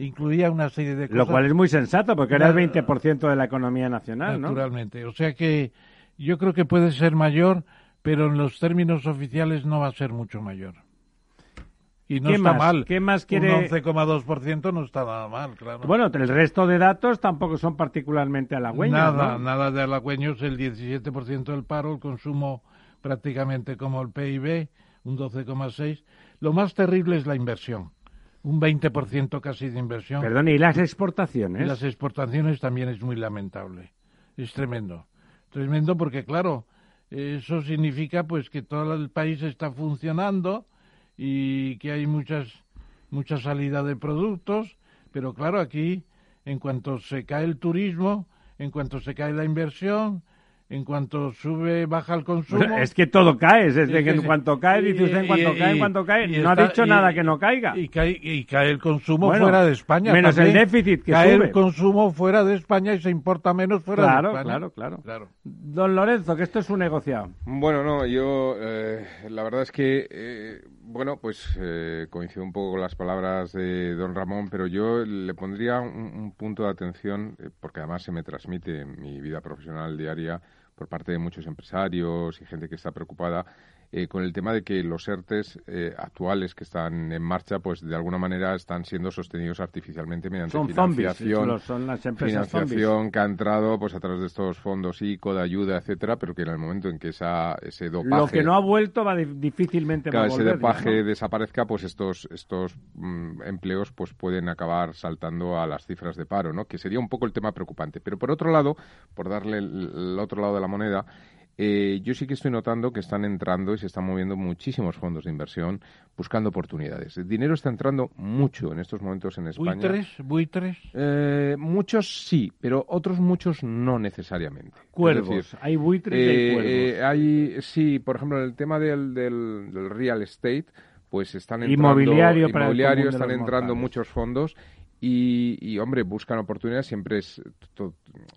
Incluía una serie de cosas. Lo cual es muy sensato, porque era el Na- 20% de la economía nacional, ¿no? Naturalmente. O sea que yo creo que puede ser mayor, pero en los términos oficiales no va a ser mucho mayor. Y no ¿Qué está más? mal. ¿Qué más quiere- Un 11,2% no está nada mal, claro. Bueno, el resto de datos tampoco son particularmente halagüeños, nada, ¿no? nada de halagüeños, el 17% del paro, el consumo prácticamente como el PIB, un 12,6%. Lo más terrible es la inversión, un 20% casi de inversión. Perdón, ¿y las exportaciones? las exportaciones también es muy lamentable. Es tremendo. Tremendo porque, claro, eso significa pues que todo el país está funcionando y que hay muchas mucha salida de productos, pero claro, aquí en cuanto se cae el turismo, en cuanto se cae la inversión, en cuanto sube, baja el consumo. Bueno, es que todo cae, es Sí, que en cuanto cae, dice usted en cuanto y- cae, en cuanto cae. No ha dicho y- nada que no caiga. Y cae, y cae el consumo Bueno, fuera de España. menos el déficit que cae sube. el consumo fuera de España y se importa menos fuera Claro, de España. claro, claro. Don Lorenzo, que esto es un negociado. Bueno, no, yo eh, la verdad es que, eh, bueno, pues eh, coincido un poco con las palabras de don Ramón, pero yo le pondría un, un punto de atención, eh, porque además se me transmite en mi vida profesional diaria por parte de muchos empresarios y gente que está preocupada eh, con el tema de que los ERTES eh, actuales que están en marcha, pues de alguna manera están siendo sostenidos artificialmente mediante Son financiación, los- son las empresas financiación que ha entrado pues a través de estos fondos ICO de ayuda, etcétera, pero que en el momento en que esa, ese dopaje Lo que no ha vuelto va di- difícilmente va a ese volver. dopaje digamos, ¿no? desaparezca, pues estos estos mm, empleos pues pueden acabar saltando a las cifras de paro, ¿no? Que sería un poco el tema preocupante. Pero por otro lado, por darle el, el otro lado de la moneda, eh, yo sí que estoy notando que están entrando y se están moviendo muchísimos fondos de inversión buscando oportunidades. El dinero está entrando mucho en estos momentos en España. ¿Buitres? ¿Buitres? Eh, muchos sí, pero otros muchos no necesariamente. Es Cuervos. decir, hay buitres y hay eh, cuervos. hay- sí, por ejemplo, en el tema del, del, del real estate, pues están entrando Inmobiliario inmobiliario, están entrando mortales. muchos fondos y, y, hombre, buscan oportunidades. Siempre es.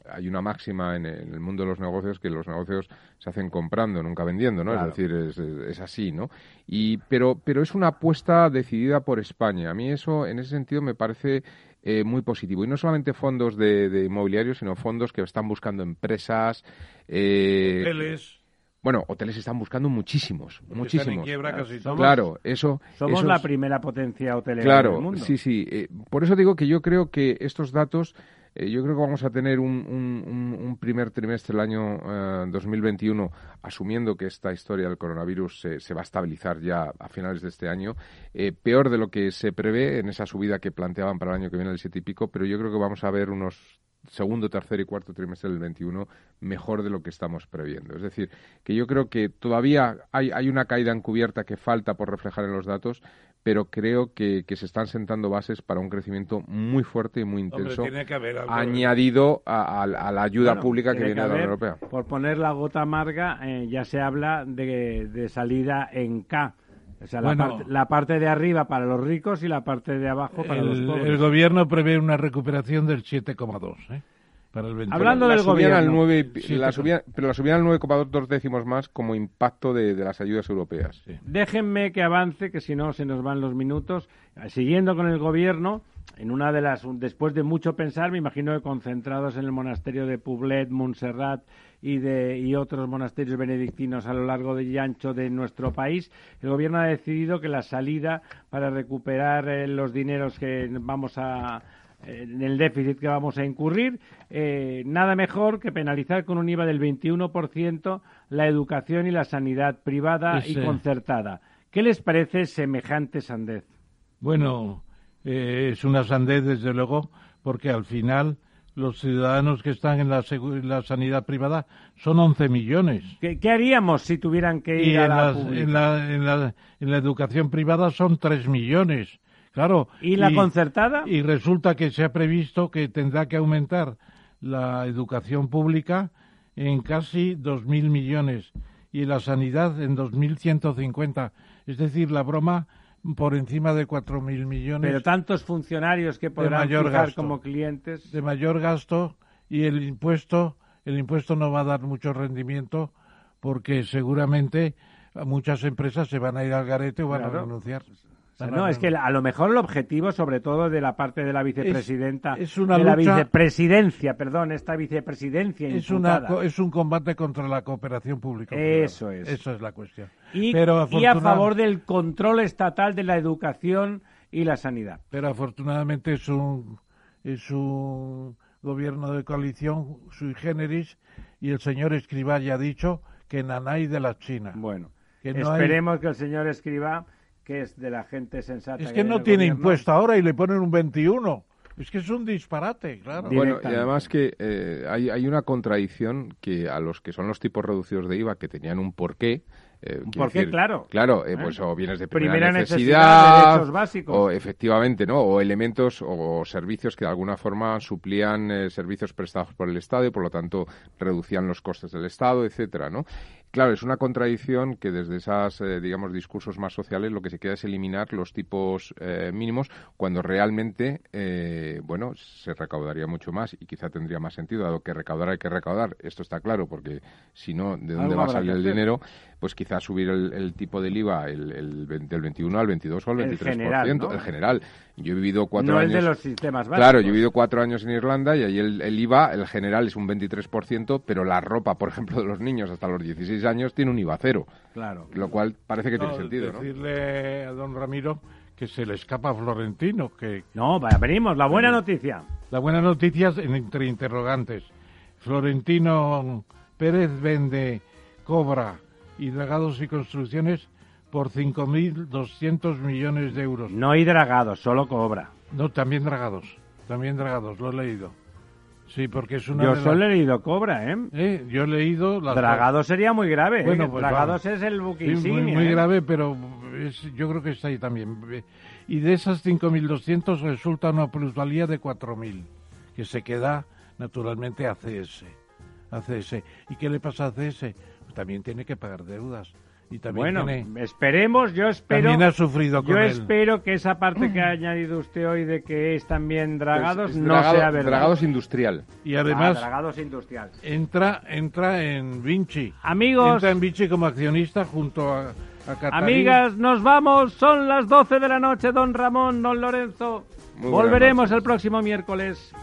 hay una máxima en el mundo de los negocios que los negocios se hacen comprando, nunca vendiendo, ¿no? Claro. Es decir, es, es así, ¿no? Y, pero, pero es una apuesta decidida por España. A mí eso, en ese sentido, me parece eh, muy positivo. Y no solamente fondos de, de inmobiliarios, sino fondos que están buscando empresas. eh, Hoteles, bueno, hoteles están buscando muchísimos, porque están en muchísimos. quiebra casi todos. Claro, eso. Somos eso la primera potencia hotelera Claro, del mundo. sí, sí. eh, por eso digo que yo creo que estos datos, eh, yo creo que vamos a tener un, un- un- un primer trimestre del año eh, 2021, asumiendo que esta historia del coronavirus se, se va a estabilizar ya a finales de este año, eh, peor de lo que se prevé en esa subida que planteaban para el año que viene el siete y pico, pero yo creo que vamos a ver unos segundo, tercer y cuarto trimestre del 21 mejor de lo que estamos previendo. Es decir, que yo creo que todavía hay, hay una caída encubierta que falta por reflejar en los datos, pero creo que, que se están sentando bases para un crecimiento muy fuerte y muy Hombre, intenso, tiene que haber algo. añadido a, a- a la ayuda Bueno, pública que viene de la Unión Europea. Por poner la gota amarga, eh, ya se habla de, de salida en K. O sea, la, Bueno. parte, la parte de arriba para los ricos y la parte de abajo para los El, pobres. el gobierno prevé una recuperación del 7,2 ¿eh? Para el 21. Hablando la del al gobierno. 9 y- Sí, la pero- subían- pero la subían al 9,2 dos décimos más como impacto de, de las ayudas europeas. Sí. Déjenme que avance, que si no se nos van los minutos. Siguiendo con el gobierno, en una de las, después de mucho pensar, me imagino que concentrados en el monasterio de Poblet, Montserrat y de y otros monasterios benedictinos a lo largo de y ancho de nuestro país, el gobierno ha decidido que la salida para recuperar eh, los dineros que vamos a en el déficit que vamos a incurrir, eh, nada mejor que penalizar con un IVA del 21% la educación y la sanidad privada y concertada. ¿Qué les parece semejante sandez? Bueno, eh, es una sandez, desde luego, porque al final los ciudadanos que están en la, en la sanidad privada son 11 millones. ¿Qué, qué haríamos si tuvieran que ir Y a la las- en la, en, la, en la educación privada son 3 millones. Claro. ¿Y la concertada? Y resulta que se ha previsto que tendrá que aumentar la educación pública en casi 2.000 millones y la sanidad en 2.150. Es decir, la broma por encima de 4.000 millones Pero tantos funcionarios que podrán mayor fijar gasto. como clientes. de mayor gasto y el impuesto, el impuesto no va a dar mucho rendimiento porque seguramente muchas empresas se van a ir al garete o van Claro. a renunciar. O sea, no, es que a lo mejor el objetivo, sobre todo de la parte de la vicepresidenta, es una de la vicepresidencia, perdón, esta vicepresidencia es, una, imputada. es un combate contra la cooperación pública. Eso es. Esa es la cuestión. y, pero, y a favor del control estatal de la educación y la sanidad. pero afortunadamente es un, es un gobierno de coalición sui generis y el señor Escribá ya ha dicho que nanay de la China. Bueno, Que no hay- esperemos que el señor escriba que es de la gente sensata. Es que no tiene gobierno. impuesto ahora y le ponen un 21. Es que es un disparate, claro. Bueno, y además que eh, hay, hay una contradicción que a los que son los tipos reducidos de IVA, que tenían un porqué. eh, Un quiero porqué, claro. Claro, eh, ¿Eh? pues o bienes de primera, Primera necesidad, necesidad, derechos básicos. o efectivamente, ¿no? O elementos o servicios que de alguna forma suplían eh, servicios prestados por el Estado y por lo tanto reducían los costes del Estado, etcétera, ¿no? Claro, es una contradicción que desde esas, eh, digamos, discursos más sociales lo que se queda es eliminar los tipos eh, mínimos cuando realmente, eh, bueno, se recaudaría mucho más y quizá tendría más sentido, dado que recaudar hay que recaudar, esto está claro, porque si no, ¿de dónde va a salir el dinero? Pues quizá subir el, el tipo del IVA el, el 20 del 21 al 22 o al El 23%, general, ¿no? el general. Yo he vivido cuatro no años... el de los sistemas básicos. Claro, yo he vivido cuatro años en Irlanda y ahí el, el IVA, el general es un 23%, pero la ropa, por ejemplo, de los niños hasta los 16 años tiene un IVA cero, Claro. lo cual parece que tiene sentido, ¿no? Decirle a don Ramiro que se le escapa a Florentino, que No, vaya, venimos, la buena noticia. la buena noticia es en- entre interrogantes. Florentino Pérez vende, cobra y dragados y construcciones por 5.200 millones de euros. No hay dragados, solo cobra. No, también dragados, también dragados, lo he leído. Sí, porque es una Yo de solo las- he leído cobra, ¿eh? Eh, Yo he leído las Dragados sería muy grave. ¿eh? Bueno, pues Dragados es el buque Sí, muy, muy ¿eh? grave, pero es- yo creo que está ahí también. Y de esas 5.200 resulta una plusvalía de 4.000, que se queda naturalmente a CS. A CS. ¿Y qué le pasa a CS? Pues también tiene que pagar deudas. Y también Bueno, tiene- esperemos, yo espero. También ha sufrido con Yo él. espero que esa parte que ha *clears throat* añadido usted hoy de que es también dragados Es- es no dragado- sea verdad. Dragados industrial. Y Ah, además dragados industrial. entra entra en Vinci. Amigos, Entra en Vinci como accionista junto a, a amigas, nos vamos. Son las 12 de la noche, don Ramón, don Lorenzo. Muy Volveremos el próximo miércoles.